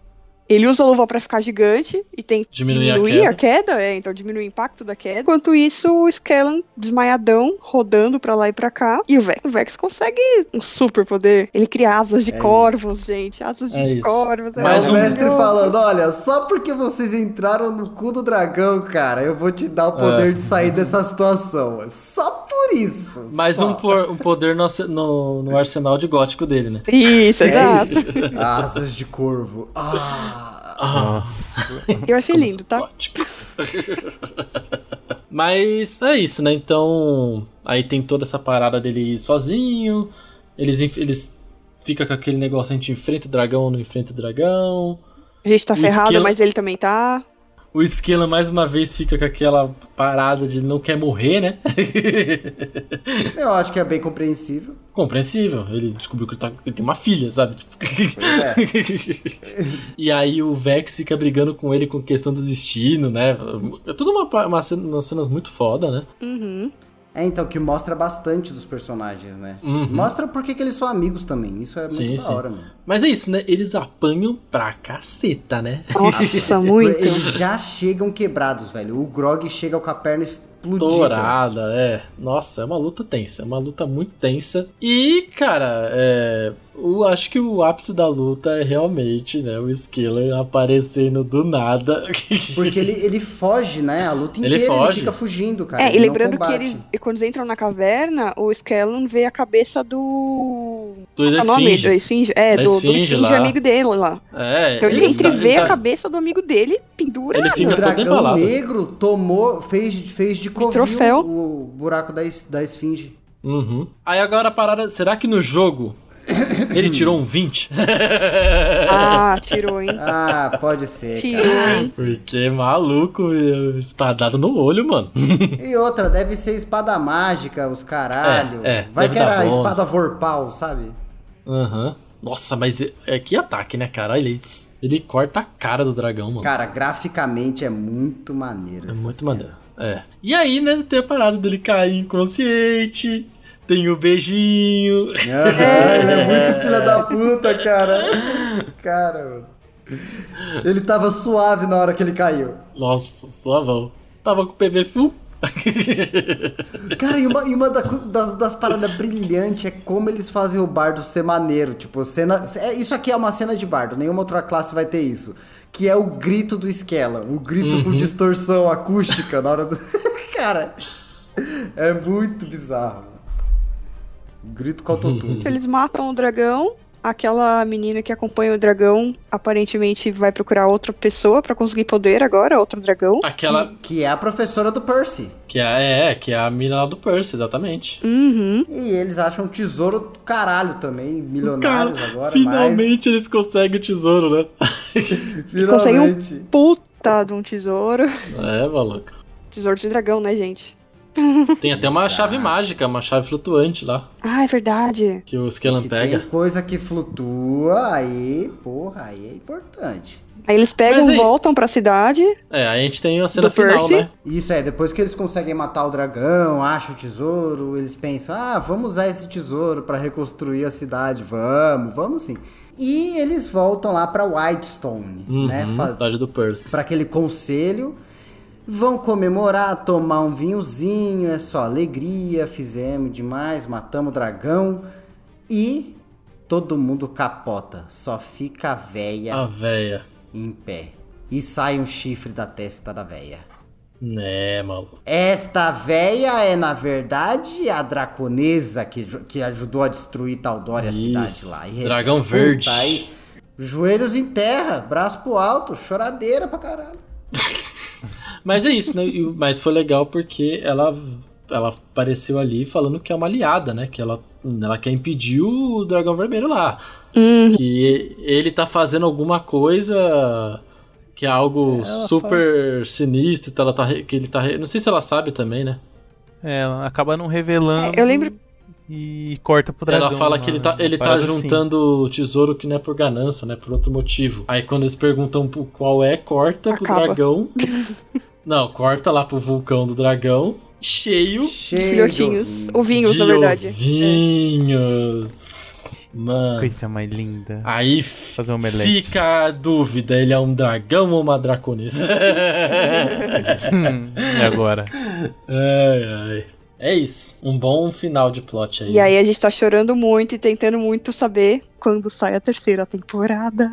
Ele usa a luva para ficar gigante e tem que diminuir, diminuir a, queda. a, queda. é, então diminui o impacto da queda. Enquanto isso, o Skellan desmaiadão, rodando para lá e para cá. E o Vex, o Vex consegue um super poder. Ele cria asas de é corvos, isso. gente. Asas é de isso. corvos. É Mas o mestre falando, olha, só porque vocês entraram no cu do dragão, cara, eu vou te dar o poder é. de sair dessa situação. Só por isso. Mais um, por, um poder no, no, no, arsenal de gótico dele, né? Isso, é exato. Isso. Asas de corvo. Ah, Nossa. Eu achei lindo, tá? Mas é isso, né? Então, aí tem toda essa parada dele ir sozinho. Eles, eles ficam com aquele negócio, a gente enfrenta o dragão ou não enfrenta o dragão. A gente tá o ferrado, esquilo... mas ele também tá o Esquila mais uma vez fica com aquela parada de não quer morrer, né? Eu acho que é bem compreensível. Compreensível. Ele descobriu que ele, tá, ele tem uma filha, sabe? É. e aí o Vex fica brigando com ele com questão do destino, né? É tudo uma, uma, uma cenas muito foda, né? Uhum. É, então, que mostra bastante dos personagens, né? Uhum. Mostra porque que eles são amigos também. Isso é sim, muito sim. da hora, mano. Mas é isso, né? Eles apanham pra caceta, né? Nossa, muito. Eles já chegam quebrados, velho. O Grog chega com a perna explodida. Dourada, é. Nossa, é uma luta tensa. É uma luta muito tensa. E, cara, é eu acho que o ápice da luta é realmente, né, o Skiller aparecendo do nada. Porque ele, ele foge, né? A luta inteira ele, foge. ele fica fugindo, cara. É, e lembrando que eles, quando eles entram na caverna, o Skellon vê a cabeça do. Do é nome? Do Esfinge. É, do, esfinge, do esfinge amigo dele lá. É, então ele, ele entrevê tá, a cabeça do amigo dele pendurado. Ele fica o dragão negro tomou, fez, fez de covil troféu. o buraco da, da esfinge. Uhum. Aí agora a parada, será que no jogo ele tirou um 20? ah, tirou, hein? Ah, pode ser. Tirou, hein? Porque maluco, espadada no olho, mano. e outra, deve ser espada mágica, os caralho. É, é, Vai que era a espada vorpal, sabe? Aham. Uhum. Nossa, mas é, é que ataque, né, cara? Ele, ele corta a cara do dragão, mano. Cara, graficamente é muito maneiro. É muito cena. maneiro. É. E aí, né, tem a parada dele cair inconsciente tem o beijinho. Uhum, ele é muito filha da puta, cara. Cara, mano. Ele tava suave na hora que ele caiu. Nossa, suavão. Tava com o PV full. Cara, e uma, e uma da, das, das paradas brilhantes é como eles fazem o bardo ser maneiro. Tipo, cena. É, isso aqui é uma cena de bardo, nenhuma outra classe vai ter isso. Que é o grito do Skella. O grito uhum. com distorção acústica na hora do. Cara, é muito bizarro. Grito com autotune. Se eles matam o dragão, aquela menina que acompanha o dragão aparentemente vai procurar outra pessoa para conseguir poder agora, outro dragão. Aquela que, que, é a professora do Percy. Que é, é, que é a menina lá do Percy, exatamente. Uhum. E eles acham um tesouro do caralho também, milionários Cara, agora. Finalmente mas... eles conseguem o tesouro, né? eles conseguem um puta de um tesouro. É, maluco. Tesouro de dragão, né, gente? Tem até uma chave mágica, uma chave flutuante lá. Ah, é verdade. Que o Skellan pega. Tem coisa que flutua, aí, porra, aí é importante. Aí eles pegam e voltam pra cidade. É, aí a gente tem a cena final, Percy. né? Isso é, depois que eles conseguem matar o dragão, acham o tesouro, eles pensam, ah, vamos usar esse tesouro para reconstruir a cidade. Vamos, vamos sim. E eles voltam lá pra Whitestone, uhum, né? Cidade do Percy. Pra aquele conselho Vão comemorar, tomar um vinhozinho, é só alegria, fizemos demais, matamos o dragão e todo mundo capota, só fica a véia, a véia em pé. E sai um chifre da testa da véia. Né, maluco. Esta véia é, na verdade, a draconesa que, que ajudou a destruir Taldória, a cidade lá. E Dragão verde. Aí, joelhos em terra, braço pro alto, choradeira pra caralho. Mas é isso, né? Mas foi legal porque ela, ela apareceu ali falando que é uma aliada, né? Que ela, ela quer impedir o Dragão Vermelho lá. Uhum. Que ele tá fazendo alguma coisa que é algo é, super fala... sinistro, ela tá, que ele tá. Não sei se ela sabe também, né? É, ela acaba não revelando. É, eu lembro e corta pro dragão. Ela fala que ele tá, ele tá juntando assim. tesouro que não é por ganância, né? Por outro motivo. Aí quando eles perguntam qual é, corta Acaba. pro dragão. não, corta lá pro vulcão do dragão. Cheio, cheio de filhotinhos. Ovinhos, na verdade. Ovinhos. Mano. Coisa mais linda. Aí Fazer um omelete. fica a dúvida, ele é um dragão ou uma draconesa? Hum, e agora? ai, ai. É isso. Um bom final de plot aí. E aí a gente tá chorando muito e tentando muito saber quando sai a terceira temporada.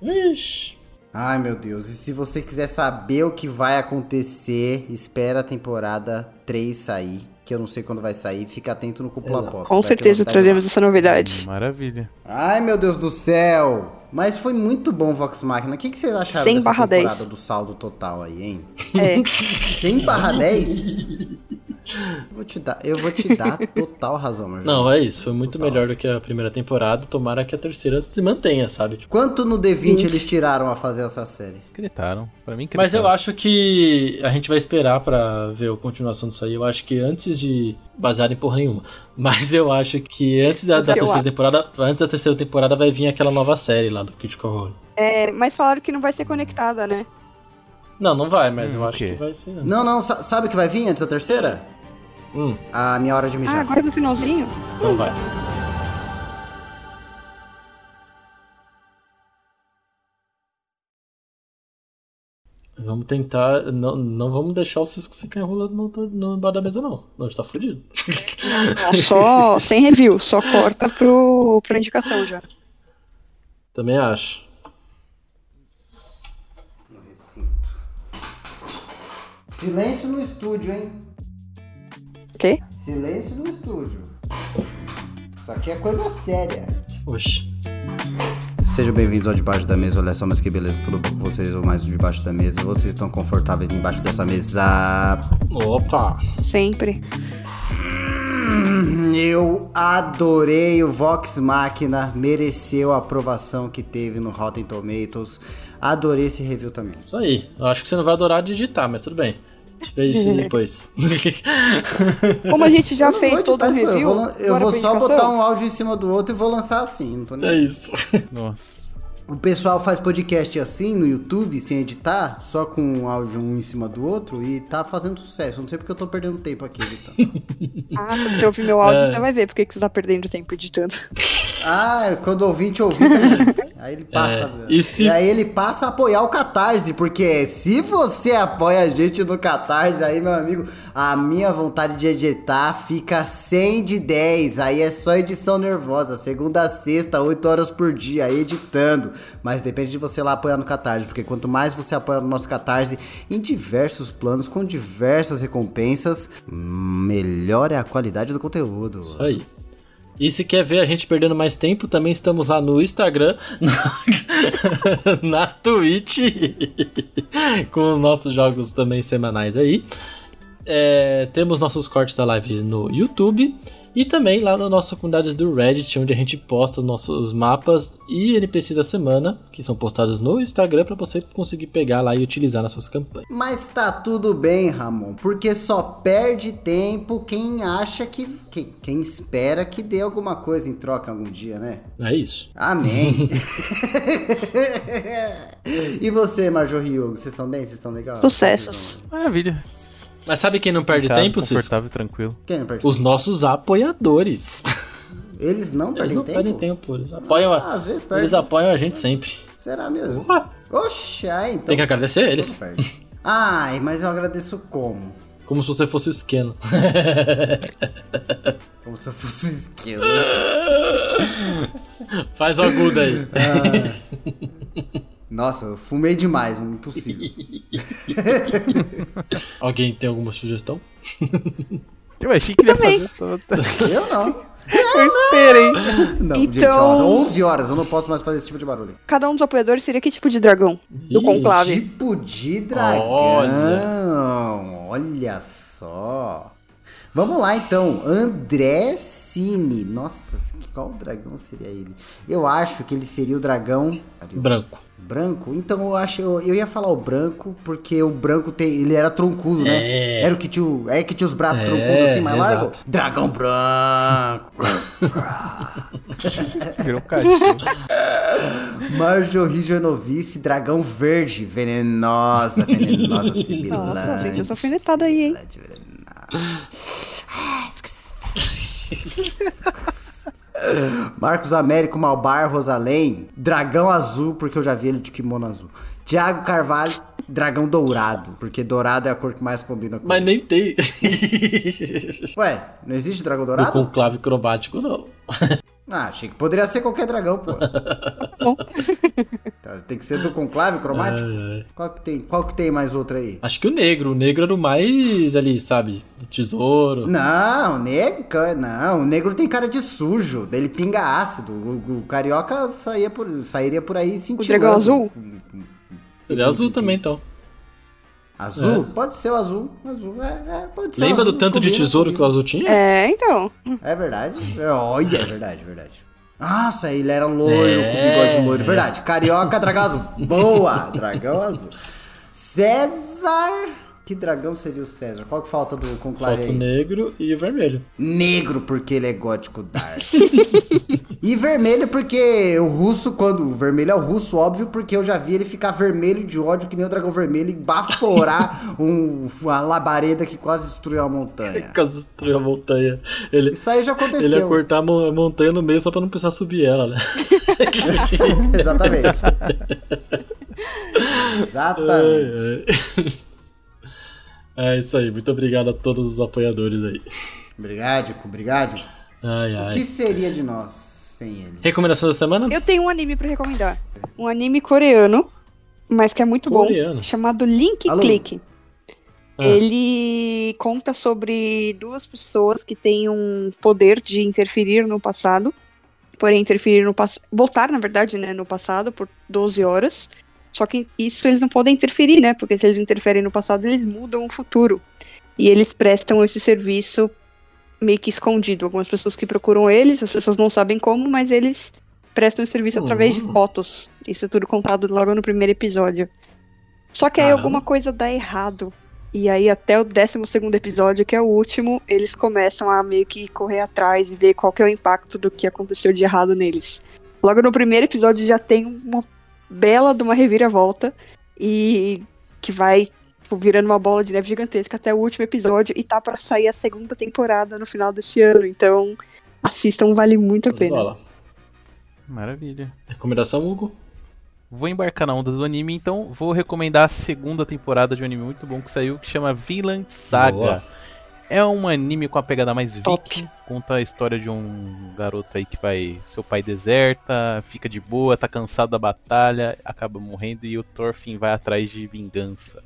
Ixi. Ai, meu Deus. E se você quiser saber o que vai acontecer, espera a temporada 3 sair. Que eu não sei quando vai sair. Fica atento no Cúpula. Pop. Com certeza traremos essa novidade. Maravilha. Ai, meu Deus do céu. Mas foi muito bom Vox Machina. O que, que vocês acharam 100 dessa barra temporada 10. do saldo total aí, hein? É. 100 barra 10? Eu vou te dar, eu vou te dar total razão, Marjorie. Não, é isso. Foi muito Total. melhor do que a primeira temporada. Tomara que a terceira se mantenha, sabe? Tipo, Quanto no D20 eles tiraram a fazer essa série? Gritaram. Pra mim, gritaram. Mas eu acho que a gente vai esperar pra ver a continuação disso aí. Eu acho que antes de basear em porra nenhuma. Mas eu acho que antes da, da terceira acho. temporada, antes da terceira temporada vai vir aquela nova série lá do Critical Role. É, mas falaram que não vai ser conectada, né? Não, não vai, mas Hum, eu acho que vai ser. antes. Não, não, sa- sabe o que vai vir antes da terceira? Hum, A minha hora de Ah, mijar. agora no finalzinho? então vai. Vamos tentar. Não, não vamos deixar o Cisco ficar enrolando no, no bar da mesa, não. Não, a gente tá fudido. Não, só sem review, só corta pro, pra indicação já. Também acho. Silêncio no estúdio, hein? Ok? Silêncio no estúdio. Isso aqui é coisa séria. Oxi. Sejam bem-vindos ao Debaixo da Mesa. Olha só, mas que beleza, tudo bom com vocês? Ou mais um Debaixo da Mesa. Vocês estão confortáveis embaixo dessa mesa? Opa! Sempre. Hum, Eu adorei o Vox Machina, mereceu a aprovação que teve no Rotten Tomatoes. Adorei esse review também. Isso aí. Eu acho que você não vai adorar digitar, mas tudo bem. A gente vê isso depois. Como a gente já Eu fez todo o review, Eu vou, eu vou só botar um áudio em cima do outro e vou lançar assim. Não tô nem... é isso. Nossa. O pessoal faz podcast assim no YouTube, sem editar, só com um áudio um em cima do outro e tá fazendo sucesso. Não sei porque eu tô perdendo tempo aqui editando. Ah, quando você ouvir meu áudio, É. você vai ver porque que você tá perdendo tempo editando. ah, quando o ouvinte ouvir também. Aí ele passa. É, e se- aí ele passa a apoiar o Catarse, porque se você apoia a gente no Catarse, aí, meu amigo, a minha vontade de editar fica 100 de 10. Aí é só edição nervosa, segunda a sexta, 8 horas por dia, editando. Mas depende de você lá apoiar no Catarse, porque quanto mais você apoia no nosso Catarse, em diversos planos, com diversas recompensas, melhor é a qualidade do conteúdo. Isso aí. E se quer ver a gente perdendo mais tempo, também estamos lá no Instagram, na Twitch, com nossos jogos também semanais aí. É, temos nossos cortes da live no YouTube e também lá na nossa comunidade do Reddit, onde a gente posta os nossos mapas e NPCs da semana, que são postados no Instagram para você conseguir pegar lá e utilizar nas suas campanhas. Mas tá tudo bem, Ramon, porque só perde tempo quem acha que. Quem, quem espera que dê alguma coisa em troca algum dia, né? É isso. Amém. e você, Marjorie Hugo, vocês estão bem? Vocês estão legais? Sucessos. Maravilha. Mas sabe quem não perde casa, tempo? Confortável e tranquilo. Quem não perde Os tempo? nossos apoiadores. Eles não Eles perdem não tempo? perdem tempo, eles apoiam, Ah, a, às vezes perdem. eles apoiam a gente sempre. Será mesmo? Opa, Oxe, ah, então. tem que agradecer não eles. Ai, mas eu agradeço como? como se você fosse o Skeno. Como se eu fosse um esquilo. Faz o agudo aí. Nossa, eu fumei demais, impossível. Alguém tem alguma sugestão? Eu achei que ele ia Também. fazer toda. eu não. Eu esperei. Não, gente, Então- ó, 11 horas, eu não posso mais fazer esse tipo de barulho. Cada um dos apoiadores seria que tipo de dragão? Do Ih, conclave. Tipo de dragão. Olha. só. Vamos lá então. André Cine. Nossa, qual dragão seria ele? Eu acho que ele seria o dragão Branco. Branco. Então eu acho eu, eu ia falar o branco porque o branco tem ele era troncudo, né? É. Era o que tinha, é que tinha os braços É, troncudos assim mais exato. largo. Dragão branco. Virou cachorro. Marjorie Genovice, dragão verde, venenosa, venenosa, sibilante. Nossa, gente, essa alfinetada aí, hein? Marcos Américo, Malbar, Rosalém, Dragão Azul, porque eu já vi ele de kimono azul. Tiago Carvalho, Dragão Dourado, porque dourado é a cor que mais combina com Mas nem tem. Ué, não existe dragão Do dourado? conclave cromático, não. Ah, achei que poderia ser qualquer dragão, pô. Tá, Tem que ser do conclave cromático? Ai, ai. Qual que tem, qual que tem mais outra aí? Acho que o negro. O negro era o mais ali, sabe? Do tesouro. Não, o negro, não, o negro tem cara de sujo, dele pinga ácido. O, o carioca saía por, sairia por aí sentindo. dragão azul? Seria azul também, então. Azul? Pode ser o azul. Azul, é, é, pode ser o Lembra azul, do tanto de combina, tesouro que o azul tinha? É, então. É verdade? É, Olha, é verdade, verdade. Nossa, ele era loiro, É. com bigode loiro, verdade. Carioca, dragão azul. Boa, dragão azul. César. Que dragão seria o César? Qual que falta do conclave Falta o negro e o vermelho. Negro, porque ele é gótico dark. e vermelho, porque o russo, quando. O vermelho é o russo, óbvio, porque eu já vi ele ficar vermelho de ódio, que nem o dragão vermelho, e baforar um, uma labareda que quase destruiu a montanha. Quase destruiu a montanha. Ele, Isso aí já ele ia aconteceu. cortar a montanha no meio só pra não precisar subir ela, né? Exatamente. Exatamente. É isso aí. Muito obrigado a todos os apoiadores aí. Obrigado, obrigado. Ai, O ai. que seria de nós sem ele? Recomendação da semana? Eu tenho um anime pra recomendar. Um anime coreano, mas que é muito Coreano? bom, chamado Link Alô? Click. Ah. Ele conta sobre duas pessoas que têm um poder de interferir no passado. Porém, interferir no passado. Voltar, na verdade, né, no passado por 12 horas. Só que isso eles não podem interferir, né? Porque se eles interferem no passado, eles mudam o futuro. E eles prestam esse serviço meio que escondido. Algumas pessoas que procuram eles, as pessoas não sabem como, mas eles prestam esse serviço através de Uhum. fotos. Isso é tudo contado logo no primeiro episódio. Só que aí Caramba. alguma coisa dá errado. E aí até o 12 segundo episódio, que é o último, eles começam a meio que correr atrás e ver qual que é o impacto do que aconteceu de errado neles. Logo no primeiro episódio já tem uma bela de uma reviravolta e que vai tipo, virando uma bola de neve gigantesca até o último episódio e tá pra sair a segunda temporada no final desse ano. Então, assistam, vale muito a pena. Bola. Maravilha. Recomendação, Hugo? Vou embarcar na onda do anime, então vou recomendar a segunda temporada de um anime muito bom que saiu, que chama Vinland Saga. Boa. É um anime com a pegada mais Top. viking, conta a história de um garoto aí que vai. Seu pai deserta, fica de boa, tá cansado da batalha, acaba morrendo e o Thorfinn vai atrás de vingança.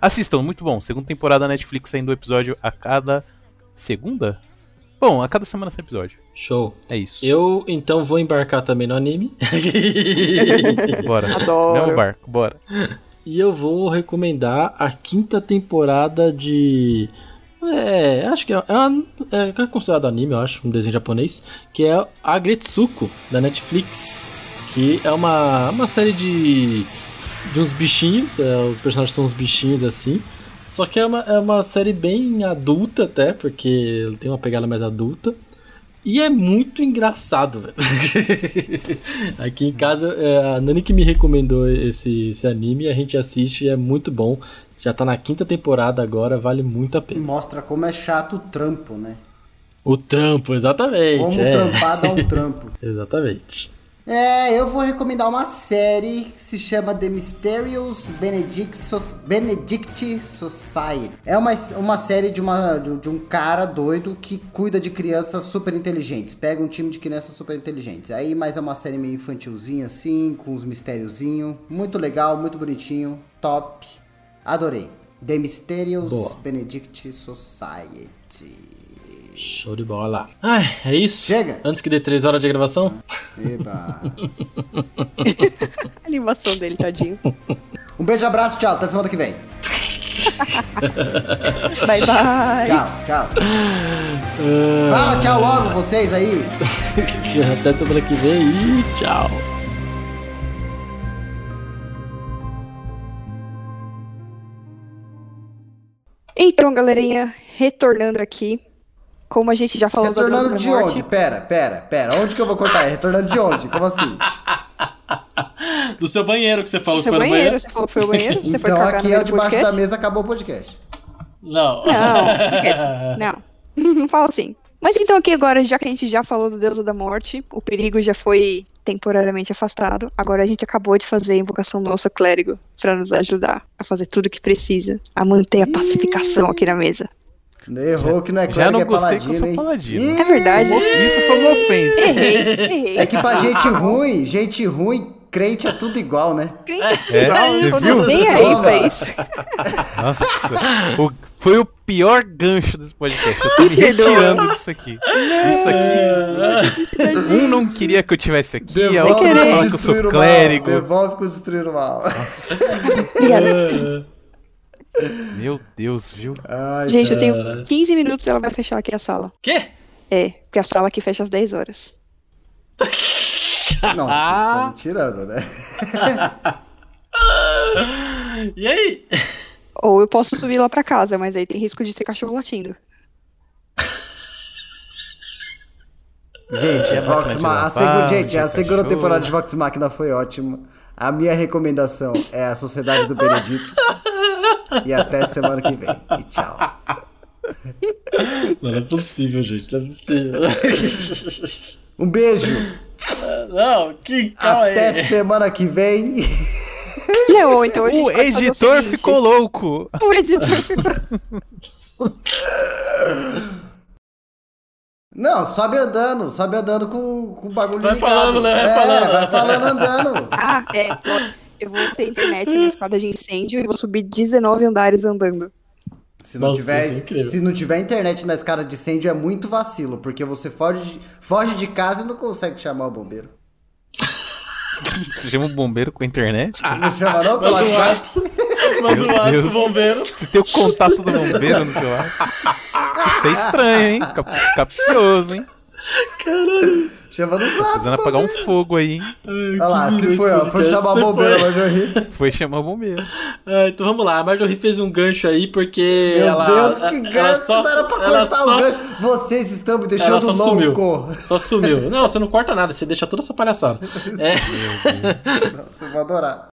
Assistam, muito bom. Segunda temporada da Netflix saindo um episódio a cada segunda? Bom, a cada semana sai episódio. Show. É isso. Eu, então, vou embarcar também no anime. Bora. Adoro. Mesmo barco, bora. E eu vou recomendar a quinta temporada de. É, acho que é, é, uma- é considerado anime, eu acho, um desenho japonês, que é Agretsuko, da Netflix. Que é uma, uma série de. de uns bichinhos, é, os personagens são uns bichinhos assim. Só que é uma, é uma série bem adulta até, porque tem uma pegada mais adulta. E é muito engraçado, velho. Aqui em casa, é, a Nani que me recomendou esse, esse anime, a gente assiste e é muito bom. Já tá na quinta temporada agora, vale muito a pena. Mostra como é chato o trampo, né? O trampo, exatamente. Como é. trampar dá um trampo. Exatamente. É, eu vou recomendar uma série que se chama The Mysterious Benedict, So- Benedict Society. É uma, uma série de, uma, de, de um cara doido que cuida de crianças super inteligentes. Pega um time de crianças super inteligentes. Aí, mas é uma série meio infantilzinha assim, com uns mistériozinho. Muito legal, muito bonitinho, top. Adorei. The Mysterious Boa. Benedict Society. Show de bola. Ai, é isso? Chega. Antes que dê três horas de gravação? Eba. A animação dele, tadinho. um beijo, abraço, tchau. Até semana que vem. Bye, bye. Tchau, tchau. Fala tchau logo, vocês aí. Até semana que vem e tchau. Então, galerinha, retornando aqui. Como a gente já falou da Retornando Droga de da Morte, onde? Pera, pera, pera. Onde que eu vou cortar? Retornando de onde? Como assim? Do seu banheiro que você falou Seu que foi no banheiro, banheiro? você falou que foi o banheiro? Você foi então aqui é do debaixo podcast? da mesa, acabou o podcast. Não. Não, não. Não fala assim. Mas então aqui agora, já que a gente já falou do Deus da Morte, o perigo já foi temporariamente afastado. Agora a gente acabou de fazer a invocação do nosso clérigo para nos ajudar a fazer tudo o que precisa, a manter a pacificação aqui na mesa. Errou que não é Já clérigo, não é gostei paladino, que eu sou paladino. É verdade. Isso foi uma ofensa. Errei, errei. É que pra gente ruim, gente ruim, crente é tudo igual, né? Crente É, igual, você eu tô viu? Nem aí pra isso. Nossa, o- foi o pior gancho desse podcast. Eu tô me retirando disso aqui. Isso aqui. Um não queria que eu tivesse aqui, a outra fala que eu sou o mal. clérigo. Devolve com destruir o mal. Obrigada. Meu Deus, viu? Ai, Gente, eu Caralho. tenho 15 minutos e ela vai fechar aqui a sala. Quê? É, porque a sala aqui fecha às 10 horas. Nossa, vocês estão me tirando, né? E aí? Ou eu posso subir lá pra casa, mas aí tem risco de ter cachorro latindo. Gente, É Vox bacana Ma- a gente, a segunda temporada de Vox Machina foi ótima. A minha recomendação é a Sociedade do Benedito. e até semana que vem. E tchau. Não, não é possível, gente. Não é possível. Um beijo. Não, que calma Até aí. semana que vem. Não, então a gente O editor seguinte. ficou louco. O editor ficou. Não, sobe andando, sobe andando com, com o bagulho Vai ligado. falando, né? Vai é, falando. vai falando andando. Ah, é. Eu vou ter internet na escada de incêndio e vou subir 19 andares andando. Se não, Nossa, tiver, isso é se não tiver internet na escada de incêndio é muito vacilo, porque você foge de, foge de casa e não consegue chamar o bombeiro. Você chama um bombeiro com a internet? Não chama não pelo WhatsApp? WhatsApp. Manda Meu WhatsApp bombeiro. Você tem o contato do bombeiro no celular? Isso é estranho, hein? Cap- Capcioso, hein? Chama no zap. Precisando apagar um fogo aí, hein? Olha lá, se foi, ó. Foi chamar bombeiro, mas eu ri. Foi chamar bombeiro. Ah, então vamos lá, a Marjorie fez um gancho aí porque Meu ela. Deus, que ela gancho! só- não era pra ela cortar só- o gancho. Vocês estão me Ela deixando só sumiu. louco. Só sumiu. Não, você não corta nada, você deixa toda essa palhaçada. É. Vocês vão adorar.